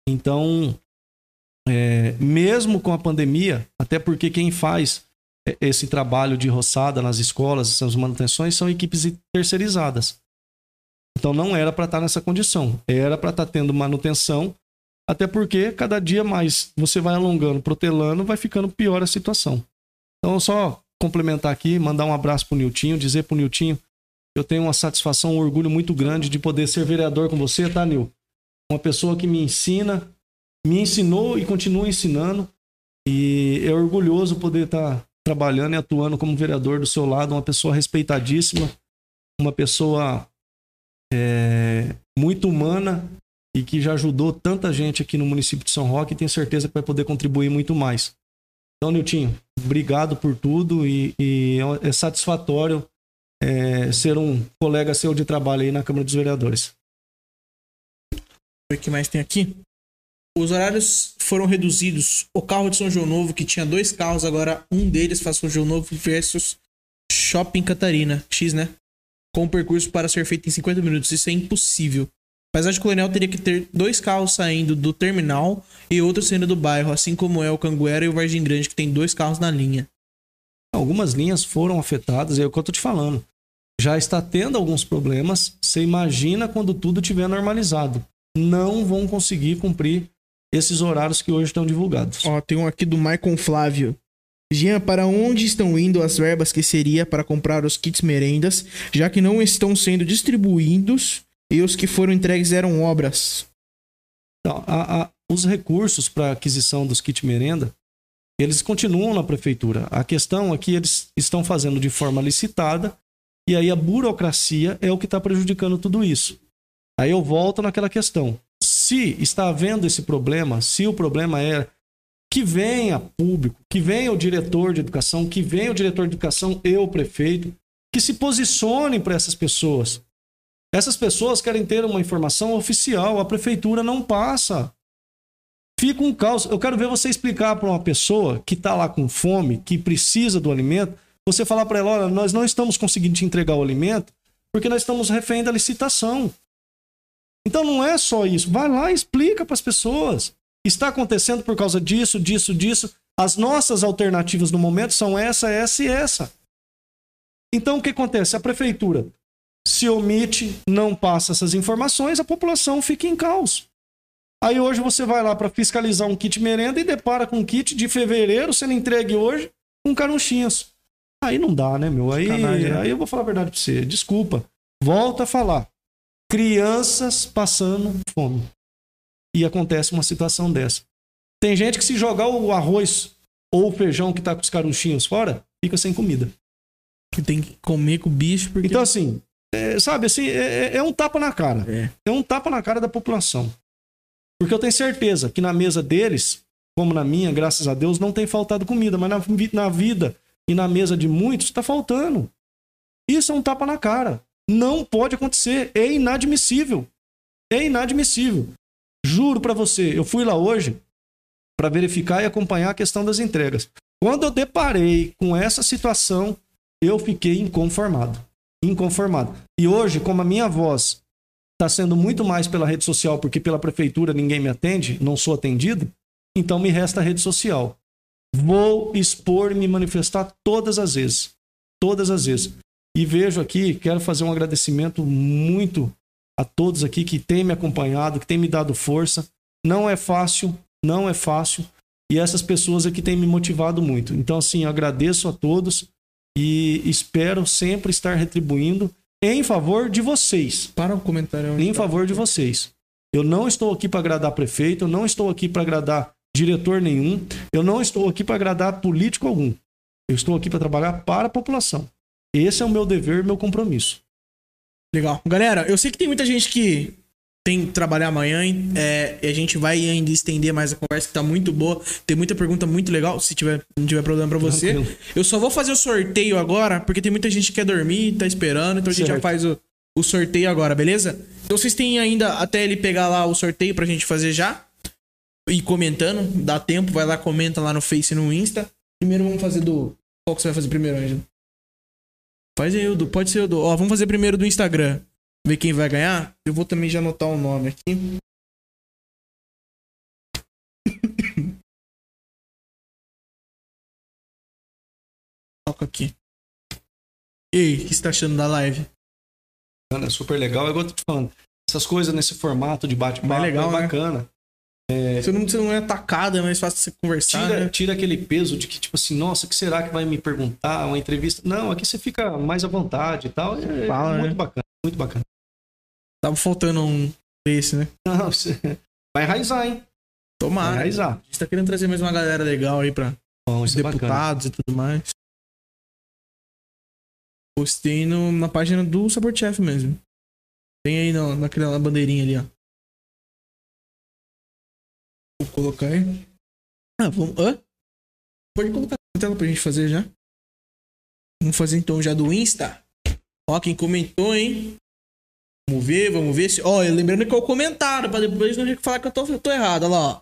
Então, é, mesmo com a pandemia, até porque quem faz esse trabalho de roçada nas escolas, essas manutenções, são equipes terceirizadas. Então não era para estar tá nessa condição, era para estar tá tendo manutenção, até porque cada dia mais você vai alongando, protelando, vai ficando pior a situação. Então só complementar aqui, mandar um abraço pro Niltinho, dizer pro Niltinho, eu tenho uma satisfação, um orgulho muito grande de poder ser vereador com você, tá, Nil? Uma pessoa que me ensina, me ensinou e continua ensinando. E é orgulhoso poder estar tá trabalhando e atuando como vereador do seu lado, uma pessoa respeitadíssima, uma pessoa é, muito humana e que já ajudou tanta gente aqui no município de São Roque e tenho certeza que vai poder contribuir muito mais. Então, Niltinho, obrigado por tudo e, e é satisfatório é, ser um colega seu de trabalho aí na Câmara dos Vereadores. O que mais tem aqui? Os horários foram reduzidos. O carro de São João Novo, que tinha dois carros, agora um deles faz São João Novo versus Shopping Catarina. X, né? Com o percurso para ser feito em 50 minutos. Isso é impossível. Paisagem Colonial teria que ter dois carros saindo do terminal e outro saindo do bairro, assim como é o Canguera e o Vargem Grande, que tem dois carros na linha. Algumas linhas foram afetadas, é o que eu tô te falando. Já está tendo alguns problemas. Você imagina quando tudo tiver normalizado. Não vão conseguir cumprir esses horários que hoje estão divulgados. Ó, tem um aqui do Maicon Flávio. Jean, para onde estão indo as verbas que seria para comprar os kits merendas, já que não estão sendo distribuídos e os que foram entregues eram obras? Então, a, a, os recursos para aquisição dos kits merenda, eles continuam na prefeitura. A questão é que eles estão fazendo de forma licitada e aí a burocracia é o que está prejudicando tudo isso. Aí eu volto naquela questão. Se está havendo esse problema, se o problema é que venha público, que venha o diretor de educação, que venha o diretor de educação e o prefeito, que se posicionem para essas pessoas. Essas pessoas querem ter uma informação oficial, a prefeitura não passa. Fica um caos. Eu quero ver você explicar para uma pessoa que está lá com fome, que precisa do alimento, você falar para ela: olha, nós não estamos conseguindo te entregar o alimento porque nós estamos refém da licitação. Então não é só isso. Vai lá e explica para as pessoas. Está acontecendo por causa disso, disso, disso. As nossas alternativas no momento são essa, essa e essa. Então o que acontece? A prefeitura se omite, não passa essas informações, a população fica em caos. Aí hoje você vai lá para fiscalizar um kit merenda e depara com um kit de fevereiro sendo entregue hoje com carunchinhas. Aí não dá, né, meu? Aí, né? aí eu vou falar a verdade para você. Desculpa. Volta a falar. Crianças passando fome. E acontece uma situação dessa. Tem gente que se jogar o arroz ou o feijão que tá com os carunchinhos fora, fica sem comida. Que tem que comer com o bicho porque... Então assim, é, sabe, assim, é, é, é, um tapa na cara. É. é um tapa na cara da população. Porque eu tenho certeza que na mesa deles, como na minha, graças a Deus, não tem faltado comida, mas na, na vida e na mesa de muitos está faltando. Isso é um tapa na cara. Não pode acontecer. É inadmissível. É inadmissível. Juro para você, eu fui lá hoje para verificar e acompanhar a questão das entregas. Quando eu deparei com essa situação, eu fiquei inconformado inconformado. E hoje, como a minha voz está sendo muito mais pela rede social, porque pela prefeitura ninguém me atende, não sou atendido, então me resta a rede social. Vou expor e me manifestar todas as vezes. Todas as vezes. E vejo aqui, quero fazer um agradecimento muito a todos aqui que têm me acompanhado, que têm me dado força. Não é fácil, não é fácil. E essas pessoas aqui têm me motivado muito. Então, assim, agradeço a todos e espero sempre estar retribuindo em favor de vocês. Para o comentário. Em favor de vocês. Eu não estou aqui para agradar prefeito, eu não estou aqui para agradar diretor nenhum, eu não estou aqui para agradar político algum. Eu estou aqui para trabalhar para a população. Esse é o meu dever e meu compromisso. Legal. Galera, eu sei que tem muita gente que tem que trabalhar amanhã é, e a gente vai ainda estender mais a conversa, que tá muito boa. Tem muita pergunta muito legal, se tiver, não tiver problema para você. Tranquilo. Eu só vou fazer o sorteio agora, porque tem muita gente que quer dormir, tá esperando, então a gente certo. já faz o, o sorteio agora, beleza? Então vocês têm ainda até ele pegar lá o sorteio pra gente fazer já. E comentando, dá tempo, vai lá, comenta lá no Face e no Insta. Primeiro vamos fazer do. Qual que você vai fazer primeiro, Ângelo? Faz aí, Edu. Pode ser, Edu. Ó, vamos fazer primeiro do Instagram. Ver quem vai ganhar. Eu vou também já anotar o nome aqui. [coughs] Toca aqui. E aí, o que você tá achando da live? É super legal. É igual eu tô te falando. Essas coisas nesse formato de bate-papo Mais legal, é né? Bacana. Você, não, você não é atacado, é mais fácil você conversar. Tira, né? tira aquele peso de que, tipo assim, nossa, o que será que vai me perguntar? Uma entrevista. Não, aqui você fica mais à vontade e tal. É, Fala, muito né? bacana, muito bacana. Tava faltando um desse, né? [laughs] Não, você... Vai enraizar, hein? Vai Tomara. A enraizar. gente tá querendo trazer mais uma galera legal aí pra Bom, é deputados e tudo mais. Postei no, na página do Sabor Chef mesmo. Tem aí na, naquela bandeirinha ali, ó. Vou colocar. Ah, vamos. Hã? Pode colocar na tela pra gente fazer já. Vamos fazer então já do Insta. Ó, quem comentou, hein? Vamos ver, vamos ver se. Ó, lembrando que é o comentário, pra depois não falar que eu tô, tô errado. Olha lá, ó.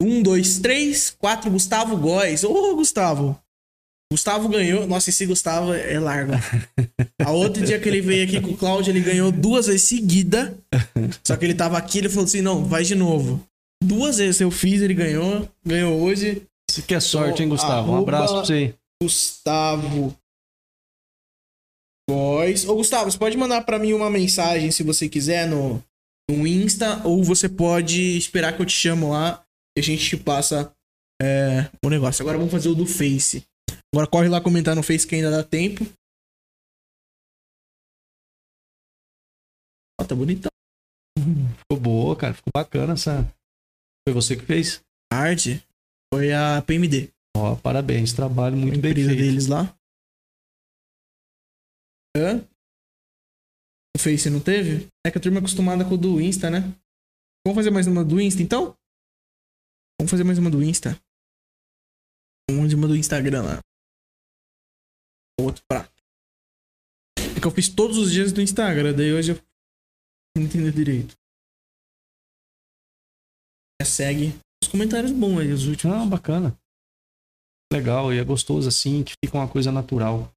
Um, dois, três, quatro, Gustavo Góes. Ô, Gustavo. Gustavo ganhou. Nossa, esse Gustavo é largo. A outro dia que ele veio aqui com o Cláudio, ele ganhou duas vezes seguida. Só que ele tava aqui, ele falou assim: não, vai de novo. Duas vezes eu fiz, ele ganhou. Ganhou hoje. Isso que é sorte, hein, Gustavo? Um abraço pra você. Gustavo Góes. Ô, Gustavo, você pode mandar pra mim uma mensagem se você quiser no, no Insta, ou você pode esperar que eu te chamo lá e a gente te passa é, o negócio. Agora vamos fazer o do Face. Agora corre lá comentar no Face que ainda dá tempo. Ó, tá bonitão. Ficou boa, cara. Ficou bacana essa. Foi você que fez? A arte foi a PMD. Ó, parabéns. Trabalho muito bem feito. deles lá. Hã? O Face não teve? É que a turma é acostumada com o do Insta, né? Vamos fazer mais uma do Insta, então? Vamos fazer mais uma do Insta. Vamos fazer uma do Instagram lá. Outro prato. É que eu fiz todos os dias do Instagram, daí hoje eu não entendo direito. Segue os comentários bons aí, os últimos. Ah, bacana. Legal, e é gostoso assim, que fica uma coisa natural.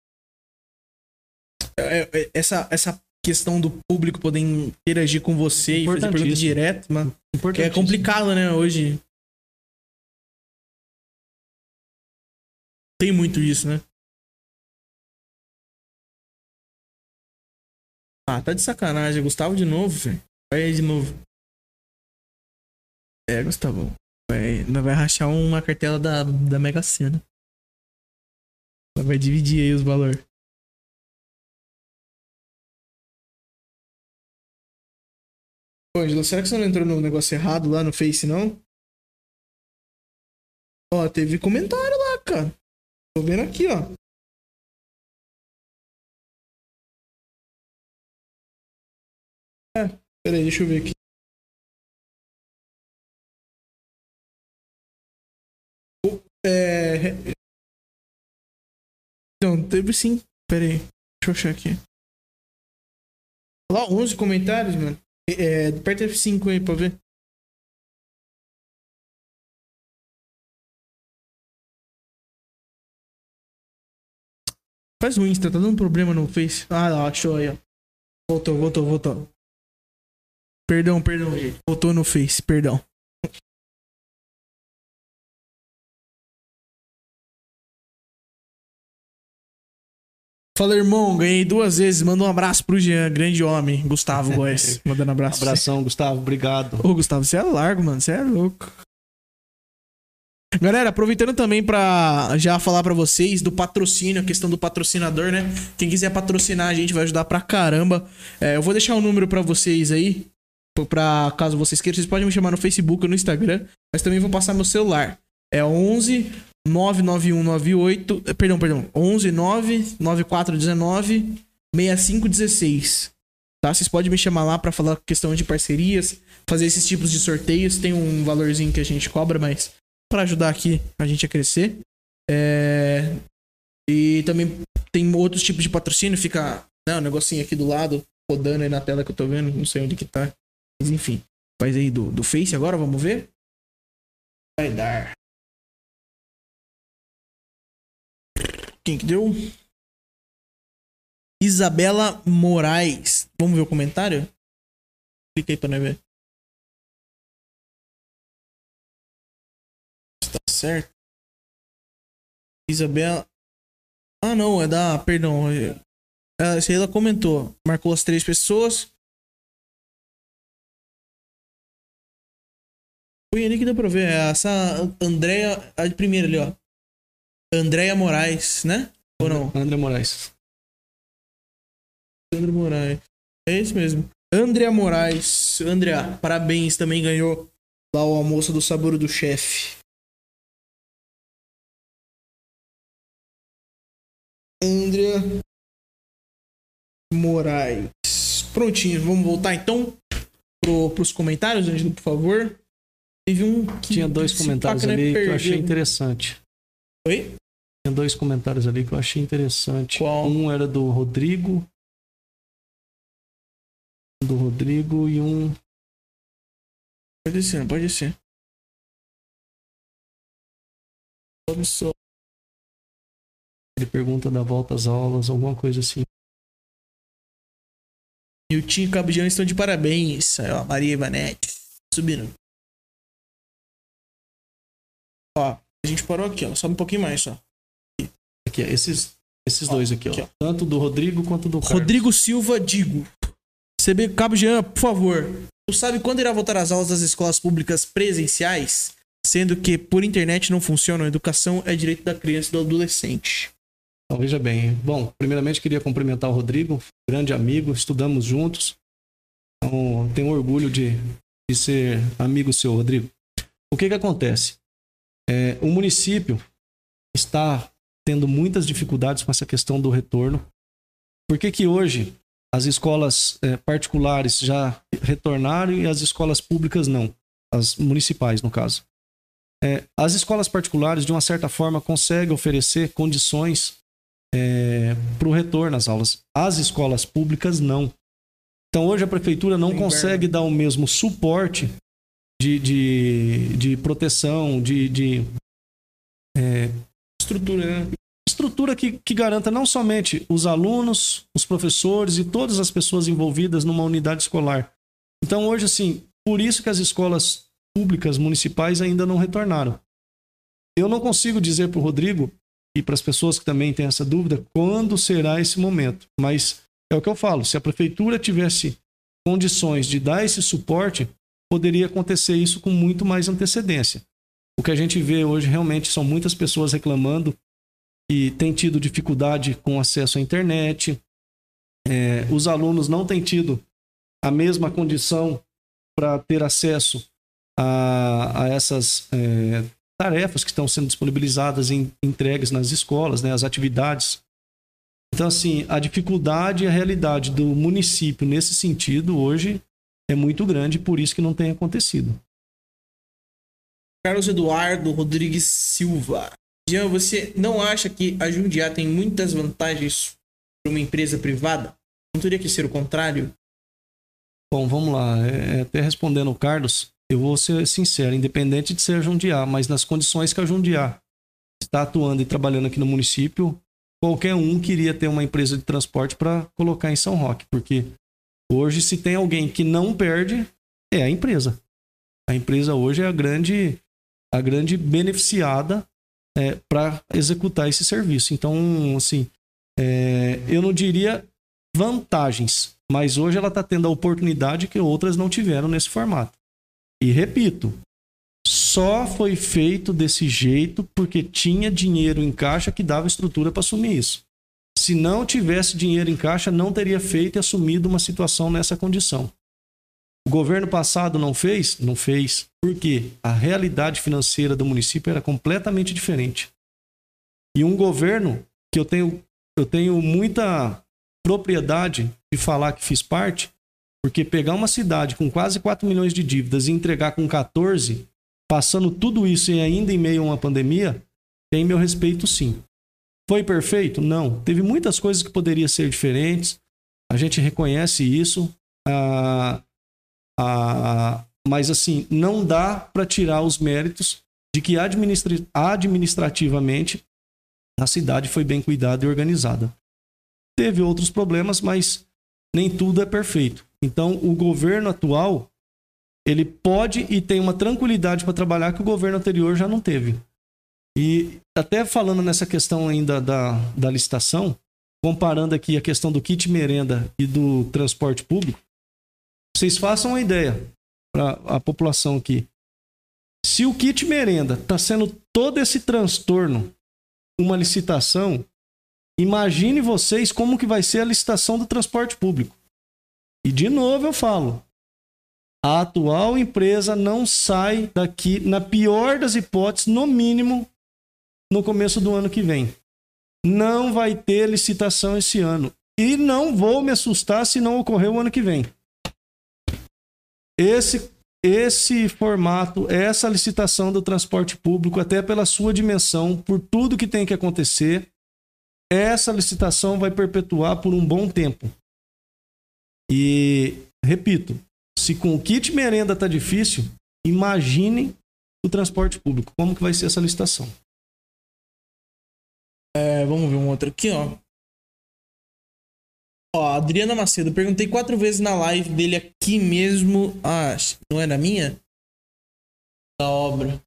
É, é, essa, essa questão do público poder interagir com você e fazer perguntas Importantíssimo. direto, mano. Que é complicado, né, hoje. Tem muito isso, né? Ah, tá de sacanagem. Gustavo de novo, velho. Vai aí de novo. É, Gustavo. Vai, nós vai rachar uma cartela da, da Mega Sena. Nós vai dividir aí os valores. Ô, Angela, será que você não entrou no negócio errado lá no Face, não? Ó, teve comentário lá, cara. Tô vendo aqui, ó. É, peraí, deixa eu ver aqui. É... Não, teve sim. Peraí, deixa eu achar aqui. Lá, 11 comentários, mano. É, aperta F5 aí pra ver. Faz o Insta, tá dando problema no Face. Ah, lá, achou aí, ó. Voltou, voltou, voltou. Perdão, perdão, gente. Voltou no Face, perdão. Fala, irmão, ganhei duas vezes. Manda um abraço pro Jean, grande homem. Gustavo [laughs] Góes. Mandando abraço. Abração, Gustavo. Obrigado. Ô, Gustavo, você é largo, mano. Você é louco. Galera, aproveitando também pra já falar pra vocês do patrocínio, a questão do patrocinador, né? Quem quiser patrocinar a gente vai ajudar pra caramba. É, eu vou deixar o número pra vocês aí, pra caso vocês queiram. Vocês podem me chamar no Facebook ou no Instagram, mas também vou passar meu celular. É 11 99198, eh, perdão, perdão, 11 99419 6516. Tá? Vocês podem me chamar lá pra falar questão de parcerias, fazer esses tipos de sorteios. Tem um valorzinho que a gente cobra, mas pra ajudar aqui a gente a crescer. É... E também tem outros tipos de patrocínio, fica né, um negocinho aqui do lado, rodando aí na tela que eu tô vendo, não sei onde que tá. Mas enfim, faz aí do, do Face agora, vamos ver? Vai dar. Quem que deu? Isabela Moraes. Vamos ver o comentário? Clica aí pra nós ver. Tá certo. Isabela. Ah, não, é da. Perdão. É, essa aí ela comentou. Marcou as três pessoas. Põe ali que dá pra ver. É essa Andréia. A primeira ali, ó. Andréia Moraes, né? Ou não? André Moraes. André Moraes. É isso mesmo. Andrea Moraes. Andrea, parabéns. Também ganhou lá o almoço do sabor do chefe. Andrea Moraes. Prontinho, vamos voltar então pro, pros comentários, Angelo, por favor. Teve um que Tinha dois comentários ali que eu achei interessante. Oi? Tinha dois comentários ali que eu achei interessante. Qual? Um era do Rodrigo. Do Rodrigo e um. Pode ser, pode ser. Ele pergunta da volta às aulas, alguma coisa assim. E o Tim e o Cabudiano estão de parabéns. Aí, ó, Maria Ivanete. Subindo. Ó, a gente parou aqui, ó. Sobe um pouquinho mais, só. Aqui, esses, esses ó, dois aqui, aqui ó. ó. Tanto do Rodrigo quanto do Carlos. Rodrigo Silva Digo. CB Cabo Jean, por favor. Tu sabe quando irá voltar às aulas das escolas públicas presenciais? Sendo que por internet não funciona, a educação é direito da criança e do adolescente. Então, veja bem. Bom, primeiramente queria cumprimentar o Rodrigo, grande amigo, estudamos juntos. Então, tenho orgulho de, de ser amigo seu, Rodrigo. O que que acontece? É, o município está tendo muitas dificuldades com essa questão do retorno. Por que, que hoje as escolas é, particulares já retornaram e as escolas públicas não? As municipais, no caso. É, as escolas particulares, de uma certa forma, conseguem oferecer condições é, para o retorno às aulas. As escolas públicas não. Então, hoje a prefeitura não consegue dar o mesmo suporte de, de, de proteção, de, de é, estrutura, né? estrutura que, que garanta não somente os alunos, os professores e todas as pessoas envolvidas numa unidade escolar. Então, hoje, assim, por isso que as escolas públicas municipais ainda não retornaram. Eu não consigo dizer para o Rodrigo e para as pessoas que também têm essa dúvida quando será esse momento, mas é o que eu falo: se a prefeitura tivesse condições de dar esse suporte, poderia acontecer isso com muito mais antecedência. O que a gente vê hoje realmente são muitas pessoas reclamando e têm tido dificuldade com acesso à internet. É, os alunos não têm tido a mesma condição para ter acesso a, a essas é, tarefas que estão sendo disponibilizadas e entregues nas escolas, né, as atividades. Então, assim, a dificuldade e a realidade do município nesse sentido hoje é muito grande, por isso que não tem acontecido. Carlos Eduardo Rodrigues Silva. Jean, você não acha que a Jundiá tem muitas vantagens para uma empresa privada? Não teria que ser o contrário? Bom, vamos lá. É, é, até respondendo o Carlos, eu vou ser sincero, independente de ser a Jundiá, mas nas condições que a Jundiá está atuando e trabalhando aqui no município, qualquer um queria ter uma empresa de transporte para colocar em São Roque, porque Hoje, se tem alguém que não perde, é a empresa. A empresa hoje é a grande, a grande beneficiada é, para executar esse serviço. Então, assim, é, eu não diria vantagens, mas hoje ela está tendo a oportunidade que outras não tiveram nesse formato. E repito, só foi feito desse jeito porque tinha dinheiro em caixa que dava estrutura para assumir isso. Se não tivesse dinheiro em caixa, não teria feito e assumido uma situação nessa condição. O governo passado não fez? Não fez. Por quê? A realidade financeira do município era completamente diferente. E um governo que eu tenho, eu tenho muita propriedade de falar que fiz parte, porque pegar uma cidade com quase 4 milhões de dívidas e entregar com 14, passando tudo isso e ainda em meio a uma pandemia, tem meu respeito sim. Foi perfeito? Não. Teve muitas coisas que poderiam ser diferentes. A gente reconhece isso. Ah, ah, mas, assim, não dá para tirar os méritos de que administrativamente a cidade foi bem cuidada e organizada. teve outros problemas, mas nem tudo é perfeito. Então, o governo atual, ele pode e tem uma tranquilidade para trabalhar que o governo anterior já não teve. E até falando nessa questão ainda da, da licitação, comparando aqui a questão do kit merenda e do transporte público, vocês façam uma ideia para a população aqui. Se o kit merenda está sendo todo esse transtorno, uma licitação, imagine vocês como que vai ser a licitação do transporte público. E de novo eu falo, a atual empresa não sai daqui, na pior das hipóteses, no mínimo, no começo do ano que vem. Não vai ter licitação esse ano. E não vou me assustar se não ocorrer o ano que vem. Esse, esse formato, essa licitação do transporte público, até pela sua dimensão, por tudo que tem que acontecer, essa licitação vai perpetuar por um bom tempo. E, repito, se com o kit merenda tá difícil, imagine o transporte público. Como que vai ser essa licitação? É, vamos ver um outro aqui, ó. Ó, Adriana Macedo, perguntei quatro vezes na live dele aqui mesmo. Ah, não é na minha? Da obra.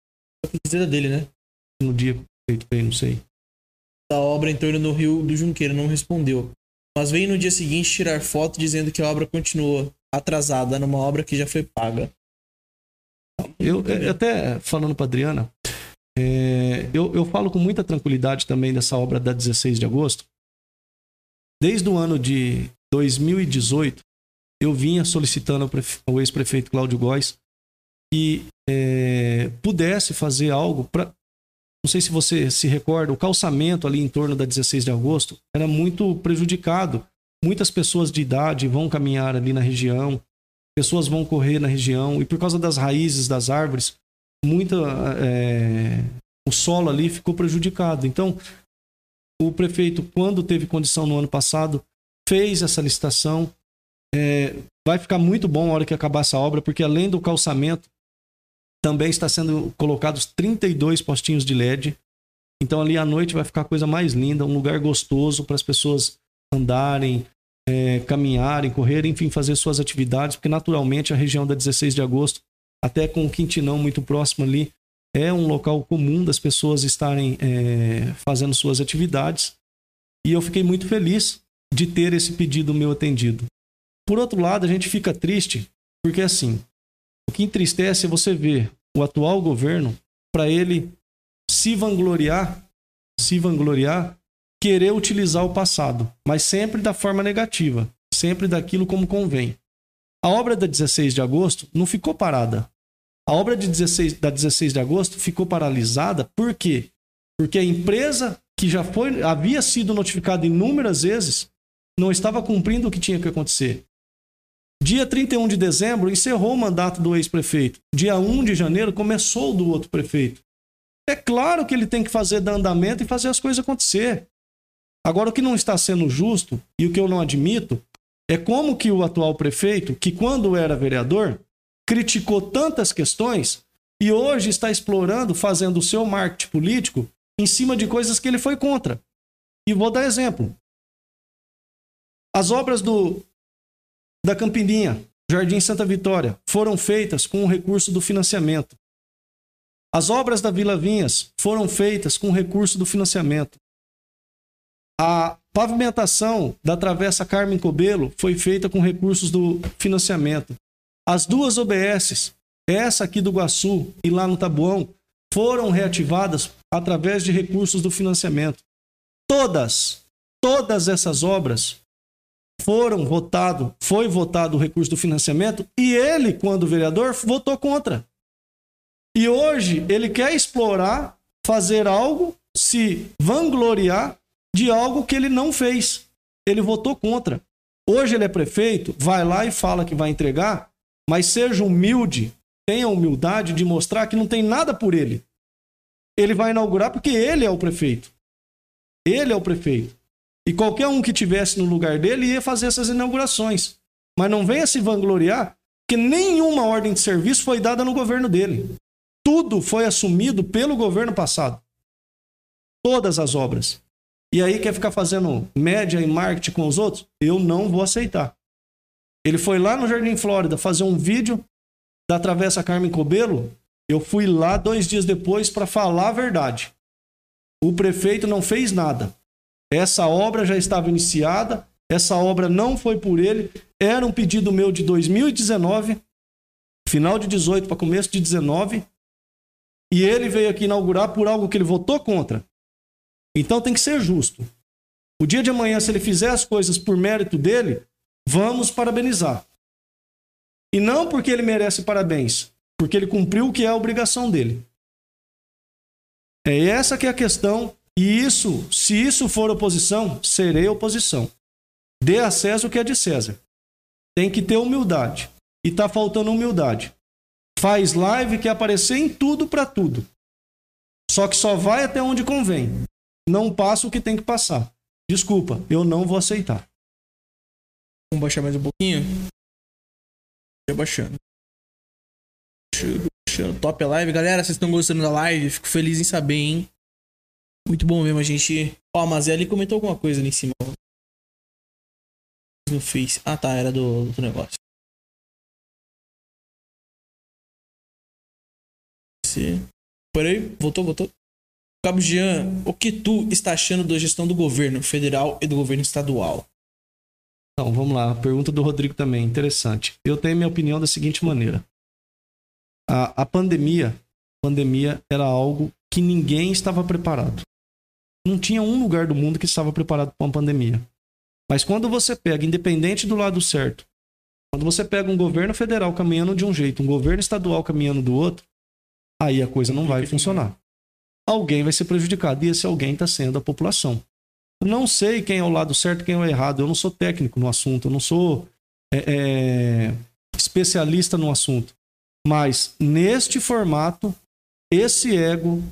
A dele, né? No dia feito bem, não sei. Da obra em torno do Rio do Junqueiro, não respondeu. Mas veio no dia seguinte tirar foto dizendo que a obra continua atrasada numa obra que já foi paga. Eu, eu até falando para Adriana, é, eu, eu falo com muita tranquilidade também dessa obra da 16 de agosto. Desde o ano de 2018, eu vinha solicitando ao ex-prefeito Cláudio Góes que é, pudesse fazer algo para. Não sei se você se recorda, o calçamento ali em torno da 16 de agosto era muito prejudicado. Muitas pessoas de idade vão caminhar ali na região, pessoas vão correr na região, e por causa das raízes das árvores, muita é, o solo ali ficou prejudicado. Então, o prefeito, quando teve condição no ano passado, fez essa licitação. É, vai ficar muito bom a hora que acabar essa obra, porque além do calçamento, também está sendo colocados 32 postinhos de LED. Então ali à noite vai ficar a coisa mais linda, um lugar gostoso para as pessoas andarem, é, caminharem, correrem, enfim, fazer suas atividades, porque naturalmente a região da 16 de agosto até com o Quintinão muito próximo ali, é um local comum das pessoas estarem é, fazendo suas atividades. E eu fiquei muito feliz de ter esse pedido meu atendido. Por outro lado, a gente fica triste, porque assim, o que entristece é você ver o atual governo, para ele se vangloriar, se vangloriar, querer utilizar o passado, mas sempre da forma negativa, sempre daquilo como convém. A obra da 16 de agosto não ficou parada. A obra de 16, da 16 de agosto ficou paralisada por quê? Porque a empresa que já foi, havia sido notificada inúmeras vezes não estava cumprindo o que tinha que acontecer. Dia 31 de dezembro encerrou o mandato do ex-prefeito. Dia 1 de janeiro começou o do outro prefeito. É claro que ele tem que fazer dar andamento e fazer as coisas acontecer. Agora, o que não está sendo justo e o que eu não admito é como que o atual prefeito, que quando era vereador, criticou tantas questões e hoje está explorando, fazendo o seu marketing político em cima de coisas que ele foi contra. E vou dar exemplo. As obras do da Campininha, Jardim Santa Vitória, foram feitas com o recurso do financiamento. As obras da Vila Vinhas foram feitas com o recurso do financiamento. A pavimentação da Travessa Carmen Cobelo foi feita com recursos do financiamento. As duas OBSs, essa aqui do Guaçu e lá no Tabuão, foram reativadas através de recursos do financiamento. Todas, todas essas obras foram votado, foi votado o recurso do financiamento e ele, quando vereador, votou contra. E hoje ele quer explorar, fazer algo, se vangloriar de algo que ele não fez. Ele votou contra. Hoje ele é prefeito, vai lá e fala que vai entregar, mas seja humilde, tenha humildade de mostrar que não tem nada por ele. Ele vai inaugurar porque ele é o prefeito. Ele é o prefeito. E qualquer um que tivesse no lugar dele ia fazer essas inaugurações. Mas não venha se vangloriar que nenhuma ordem de serviço foi dada no governo dele. Tudo foi assumido pelo governo passado. Todas as obras. e aí quer ficar fazendo média e marketing com os outros, eu não vou aceitar. Ele foi lá no Jardim Flórida fazer um vídeo da Travessa Carmen Cobelo. Eu fui lá dois dias depois para falar a verdade. O prefeito não fez nada. Essa obra já estava iniciada, essa obra não foi por ele, era um pedido meu de 2019, final de 18 para começo de 19, e ele veio aqui inaugurar por algo que ele votou contra. Então tem que ser justo. O dia de amanhã, se ele fizer as coisas por mérito dele, vamos parabenizar. E não porque ele merece parabéns, porque ele cumpriu o que é a obrigação dele. É essa que é a questão, e isso, se isso for oposição, serei oposição. Dê a César o que é de César. Tem que ter humildade. E tá faltando humildade. Faz live que aparecer em tudo para tudo. Só que só vai até onde convém. Não passa o que tem que passar. Desculpa, eu não vou aceitar. Vamos baixar mais um pouquinho? Já baixando. Top a live. Galera, vocês estão gostando da live? Fico feliz em saber, hein? Muito bom mesmo a gente. Ó, mas ele comentou alguma coisa ali em cima. No Face. Ah, tá. Era do, do negócio. Peraí, voltou, voltou. Cabo Jean, o que tu está achando da gestão do governo federal e do governo estadual? Então, vamos lá. A pergunta do Rodrigo também, interessante. Eu tenho minha opinião da seguinte maneira. A, a pandemia, pandemia era algo que ninguém estava preparado. Não tinha um lugar do mundo que estava preparado para uma pandemia. Mas quando você pega, independente do lado certo, quando você pega um governo federal caminhando de um jeito, um governo estadual caminhando do outro, aí a coisa não vai funcionar. Alguém vai ser prejudicado e esse alguém está sendo a população. Não sei quem é o lado certo e quem é o errado. Eu não sou técnico no assunto, eu não sou é, é, especialista no assunto. Mas neste formato, esse ego,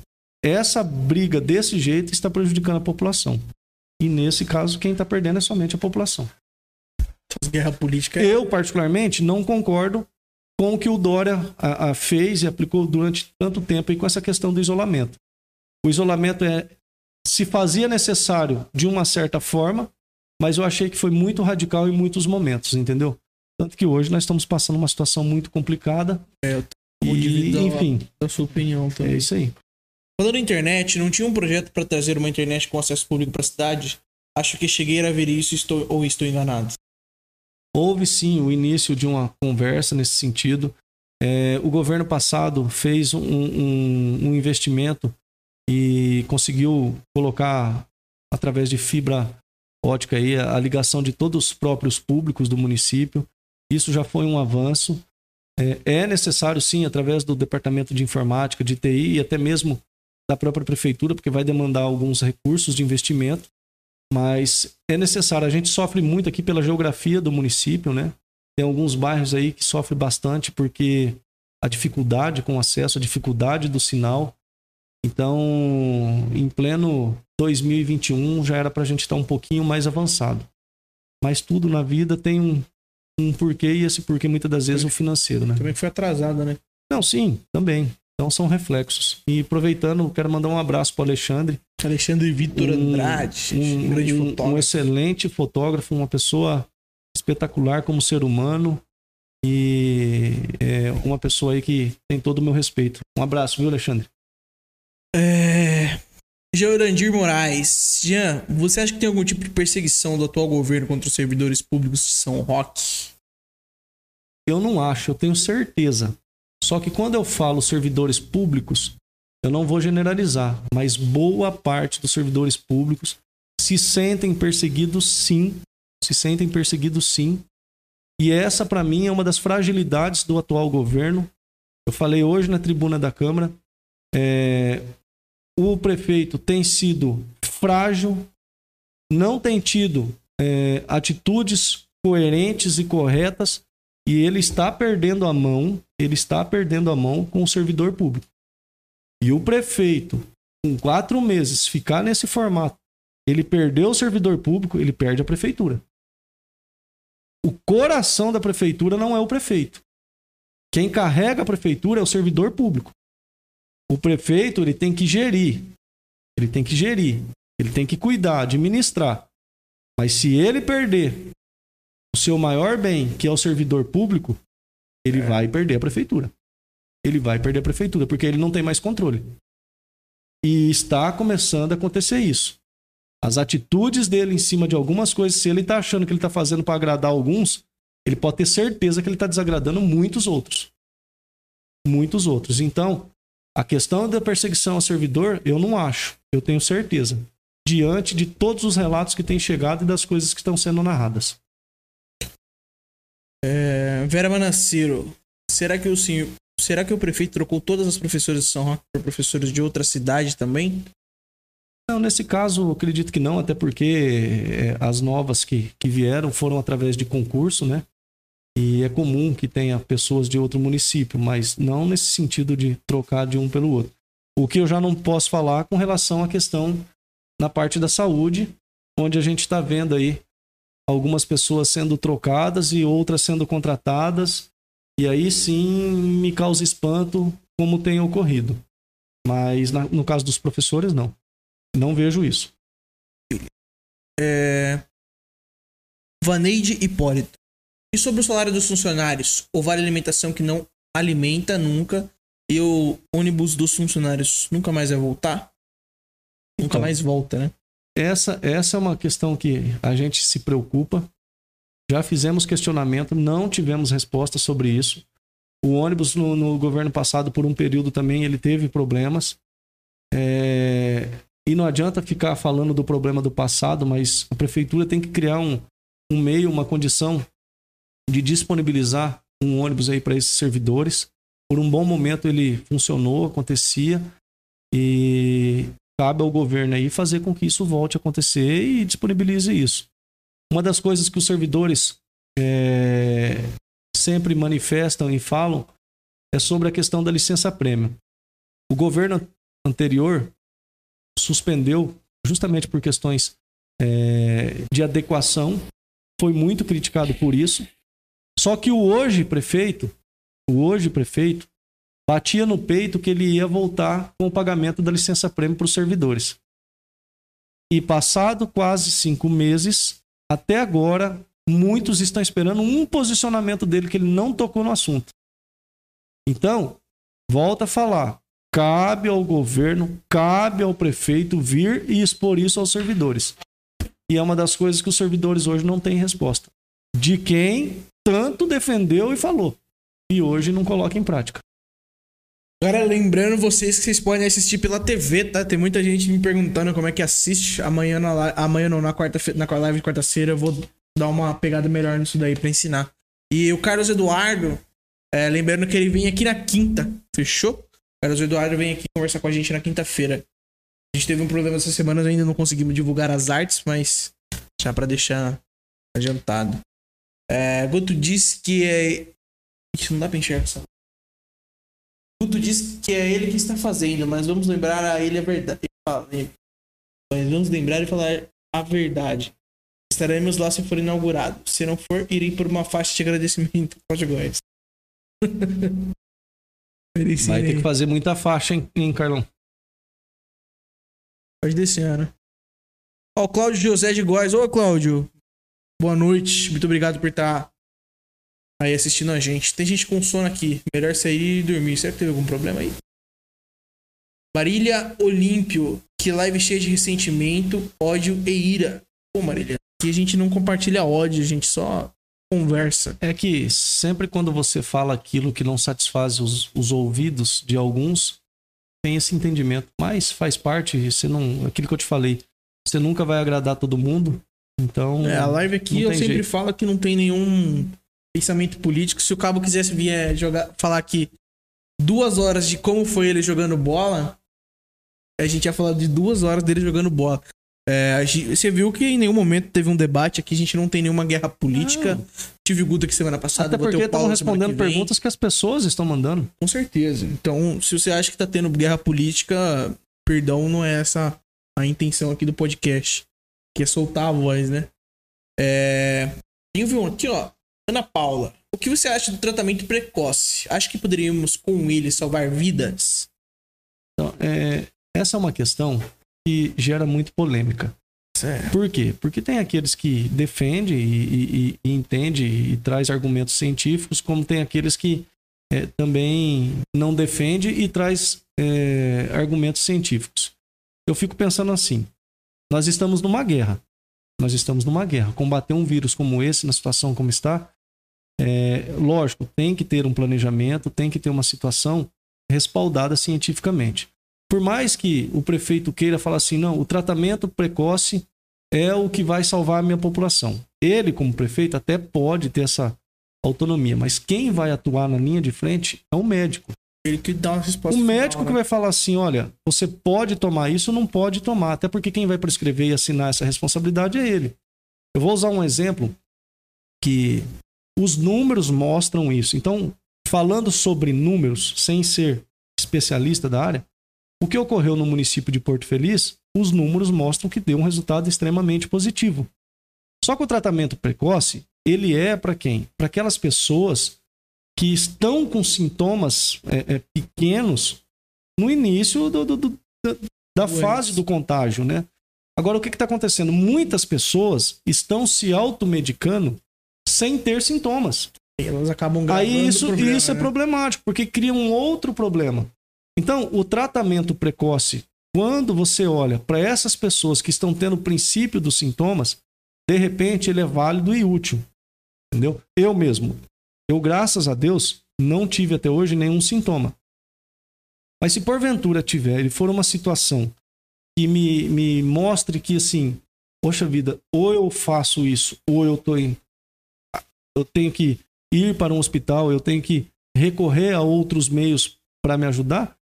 essa briga desse jeito está prejudicando a população. E nesse caso, quem está perdendo é somente a população. Guerra política. É... Eu, particularmente, não concordo com o que o Dória a, a fez e aplicou durante tanto tempo com essa questão do isolamento. O isolamento é se fazia necessário de uma certa forma, mas eu achei que foi muito radical em muitos momentos, entendeu? Tanto que hoje nós estamos passando uma situação muito complicada. É, eu e, enfim, a sua opinião também. É isso aí. Falando em internet, não tinha um projeto para trazer uma internet com acesso público para a cidade? Acho que cheguei a ver isso estou, ou estou enganado. Houve sim o início de uma conversa nesse sentido. É, o governo passado fez um, um, um investimento e conseguiu colocar através de fibra ótica aí a ligação de todos os próprios públicos do município. Isso já foi um avanço. É, é necessário sim, através do departamento de informática, de TI e até mesmo da própria prefeitura, porque vai demandar alguns recursos de investimento, mas é necessário. A gente sofre muito aqui pela geografia do município, né? Tem alguns bairros aí que sofrem bastante porque a dificuldade com acesso, a dificuldade do sinal. Então, em pleno 2021, já era para a gente estar um pouquinho mais avançado. Mas tudo na vida tem um, um porquê, e esse porquê muitas das vezes é o financeiro, né? Também foi atrasado, né? Não, sim, também. Então são reflexos. E aproveitando, quero mandar um abraço para Alexandre. Alexandre Vitor Andrade, um, um, grande fotógrafo. Um excelente fotógrafo, uma pessoa espetacular como ser humano e é uma pessoa aí que tem todo o meu respeito. Um abraço, viu, Alexandre? É... Georandir Moraes. Jean, você acha que tem algum tipo de perseguição do atual governo contra os servidores públicos de São Roque? Eu não acho, eu tenho certeza. Só que quando eu falo servidores públicos, eu não vou generalizar, mas boa parte dos servidores públicos se sentem perseguidos sim, se sentem perseguidos sim. E essa para mim é uma das fragilidades do atual governo. Eu falei hoje na tribuna da Câmara, é, o prefeito tem sido frágil, não tem tido é, atitudes coerentes e corretas e ele está perdendo a mão, ele está perdendo a mão com o servidor público. E o prefeito, com quatro meses, ficar nesse formato, ele perdeu o servidor público, ele perde a prefeitura. O coração da prefeitura não é o prefeito. Quem carrega a prefeitura é o servidor público. O prefeito ele tem que gerir. Ele tem que gerir. Ele tem que cuidar, administrar. Mas se ele perder o seu maior bem, que é o servidor público, ele é. vai perder a prefeitura. Ele vai perder a prefeitura, porque ele não tem mais controle. E está começando a acontecer isso. As atitudes dele em cima de algumas coisas, se ele está achando que ele está fazendo para agradar alguns, ele pode ter certeza que ele está desagradando muitos outros. Muitos outros. Então, a questão da perseguição ao servidor, eu não acho. Eu tenho certeza. Diante de todos os relatos que têm chegado e das coisas que estão sendo narradas. É, Vera Manassiro, será que o senhor, será que o prefeito trocou todas as professoras de São Roque por professores de outra cidade também? Não, nesse caso, acredito que não, até porque é, as novas que, que vieram foram através de concurso, né? E é comum que tenha pessoas de outro município, mas não nesse sentido de trocar de um pelo outro. O que eu já não posso falar com relação à questão na parte da saúde, onde a gente está vendo aí algumas pessoas sendo trocadas e outras sendo contratadas, e aí sim me causa espanto como tem ocorrido. Mas na, no caso dos professores, não. Não vejo isso. É... Vaneide Hipólito. E sobre o salário dos funcionários? O vale alimentação que não alimenta nunca e o ônibus dos funcionários nunca mais vai voltar? Nunca então, mais volta, né? Essa, essa é uma questão que a gente se preocupa. Já fizemos questionamento, não tivemos resposta sobre isso. O ônibus no, no governo passado, por um período também, ele teve problemas. É... E não adianta ficar falando do problema do passado, mas a prefeitura tem que criar um, um meio, uma condição de disponibilizar um ônibus aí para esses servidores. Por um bom momento ele funcionou, acontecia e cabe ao governo aí fazer com que isso volte a acontecer e disponibilize isso. Uma das coisas que os servidores é, sempre manifestam e falam é sobre a questão da licença prêmio. O governo anterior suspendeu justamente por questões é, de adequação, foi muito criticado por isso. Só que o hoje prefeito, o hoje prefeito, batia no peito que ele ia voltar com o pagamento da licença prêmio para os servidores. E passado quase cinco meses, até agora, muitos estão esperando um posicionamento dele que ele não tocou no assunto. Então, volta a falar. Cabe ao governo, cabe ao prefeito vir e expor isso aos servidores. E é uma das coisas que os servidores hoje não têm resposta. De quem tanto defendeu e falou. E hoje não coloca em prática. Agora, lembrando vocês que vocês podem assistir pela TV, tá? Tem muita gente me perguntando como é que assiste. Amanhã, na, amanhã não, na quarta na live de quarta-feira, eu vou dar uma pegada melhor nisso daí pra ensinar. E o Carlos Eduardo, é, lembrando que ele vem aqui na quinta, fechou? O Carlos Eduardo vem aqui conversar com a gente na quinta-feira. A gente teve um problema essa semana, ainda não conseguimos divulgar as artes, mas já para deixar adiantado. É, Guto disse que é. Ixi, não dá pra enxergar essa Guto diz que é ele que está fazendo, mas vamos lembrar a ele a verdade. Mas vamos lembrar e falar a verdade. Estaremos lá se for inaugurado. Se não for, irei por uma faixa de agradecimento Pode Góis. [laughs] Vai ter que fazer muita faixa, hein, hein Carlão? Pode descer, né? Ó, o Cláudio José de Góis. Ô, Cláudio. Boa noite. Muito obrigado por estar aí assistindo a gente. Tem gente com sono aqui. Melhor sair e dormir. Será que teve algum problema aí? Marília Olímpio. Que live cheia de ressentimento, ódio e ira. Pô, Marília. Aqui a gente não compartilha ódio, a gente só conversa. É que sempre quando você fala aquilo que não satisfaz os, os ouvidos de alguns, tem esse entendimento. Mas faz parte, você não. Aquilo que eu te falei. Você nunca vai agradar todo mundo. Então. É, a live aqui eu sempre jeito. falo que não tem nenhum pensamento político. Se o Cabo quisesse vir jogar, falar aqui duas horas de como foi ele jogando bola, a gente ia falar de duas horas dele jogando bola. É, gente, você viu que em nenhum momento teve um debate aqui, a gente não tem nenhuma guerra política. Não. Tive o Guto aqui semana passada. Até porque estão respondendo que perguntas que as pessoas estão mandando. Com certeza. Então, se você acha que tá tendo guerra política, perdão, não é essa a intenção aqui do podcast. Que é soltar a voz, né? É... Tem um aqui, ó. Ana Paula, o que você acha do tratamento precoce? Acha que poderíamos, com ele, salvar vidas? Então, é, essa é uma questão que gera muito polêmica. Certo. Por quê? Porque tem aqueles que defendem e, e, e entende e traz argumentos científicos, como tem aqueles que é, também não defende e traz é, argumentos científicos. Eu fico pensando assim: nós estamos numa guerra. Nós estamos numa guerra. Combater um vírus como esse, na situação como está, é, lógico, tem que ter um planejamento, tem que ter uma situação respaldada cientificamente. Por mais que o prefeito queira falar assim, não, o tratamento precoce é o que vai salvar a minha população. Ele, como prefeito, até pode ter essa autonomia, mas quem vai atuar na linha de frente é o médico. Ele que dá uma resposta. O final, médico né? que vai falar assim: olha, você pode tomar isso, não pode tomar. Até porque quem vai prescrever e assinar essa responsabilidade é ele. Eu vou usar um exemplo que os números mostram isso. Então, falando sobre números, sem ser especialista da área, o que ocorreu no município de Porto Feliz, os números mostram que deu um resultado extremamente positivo. Só que o tratamento precoce, ele é para quem? Para aquelas pessoas que estão com sintomas é, é, pequenos no início do, do, do, da, fase do contágio, né? Agora, o que está acontecendo? Muitas pessoas estão se automedicando sem ter sintomas. Elas acabam Aí isso, problema, isso é né? problemático, porque cria um outro problema. Então, o tratamento precoce, quando você olha para essas pessoas que estão tendo o princípio dos sintomas, de repente ele é válido e útil. Entendeu? Eu mesmo, eu, graças a Deus, não tive até hoje nenhum sintoma. Mas se porventura tiver e for uma situação que me, me mostre que, assim, poxa vida, ou eu faço isso, ou eu tô em. Eu tenho que ir para um hospital, eu tenho que recorrer a outros meios para me ajudar,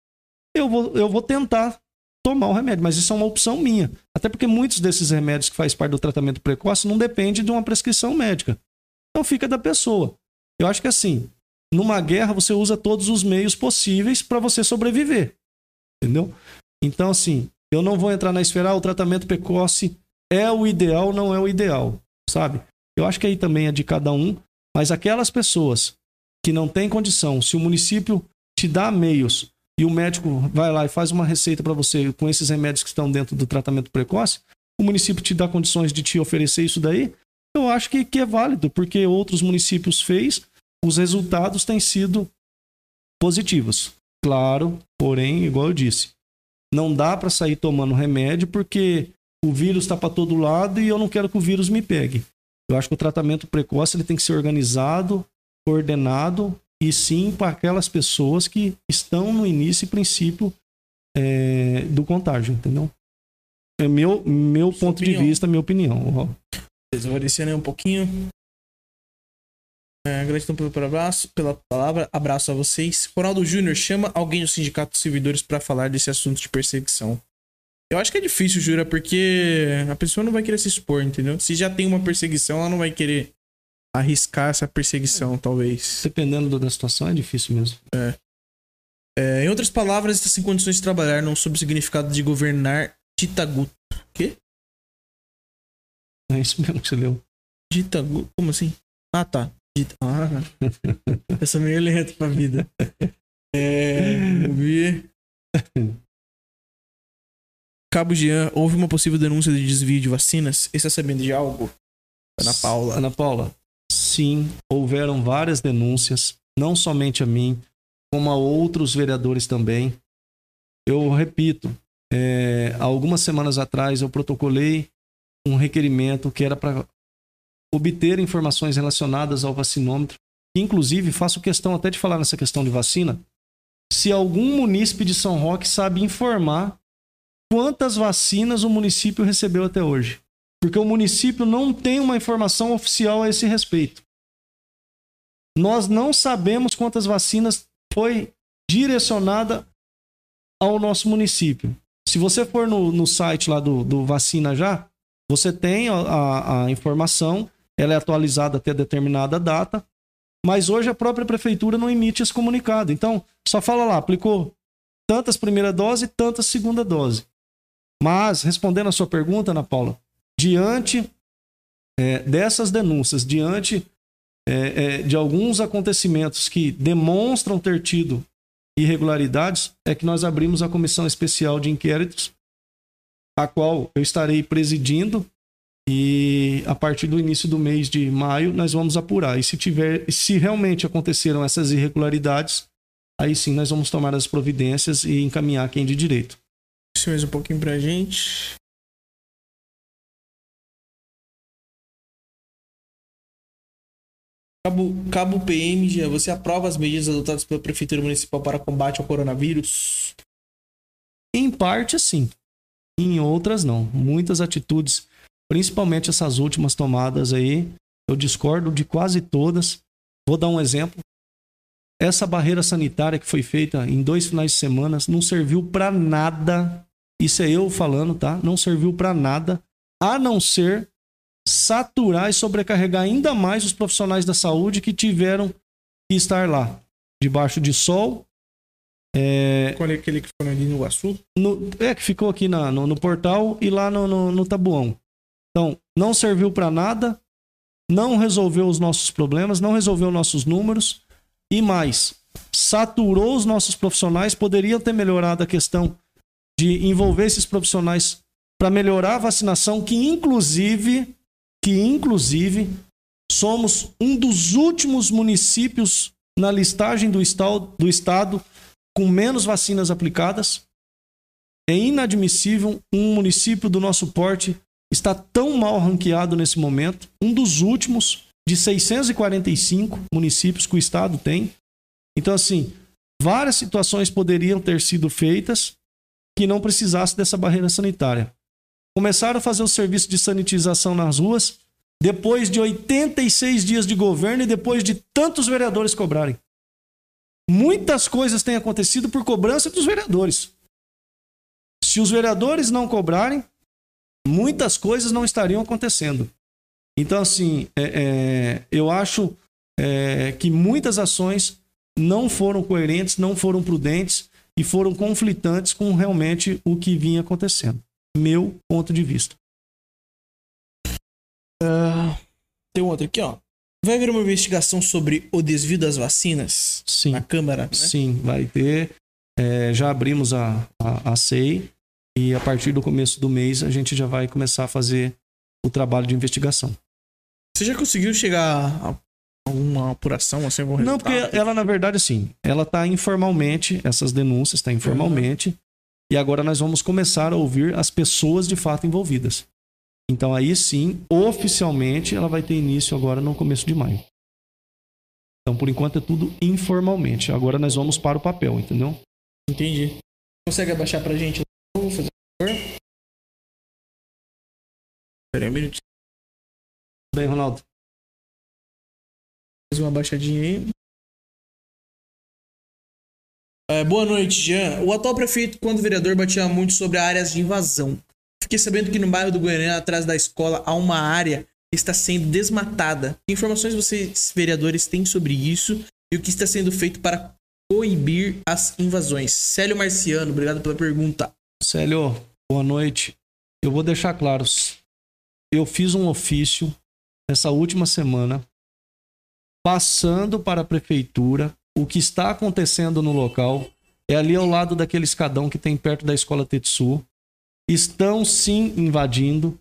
eu vou, eu vou tentar tomar o remédio, mas isso é uma opção minha. Até porque muitos desses remédios que faz parte do tratamento precoce não dependem de uma prescrição médica. Então fica da pessoa. Eu acho que assim, numa guerra você usa todos os meios possíveis para você sobreviver. Entendeu? Então, assim, eu não vou entrar na esfera, ah, o tratamento precoce é o ideal, não é o ideal, sabe? Eu acho que aí também é de cada um, mas aquelas pessoas que não têm condição, se o município te dá meios e o médico vai lá e faz uma receita para você com esses remédios que estão dentro do tratamento precoce, o município te dá condições de te oferecer isso daí, eu acho que, que é válido, porque outros municípios fez, os resultados têm sido positivos. Claro, porém, igual eu disse, não dá para sair tomando remédio porque o vírus está para todo lado e eu não quero que o vírus me pegue. Eu acho que o tratamento precoce ele tem que ser organizado, coordenado e sim para aquelas pessoas que estão no início e princípio é, do contágio, entendeu? É meu, meu Sua ponto opinião. de vista, minha opinião. vou descendo aí um pouquinho. É, gratidão pelo, pelo abraço, pela palavra. Abraço a vocês. Ronaldo Júnior, chama alguém do Sindicato dos Servidores pra falar desse assunto de perseguição. Eu acho que é difícil, Jura, porque a pessoa não vai querer se expor, entendeu? Se já tem uma perseguição, ela não vai querer arriscar essa perseguição, talvez. Dependendo da situação, é difícil mesmo. É, em outras palavras, está sem condições de trabalhar, não sob o significado de governar Ditaguto. Quê? É isso mesmo que você leu. Ditaguto? Como assim? Ah, tá. Dita... Ah, eu sou meio lento pra vida. É. Eu vi. Cabo Jean, houve uma possível denúncia de desvio de vacinas? Você está sabendo de algo? Ana Paula. Ana Paula, sim, houveram várias denúncias, não somente a mim, como a outros vereadores também. Eu repito, é, algumas semanas atrás eu protocolei um requerimento que era para obter informações relacionadas ao vacinômetro. Inclusive, faço questão até de falar nessa questão de vacina. Se algum munícipe de São Roque sabe informar quantas vacinas o município recebeu até hoje. Porque o município não tem uma informação oficial a esse respeito. Nós não sabemos quantas vacinas foi direcionada ao nosso município. Se você for no, no site lá do, do Vacina Já, você tem a, a, a informação, ela é atualizada até determinada data, mas hoje a própria prefeitura não emite esse comunicado. Então, só fala lá, aplicou tantas primeira dose tantas segunda dose. Mas, respondendo a sua pergunta, Ana Paula, diante é, dessas denúncias, diante é, é, de alguns acontecimentos que demonstram ter tido irregularidades, é que nós abrimos a comissão especial de inquéritos a qual eu estarei presidindo e a partir do início do mês de maio nós vamos apurar. E se tiver, se realmente aconteceram essas irregularidades, aí sim nós vamos tomar as providências e encaminhar quem de direito. Isso mesmo um pouquinho pra gente. Cabo, Cabo PM, Jean, você aprova as medidas adotadas pela Prefeitura Municipal para combate ao coronavírus? Em parte, sim. Em outras, não. Muitas atitudes, principalmente essas últimas tomadas aí, eu discordo de quase todas. Vou dar um exemplo. Essa barreira sanitária que foi feita em dois finais de semana não serviu para nada. Isso é eu falando, tá? Não serviu para nada, a não ser saturar e sobrecarregar ainda mais os profissionais da saúde que tiveram que estar lá, debaixo de sol. É, Qual é aquele que foi ali no Iguaçu? no- é, que ficou aqui na- no, no portal e lá no, no, no Tabuão. Então, não serviu para nada, não resolveu os nossos problemas, não resolveu nossos números e mais, saturou os nossos profissionais. Poderia ter melhorado a questão de envolver esses profissionais para melhorar a vacinação, que inclusive, que inclusive somos um dos últimos municípios na listagem do estado, do estado com menos vacinas aplicadas. É inadmissível um município do nosso porte estar tão mal ranqueado nesse momento, um dos últimos de 645 municípios que o estado tem. Então assim, várias situações poderiam ter sido feitas que não precisasse dessa barreira sanitária. Começaram a fazer o serviço de sanitização nas ruas depois de 86 dias de governo e depois de tantos vereadores cobrarem. Muitas coisas têm acontecido por cobrança dos vereadores. Se os vereadores não cobrarem, muitas coisas não estariam acontecendo. Então, assim, é, é, eu acho é, que muitas ações não foram coerentes, não foram prudentes e foram conflitantes com realmente o que vinha acontecendo. Meu ponto de vista. Tem outro aqui, ó. Vai haver uma investigação sobre o desvio das vacinas Sim. na Câmara, né? Sim, vai ter. É, já abrimos a, a, a SEI e a partir do começo do mês a gente já vai começar a fazer o trabalho de investigação. Você já conseguiu chegar a alguma apuração, assim, algum Não, porque ela, na verdade, assim, ela está informalmente, essas denúncias estão informalmente, e agora nós vamos começar a ouvir as pessoas de fato envolvidas. Então aí sim, oficialmente, ela vai ter início agora no começo de maio. Então, por enquanto, é tudo informalmente. Agora nós vamos para o papel, entendeu? Entendi. Consegue abaixar pra gente? Vou fazer um minutinho. Bem, Ronaldo. Mais uma baixadinha aí. É, boa noite, Jean. O atual prefeito, quando vereador, batia muito sobre áreas de invasão. Fiquei sabendo que no bairro do Goiânia, atrás da escola, há uma área que está sendo desmatada. Que informações vocês, vereadores, têm sobre isso e o que está sendo feito para coibir as invasões? Célio Marciano, obrigado pela pergunta. Célio, boa noite. Eu vou deixar claro. Eu fiz um ofício essa última semana passando para a prefeitura o que está acontecendo no local. É ali ao lado daquele escadão que tem perto da escola Tetsu. Estão sim invadindo.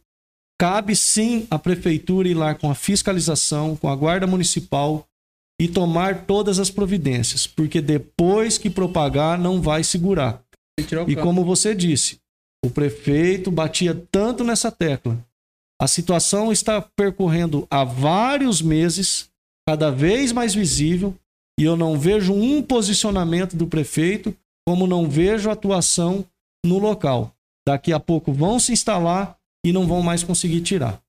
Cabe sim a prefeitura ir lá com a fiscalização, com a guarda municipal e tomar todas as providências, porque depois que propagar não vai segurar. E como você disse, o prefeito batia tanto nessa tecla. A situação está percorrendo há vários meses, cada vez mais visível, e eu não vejo um posicionamento do prefeito, como não vejo atuação no local. Daqui a pouco vão se instalar e não vão mais conseguir tirar.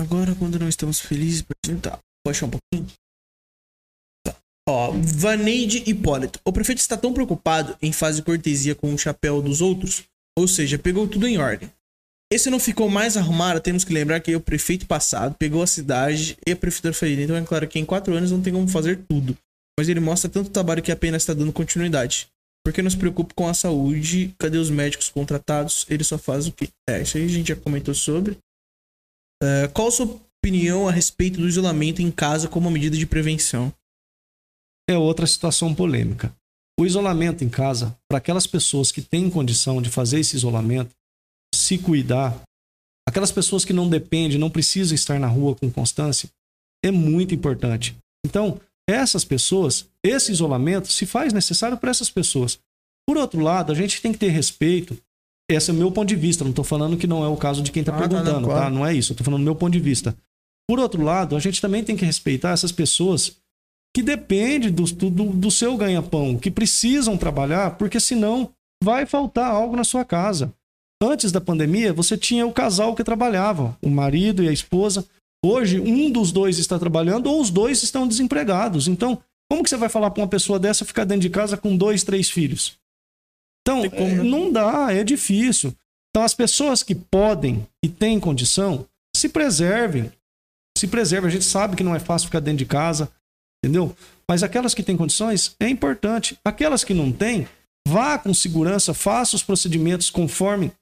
Agora, quando não estamos felizes, tá. Baixa um pouquinho. Ó, Vaneide Hipólito. O prefeito está tão preocupado em fazer cortesia com o chapéu dos outros, ou seja, pegou tudo em ordem. Esse não ficou mais arrumado, temos que lembrar que o prefeito passado pegou a cidade e a prefeitura ferida. Então é claro que em quatro anos não tem como fazer tudo. Mas ele mostra tanto trabalho que apenas está dando continuidade. Porque não se preocupa com a saúde? Cadê os médicos contratados? Ele só faz o quê? É, isso aí a gente já comentou sobre. É, qual a sua opinião a respeito do isolamento em casa como uma medida de prevenção? É outra situação polêmica. o isolamento em casa, para aquelas pessoas que têm condição de fazer esse isolamento, se cuidar, aquelas pessoas que não dependem, não precisam estar na rua com constância, é muito importante. Então, essas pessoas, esse isolamento se faz necessário para essas pessoas. Por outro lado, a gente tem que ter respeito. Esse é o meu ponto de vista. Não estou falando que não é o caso de quem está Ah, tá, perguntando, não, claro. tá? Não é isso. Estou falando do meu ponto de vista. Por outro lado, a gente também tem que respeitar essas pessoas que dependem do, do, do seu ganha-pão, que precisam trabalhar, porque senão vai faltar algo na sua casa. Antes da pandemia, você tinha o casal que trabalhava, o marido e a esposa. Hoje, um dos dois está trabalhando ou os dois estão desempregados. Então, como que você vai falar para uma pessoa dessa ficar dentro de casa com dois, três filhos? Então, é, né? não dá, é difícil. Então, as pessoas que podem e têm condição, se preservem. Se preservem. A gente sabe que não é fácil ficar dentro de casa, entendeu? Mas aquelas que têm condições, é importante. Aquelas que não têm, vá com segurança, faça os procedimentos conforme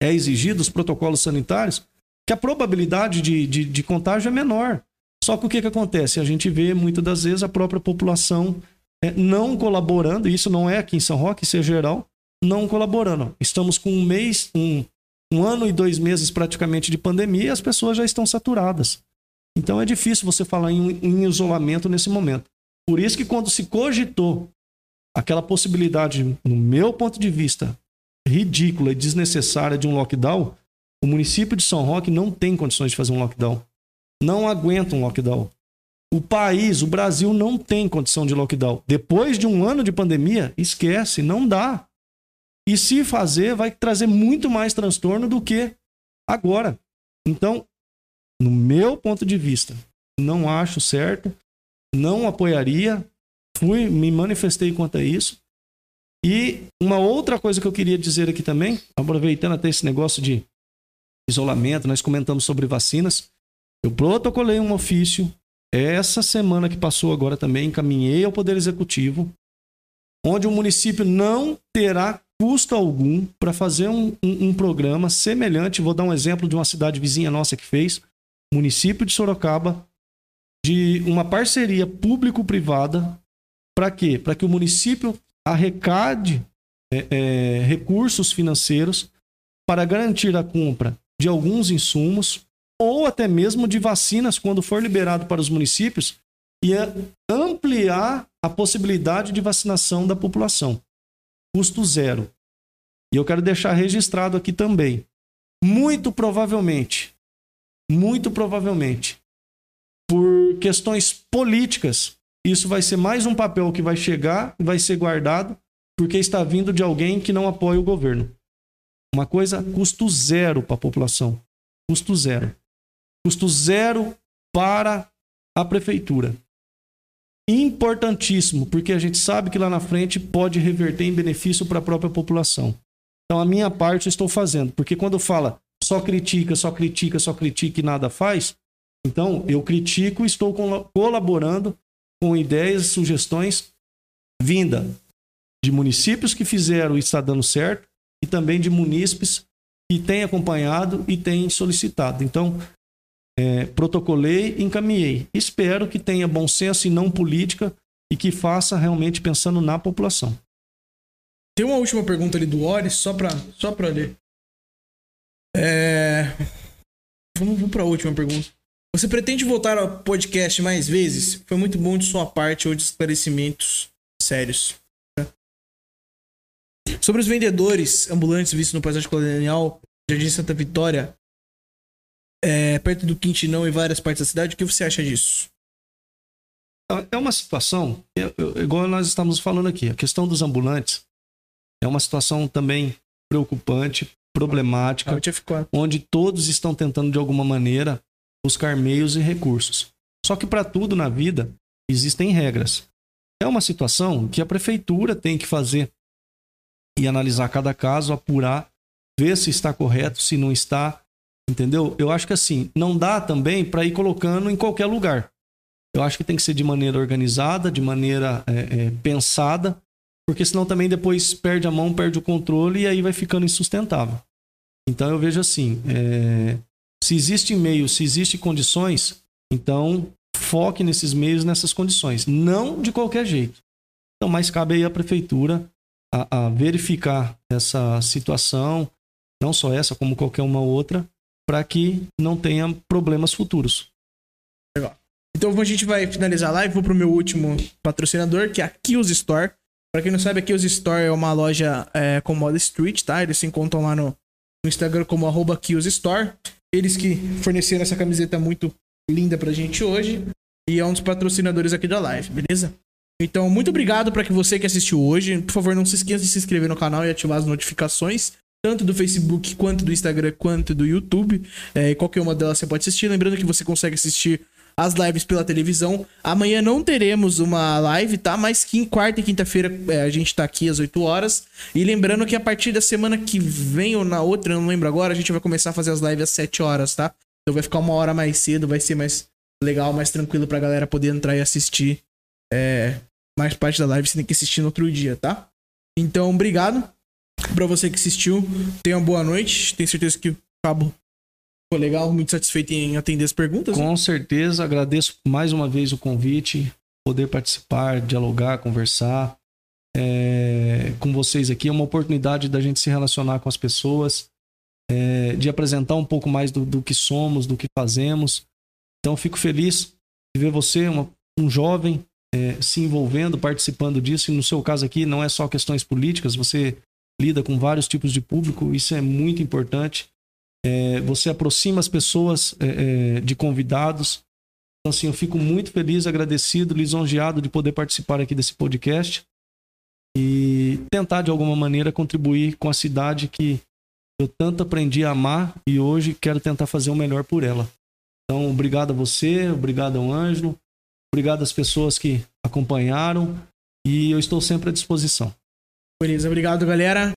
é exigido, os protocolos sanitários, que a probabilidade de, de, de contágio é menor. Só que o que, que acontece? A gente vê muitas das vezes a própria população é, não colaborando, e isso não é aqui em São Roque, isso é geral, não colaborando. Estamos com um mês, um, um ano e dois meses praticamente de pandemia e as pessoas já estão saturadas. Então é difícil você falar em, em isolamento nesse momento. Por isso que quando se cogitou aquela possibilidade, no meu ponto de vista, ridícula e desnecessária de um lockdown, o município de São Roque não tem condições de fazer um lockdown. Não aguenta um lockdown. O país, o Brasil, não tem condição de lockdown. Depois de um ano de pandemia, esquece, não dá. E se fazer, vai trazer muito mais transtorno do que agora. Então, no meu ponto de vista, não acho certo, não apoiaria, fui, me manifestei quanto a isso. E uma outra coisa que eu queria dizer aqui também, aproveitando até esse negócio de isolamento, nós comentamos sobre vacinas. Eu protocolei um ofício essa semana que passou agora também, encaminhei ao Poder Executivo, onde o município não terá custo algum para fazer um, um, um programa semelhante. Vou dar um exemplo de uma cidade vizinha nossa que fez, município de Sorocaba, de uma parceria público-privada. Para quê? Para que o município arrecade é, é, recursos financeiros para garantir a compra de alguns insumos ou até mesmo de vacinas quando for liberado para os municípios e ampliar a possibilidade de vacinação da população. Custo zero. E eu quero deixar registrado aqui também. Muito provavelmente, muito provavelmente, por questões políticas, isso vai ser mais um papel que vai chegar vai ser guardado porque está vindo de alguém que não apoia o governo. Uma coisa custo zero para a população. Custo zero. Custo zero para a prefeitura. Importantíssimo, porque a gente sabe que lá na frente pode reverter em benefício para a própria população. Então, a minha parte eu estou fazendo, porque quando fala só critica, só critica, só critica e nada faz, então eu critico estou colaborando com ideias, sugestões vinda de municípios que fizeram e está dando certo e também de munícipes que têm acompanhado e têm solicitado. Então, é, protocolei, encaminhei. Espero que tenha bom senso e não política e que faça realmente pensando na população. Tem uma última pergunta ali do Ori, só pra, só ler. É... Vamos, vamos pra última pergunta. Você pretende voltar ao podcast mais vezes? Foi muito bom de sua parte ou de esclarecimentos sérios. Sobre os vendedores ambulantes vistos no paisagem colonial, Jardim Santa Vitória, é, perto do Quintinão e várias partes da cidade, o que você acha disso? É uma situação, igual nós estamos falando aqui, a questão dos ambulantes é uma situação também preocupante, problemática, onde todos estão tentando de alguma maneira buscar meios e recursos. Só que para tudo na vida existem regras. É uma situação que a prefeitura tem que fazer e analisar cada caso, apurar, ver se está correto, se não está, entendeu? Eu acho que assim, não dá também para ir colocando em qualquer lugar. Eu acho que tem que ser de maneira organizada, de maneira é, é, pensada, porque senão também depois perde a mão, perde o controle e aí vai ficando insustentável. Então eu vejo assim, é, se existe meio, se existe condições, então foque nesses meios, nessas condições. Não de qualquer jeito. Então, mas cabe aí a prefeitura a, a verificar essa situação, não só essa, como qualquer uma outra, para que não tenha problemas futuros. Legal. Então a gente vai finalizar a live, vou pro meu último patrocinador, que é a Kills Store. Pra quem não sabe, a Kills Store é uma loja é, com moda street, tá? Eles se encontram lá no, no Instagram como arroba Store. Eles que forneceram essa camiseta muito linda pra gente hoje. E é um dos patrocinadores aqui da live, beleza? Então, muito obrigado para que você que assistiu hoje. Por favor, não se esqueça de se inscrever no canal e ativar as notificações. Tanto do Facebook, quanto do Instagram, quanto do YouTube. É, qualquer uma delas você pode assistir. Lembrando que você consegue assistir as lives pela televisão. Amanhã não teremos uma live, tá? Mas que em quarta e quinta-feira é, a gente tá aqui às 8 horas. E lembrando que a partir da semana que vem ou na outra, não lembro agora, a gente vai começar a fazer as lives às 7 horas, tá? Então vai ficar uma hora mais cedo, vai ser mais legal, mais tranquilo pra galera poder entrar e assistir é, mais parte da live. Você tem que assistir no outro dia, tá? Então, obrigado pra você que assistiu. Tenha uma boa noite. Tenho certeza que o cabo ficou legal, muito satisfeito em atender as perguntas. né? Com certeza, agradeço mais uma vez o convite, poder participar, dialogar, conversar é, com vocês aqui. É uma oportunidade da gente se relacionar com as pessoas, é, de apresentar um pouco mais do, do que somos, do que fazemos. Então, fico feliz de ver você, uma- um jovem, é, se envolvendo, participando disso. E no seu caso aqui, não é só questões políticas, você lida com vários tipos de público, isso é muito importante. É, você aproxima as pessoas é, é, de convidados. Então, assim, eu fico muito feliz, agradecido, lisonjeado de poder participar aqui desse podcast e tentar, de alguma maneira, contribuir com a cidade que eu tanto aprendi a amar e hoje quero tentar fazer o melhor por ela. Então, obrigado a você, obrigado ao Ângelo, obrigado às pessoas que acompanharam e eu estou sempre à disposição. Beleza, obrigado, galera.